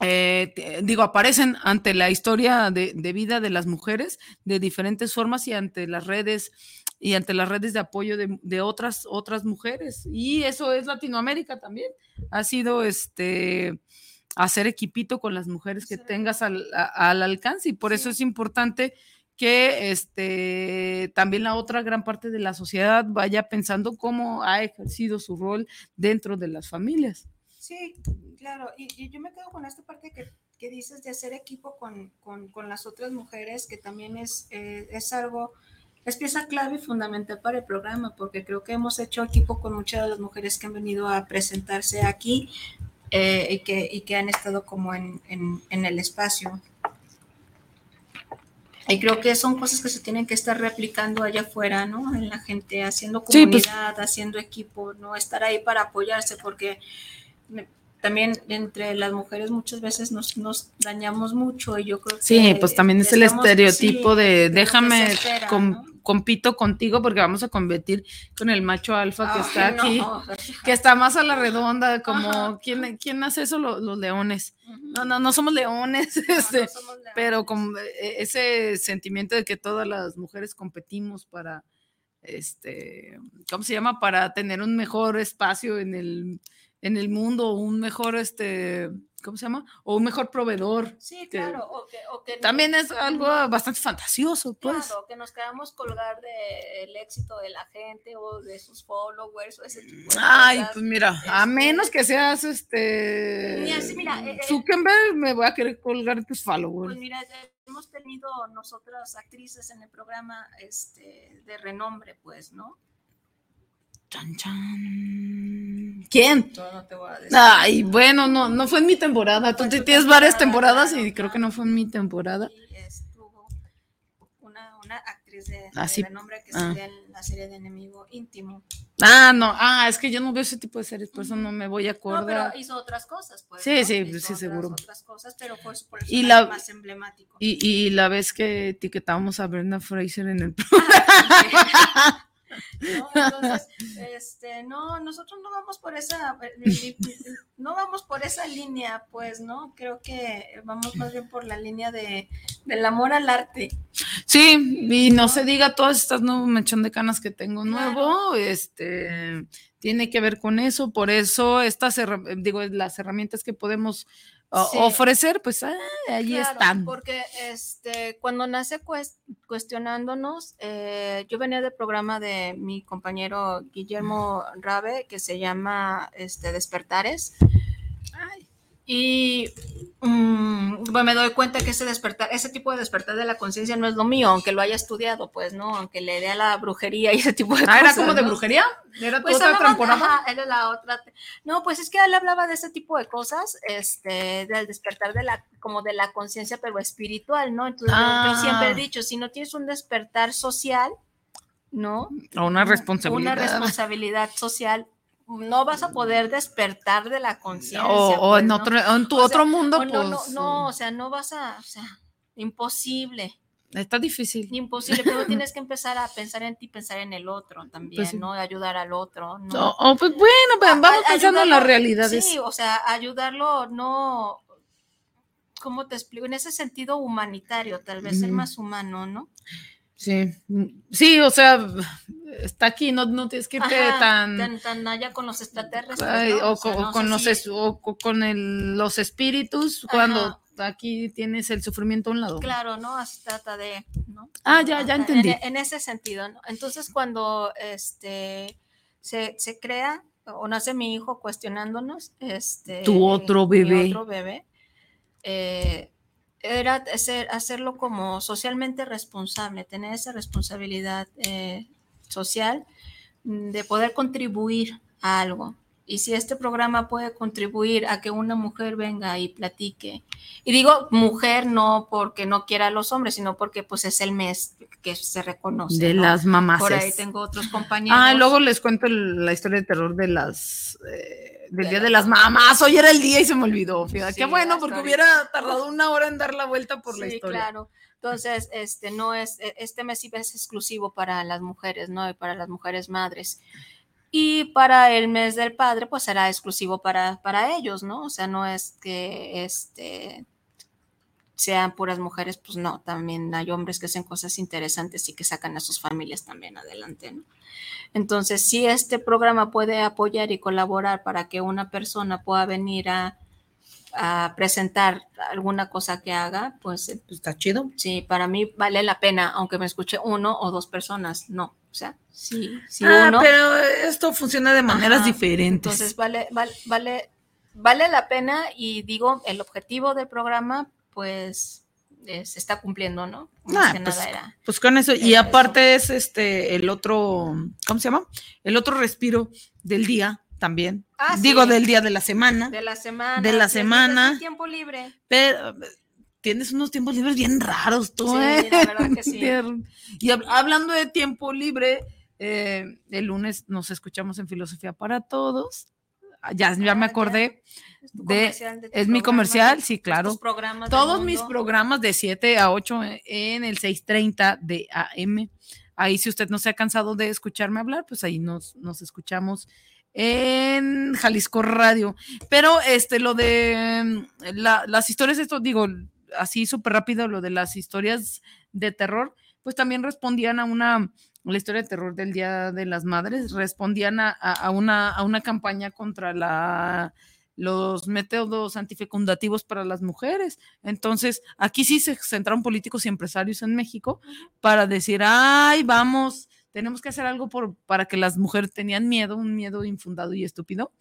eh, digo, aparecen ante la historia de, de vida de las mujeres de diferentes formas y ante las redes y ante las redes de apoyo de, de otras, otras mujeres. Y eso es Latinoamérica también. Ha sido este hacer equipito con las mujeres que tengas al, a- al alcance y por eso es importante que este también la otra gran parte de la sociedad vaya pensando cómo ha ejercido su rol dentro de las familias. Sí, claro, y, y yo me quedo con esta parte que, que dices de hacer equipo con, con- con las otras mujeres, que también es, eh, es algo, es pieza clave y fundamental para el programa, porque creo que hemos hecho equipo con muchas de las mujeres que han venido a presentarse aquí eh, y, que, y que han estado como en, en- en el espacio. Y creo que son cosas que se tienen que estar replicando allá afuera, ¿no? En la gente, haciendo Sí, pues. comunidad, haciendo equipo, ¿no? Estar ahí para apoyarse, porque también entre las mujeres muchas veces nos, nos dañamos mucho y yo creo que... Sí, pues también es el estereotipo sí, de déjame espera, com- ¿no? compito contigo porque vamos a competir con el macho alfa que está no. aquí, que está más a la redonda, como Ajá. ¿quién, quién hace eso? Los, los leones. No, no, no somos leones, No, este, no somos leones. pero con eh, ese sentimiento de que todas las mujeres competimos para, este, ¿cómo se llama? Para tener un mejor espacio en el, en el mundo, un mejor, este, ¿cómo se llama? O un mejor proveedor. Sí, que claro, o que, o que También es algo bastante fantasioso, pues. Claro, que nos queramos colgar del éxito de la gente o de sus followers o ese tipo de Ay, cosas. pues mira, a Este- menos que seas este Mira, sí, mira, eh, eh, Zuckerberg, me voy a querer colgar tus Pues followers. mira, eh, hemos tenido nosotras actrices en el programa este, de renombre, pues, ¿no? Chan, chan. ¿Quién? Yo no te voy a decir. Ay, bueno, no, no fue en mi temporada. Tú tienes varias temporada, temporadas y creo que no fue en mi temporada. Y estuvo una, una actriz de, de Ah, sí. renombre que Ah. salía en la serie de Enemigo Íntimo. Ah, no, ah, es que yo no veo ese tipo de series, por eso no me voy a No, acordar. pero hizo otras cosas, pues. Sí, ¿no? sí, Hizo sí, otras- seguro. Otras cosas, pero fue su Y personaje la- más emblemático. Y, y la vez que etiquetamos a Brenda Fraser en el ¿no? Entonces, este, no, nosotros no vamos por esa, eh, no vamos por esa línea, pues, ¿no? Creo que vamos más bien por la línea de, del amor al arte. Sí, y no se diga todas estas nuevos mechón de canas que tengo Claro. nuevo, este tiene que ver con eso, por eso estas digo las herramientas que podemos o- Sí. ofrecer, pues ah, ahí Claro, están. Porque este, cuando nace cues- cuestionándonos, eh, yo venía del programa de mi compañero Guillermo Rabe, que se llama este, Despertares. Y mm, bueno, me doy cuenta que ese despertar, ese tipo de despertar de la conciencia no es lo mío, aunque lo haya estudiado, pues, ¿no? Aunque le dé a la brujería y ese tipo de Ah, cosas. era como de ¿no? brujería, era Pues otra ajá, era la otra. No, pues es que él hablaba de ese tipo de cosas, este, del despertar de la, como de la conciencia, pero espiritual, ¿no? Entonces yo, siempre Ah. he dicho, si no tienes un despertar social, ¿no? O una responsabilidad. Una responsabilidad social, no vas a poder despertar de la conciencia. o, o pues, en ¿no? otro, en tu O sea, otro mundo, no, no, pues no, o sea, no vas a, o sea, imposible. está difícil. Imposible, pero tienes que empezar a pensar en ti, pensar en el otro también, Pues sí. ¿no? Ayudar al otro, ¿no? O- o, pues bueno, A- vamos a- pensando en las realidades. Sí, o sea, ayudarlo, no, ¿cómo te explico? En ese sentido humanitario, tal vez ser más humano, ¿no? Sí, mm, sí, o sea, está aquí, no, no tienes que irte Ajá, tan, tan, tan allá con los extraterrestres. ay, ¿no? o, sea, con los si- es- o co- con el- los espíritus cuando aquí tienes el sufrimiento a un lado. Claro, ¿no? Así trata de, ¿no? Ah, ya, ya entendí. En, en ese sentido, ¿no? Entonces, cuando este se, se crea o nace mi hijo cuestionándonos, este. Tu otro mi bebé. otro bebé, eh, era hacer, hacerlo como socialmente responsable, tener esa responsabilidad eh, social mm, de poder contribuir a algo. Y si este programa puede contribuir a que una mujer venga y platique, y digo mujer no porque no quiera a los hombres, sino porque pues es el mes que se reconoce. De ¿no? las mamás. Por ahí tengo otros compañeros. Ah, luego les cuento el- la historia de terror de las eh, del día de las mamás. Hoy era el día y se me olvidó. Sí, qué bueno, porque ahorita. hubiera tardado una hora en dar la vuelta por la Sí, historia. claro. Entonces, este no es, e- este mes sí es exclusivo para las mujeres, ¿no? Y para las mujeres madres. Y para el mes del padre, pues será exclusivo para, para ellos, ¿no? O sea, no es que este sean puras mujeres, pues no, también hay hombres que hacen cosas interesantes y que sacan a sus familias también adelante, ¿no? Entonces, si este programa puede apoyar y colaborar para que una persona pueda venir a, a presentar alguna cosa que haga, pues eh, está chido. sí, para mí vale la pena, aunque me escuche uno o dos personas, no. O sea, sí, sí ah, uno. pero esto funciona de maneras Ajá. diferentes. Entonces vale, vale, vale, vale la pena y digo, el objetivo del programa, pues eh, se está cumpliendo, ¿no? Ah, pues, nada era. Pues con eso, y aparte es este el otro, ¿cómo se llama? El otro respiro del día también. Ah, Digo sí. del día de la semana. De la semana. de la es- semana. es tiempo libre. Pero tienes unos tiempos libres bien raros tú, Sí, ¿eh? la verdad que sí. Y hab- hablando de tiempo libre, eh, el lunes nos escuchamos en Filosofía para Todos. Ah, Ya, ya Ah, me ya. acordé. Es tu de- comercial de es mi comercial, sí, claro. programas Todos mis programas de 7 a 8 en el 6:30 de AM. Ahí si usted no se ha cansado de escucharme hablar, pues ahí nos, nos escuchamos en Jalisco Radio. Pero este, lo de mm, la- las historias, esto digo, así súper rápido, lo de las historias de terror, pues también respondían a una, la historia de terror del Día de las Madres, respondían a, a- a una, a una campaña contra la los métodos antifecundativos para las mujeres. Entonces, aquí sí se centraron políticos y empresarios en México para decir, ay, vamos, tenemos que hacer algo por, para que las mujeres tenían miedo, un miedo infundado y estúpido,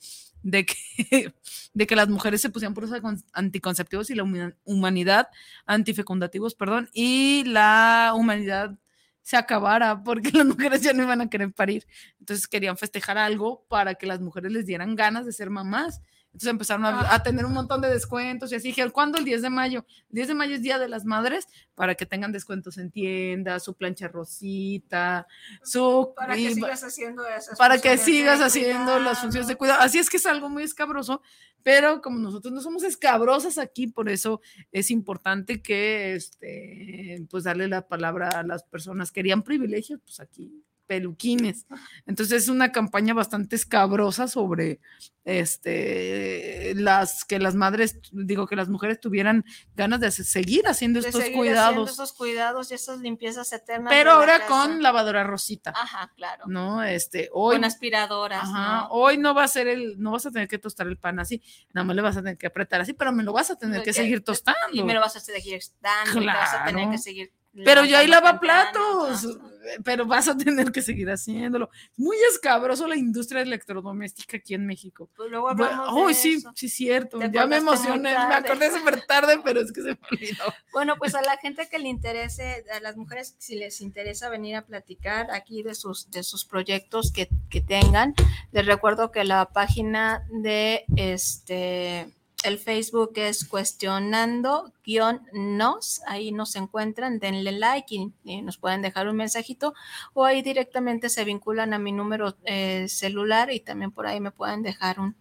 de que, de que las mujeres se pusieran por anticonceptivos y la huma- humanidad, antifecundativos, perdón, y la humanidad se acabara porque las mujeres ya no iban a querer parir. Entonces querían festejar algo para que las mujeres les dieran ganas de ser mamás. Entonces empezaron a, a tener un montón de descuentos y así dijeron, ¿cuándo? El 10 de mayo. El 10 de mayo es Día de las Madres para que tengan descuentos en tiendas, su plancha rosita, su... Para que sigas haciendo esas para que sigas haciendo las funciones de cuidado. Así es que es algo muy escabroso, pero como nosotros no somos escabrosas aquí, por eso es importante que, este, pues darle la palabra a las personas que querían privilegios, pues aquí peluquines. Entonces es una campaña bastante escabrosa sobre este las que las madres, digo que las mujeres tuvieran ganas de seguir haciendo de estos seguir haciendo cuidados, esos cuidados y esas limpiezas eternas. pero la ahora con lavadora rosita, Ajá, claro. ¿no? Este, hoy Con aspiradoras. Ajá, ¿no? hoy no va a ser el, no vas a tener que tostar el pan así, nada más le vas a tener que apretar así, pero me lo vas a tener que seguir tostando. Y me lo vas a seguir dando, y te vas a tener Claro. que seguir. Pero levantando temprano, lavaplatos, ajá. pero vas a tener que seguir haciéndolo. Muy escabroso la industria electrodoméstica aquí en México. Pues luego Bueno, hablamos de Uy, sí, eso. sí, cierto. Ya me emocioné, me acordé súper tarde, pero es que se me olvidó. Bueno, pues a la gente que le interese, a las mujeres, si les interesa venir a platicar aquí de sus, de sus proyectos que, que tengan, les recuerdo que la página de este el Facebook es cuestionando-nos, ahí nos encuentran, denle like y, nos pueden dejar un mensajito o ahí directamente se vinculan a mi número eh, celular y también por ahí me pueden dejar un,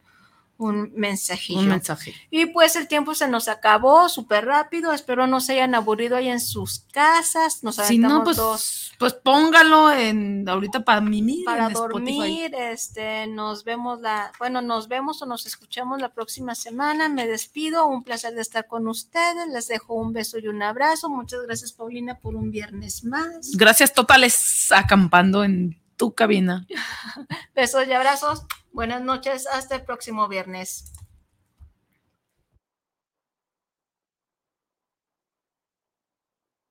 un mensajillo. Un mensaje. Y pues el tiempo se nos acabó súper rápido. Espero no se hayan aburrido ahí en sus casas. Nos Si no, pues, dos pues póngalo en ahorita para mimir para en Spotify. dormir. Este, nos vemos la, bueno, nos vemos o nos escuchamos la próxima semana. Me despido. Un placer de estar con ustedes. Les dejo un beso y un abrazo. Muchas gracias, Paulina, por un viernes más. Gracias totales acampando en tu cabina. Besos y abrazos. Buenas noches. Hasta el próximo viernes.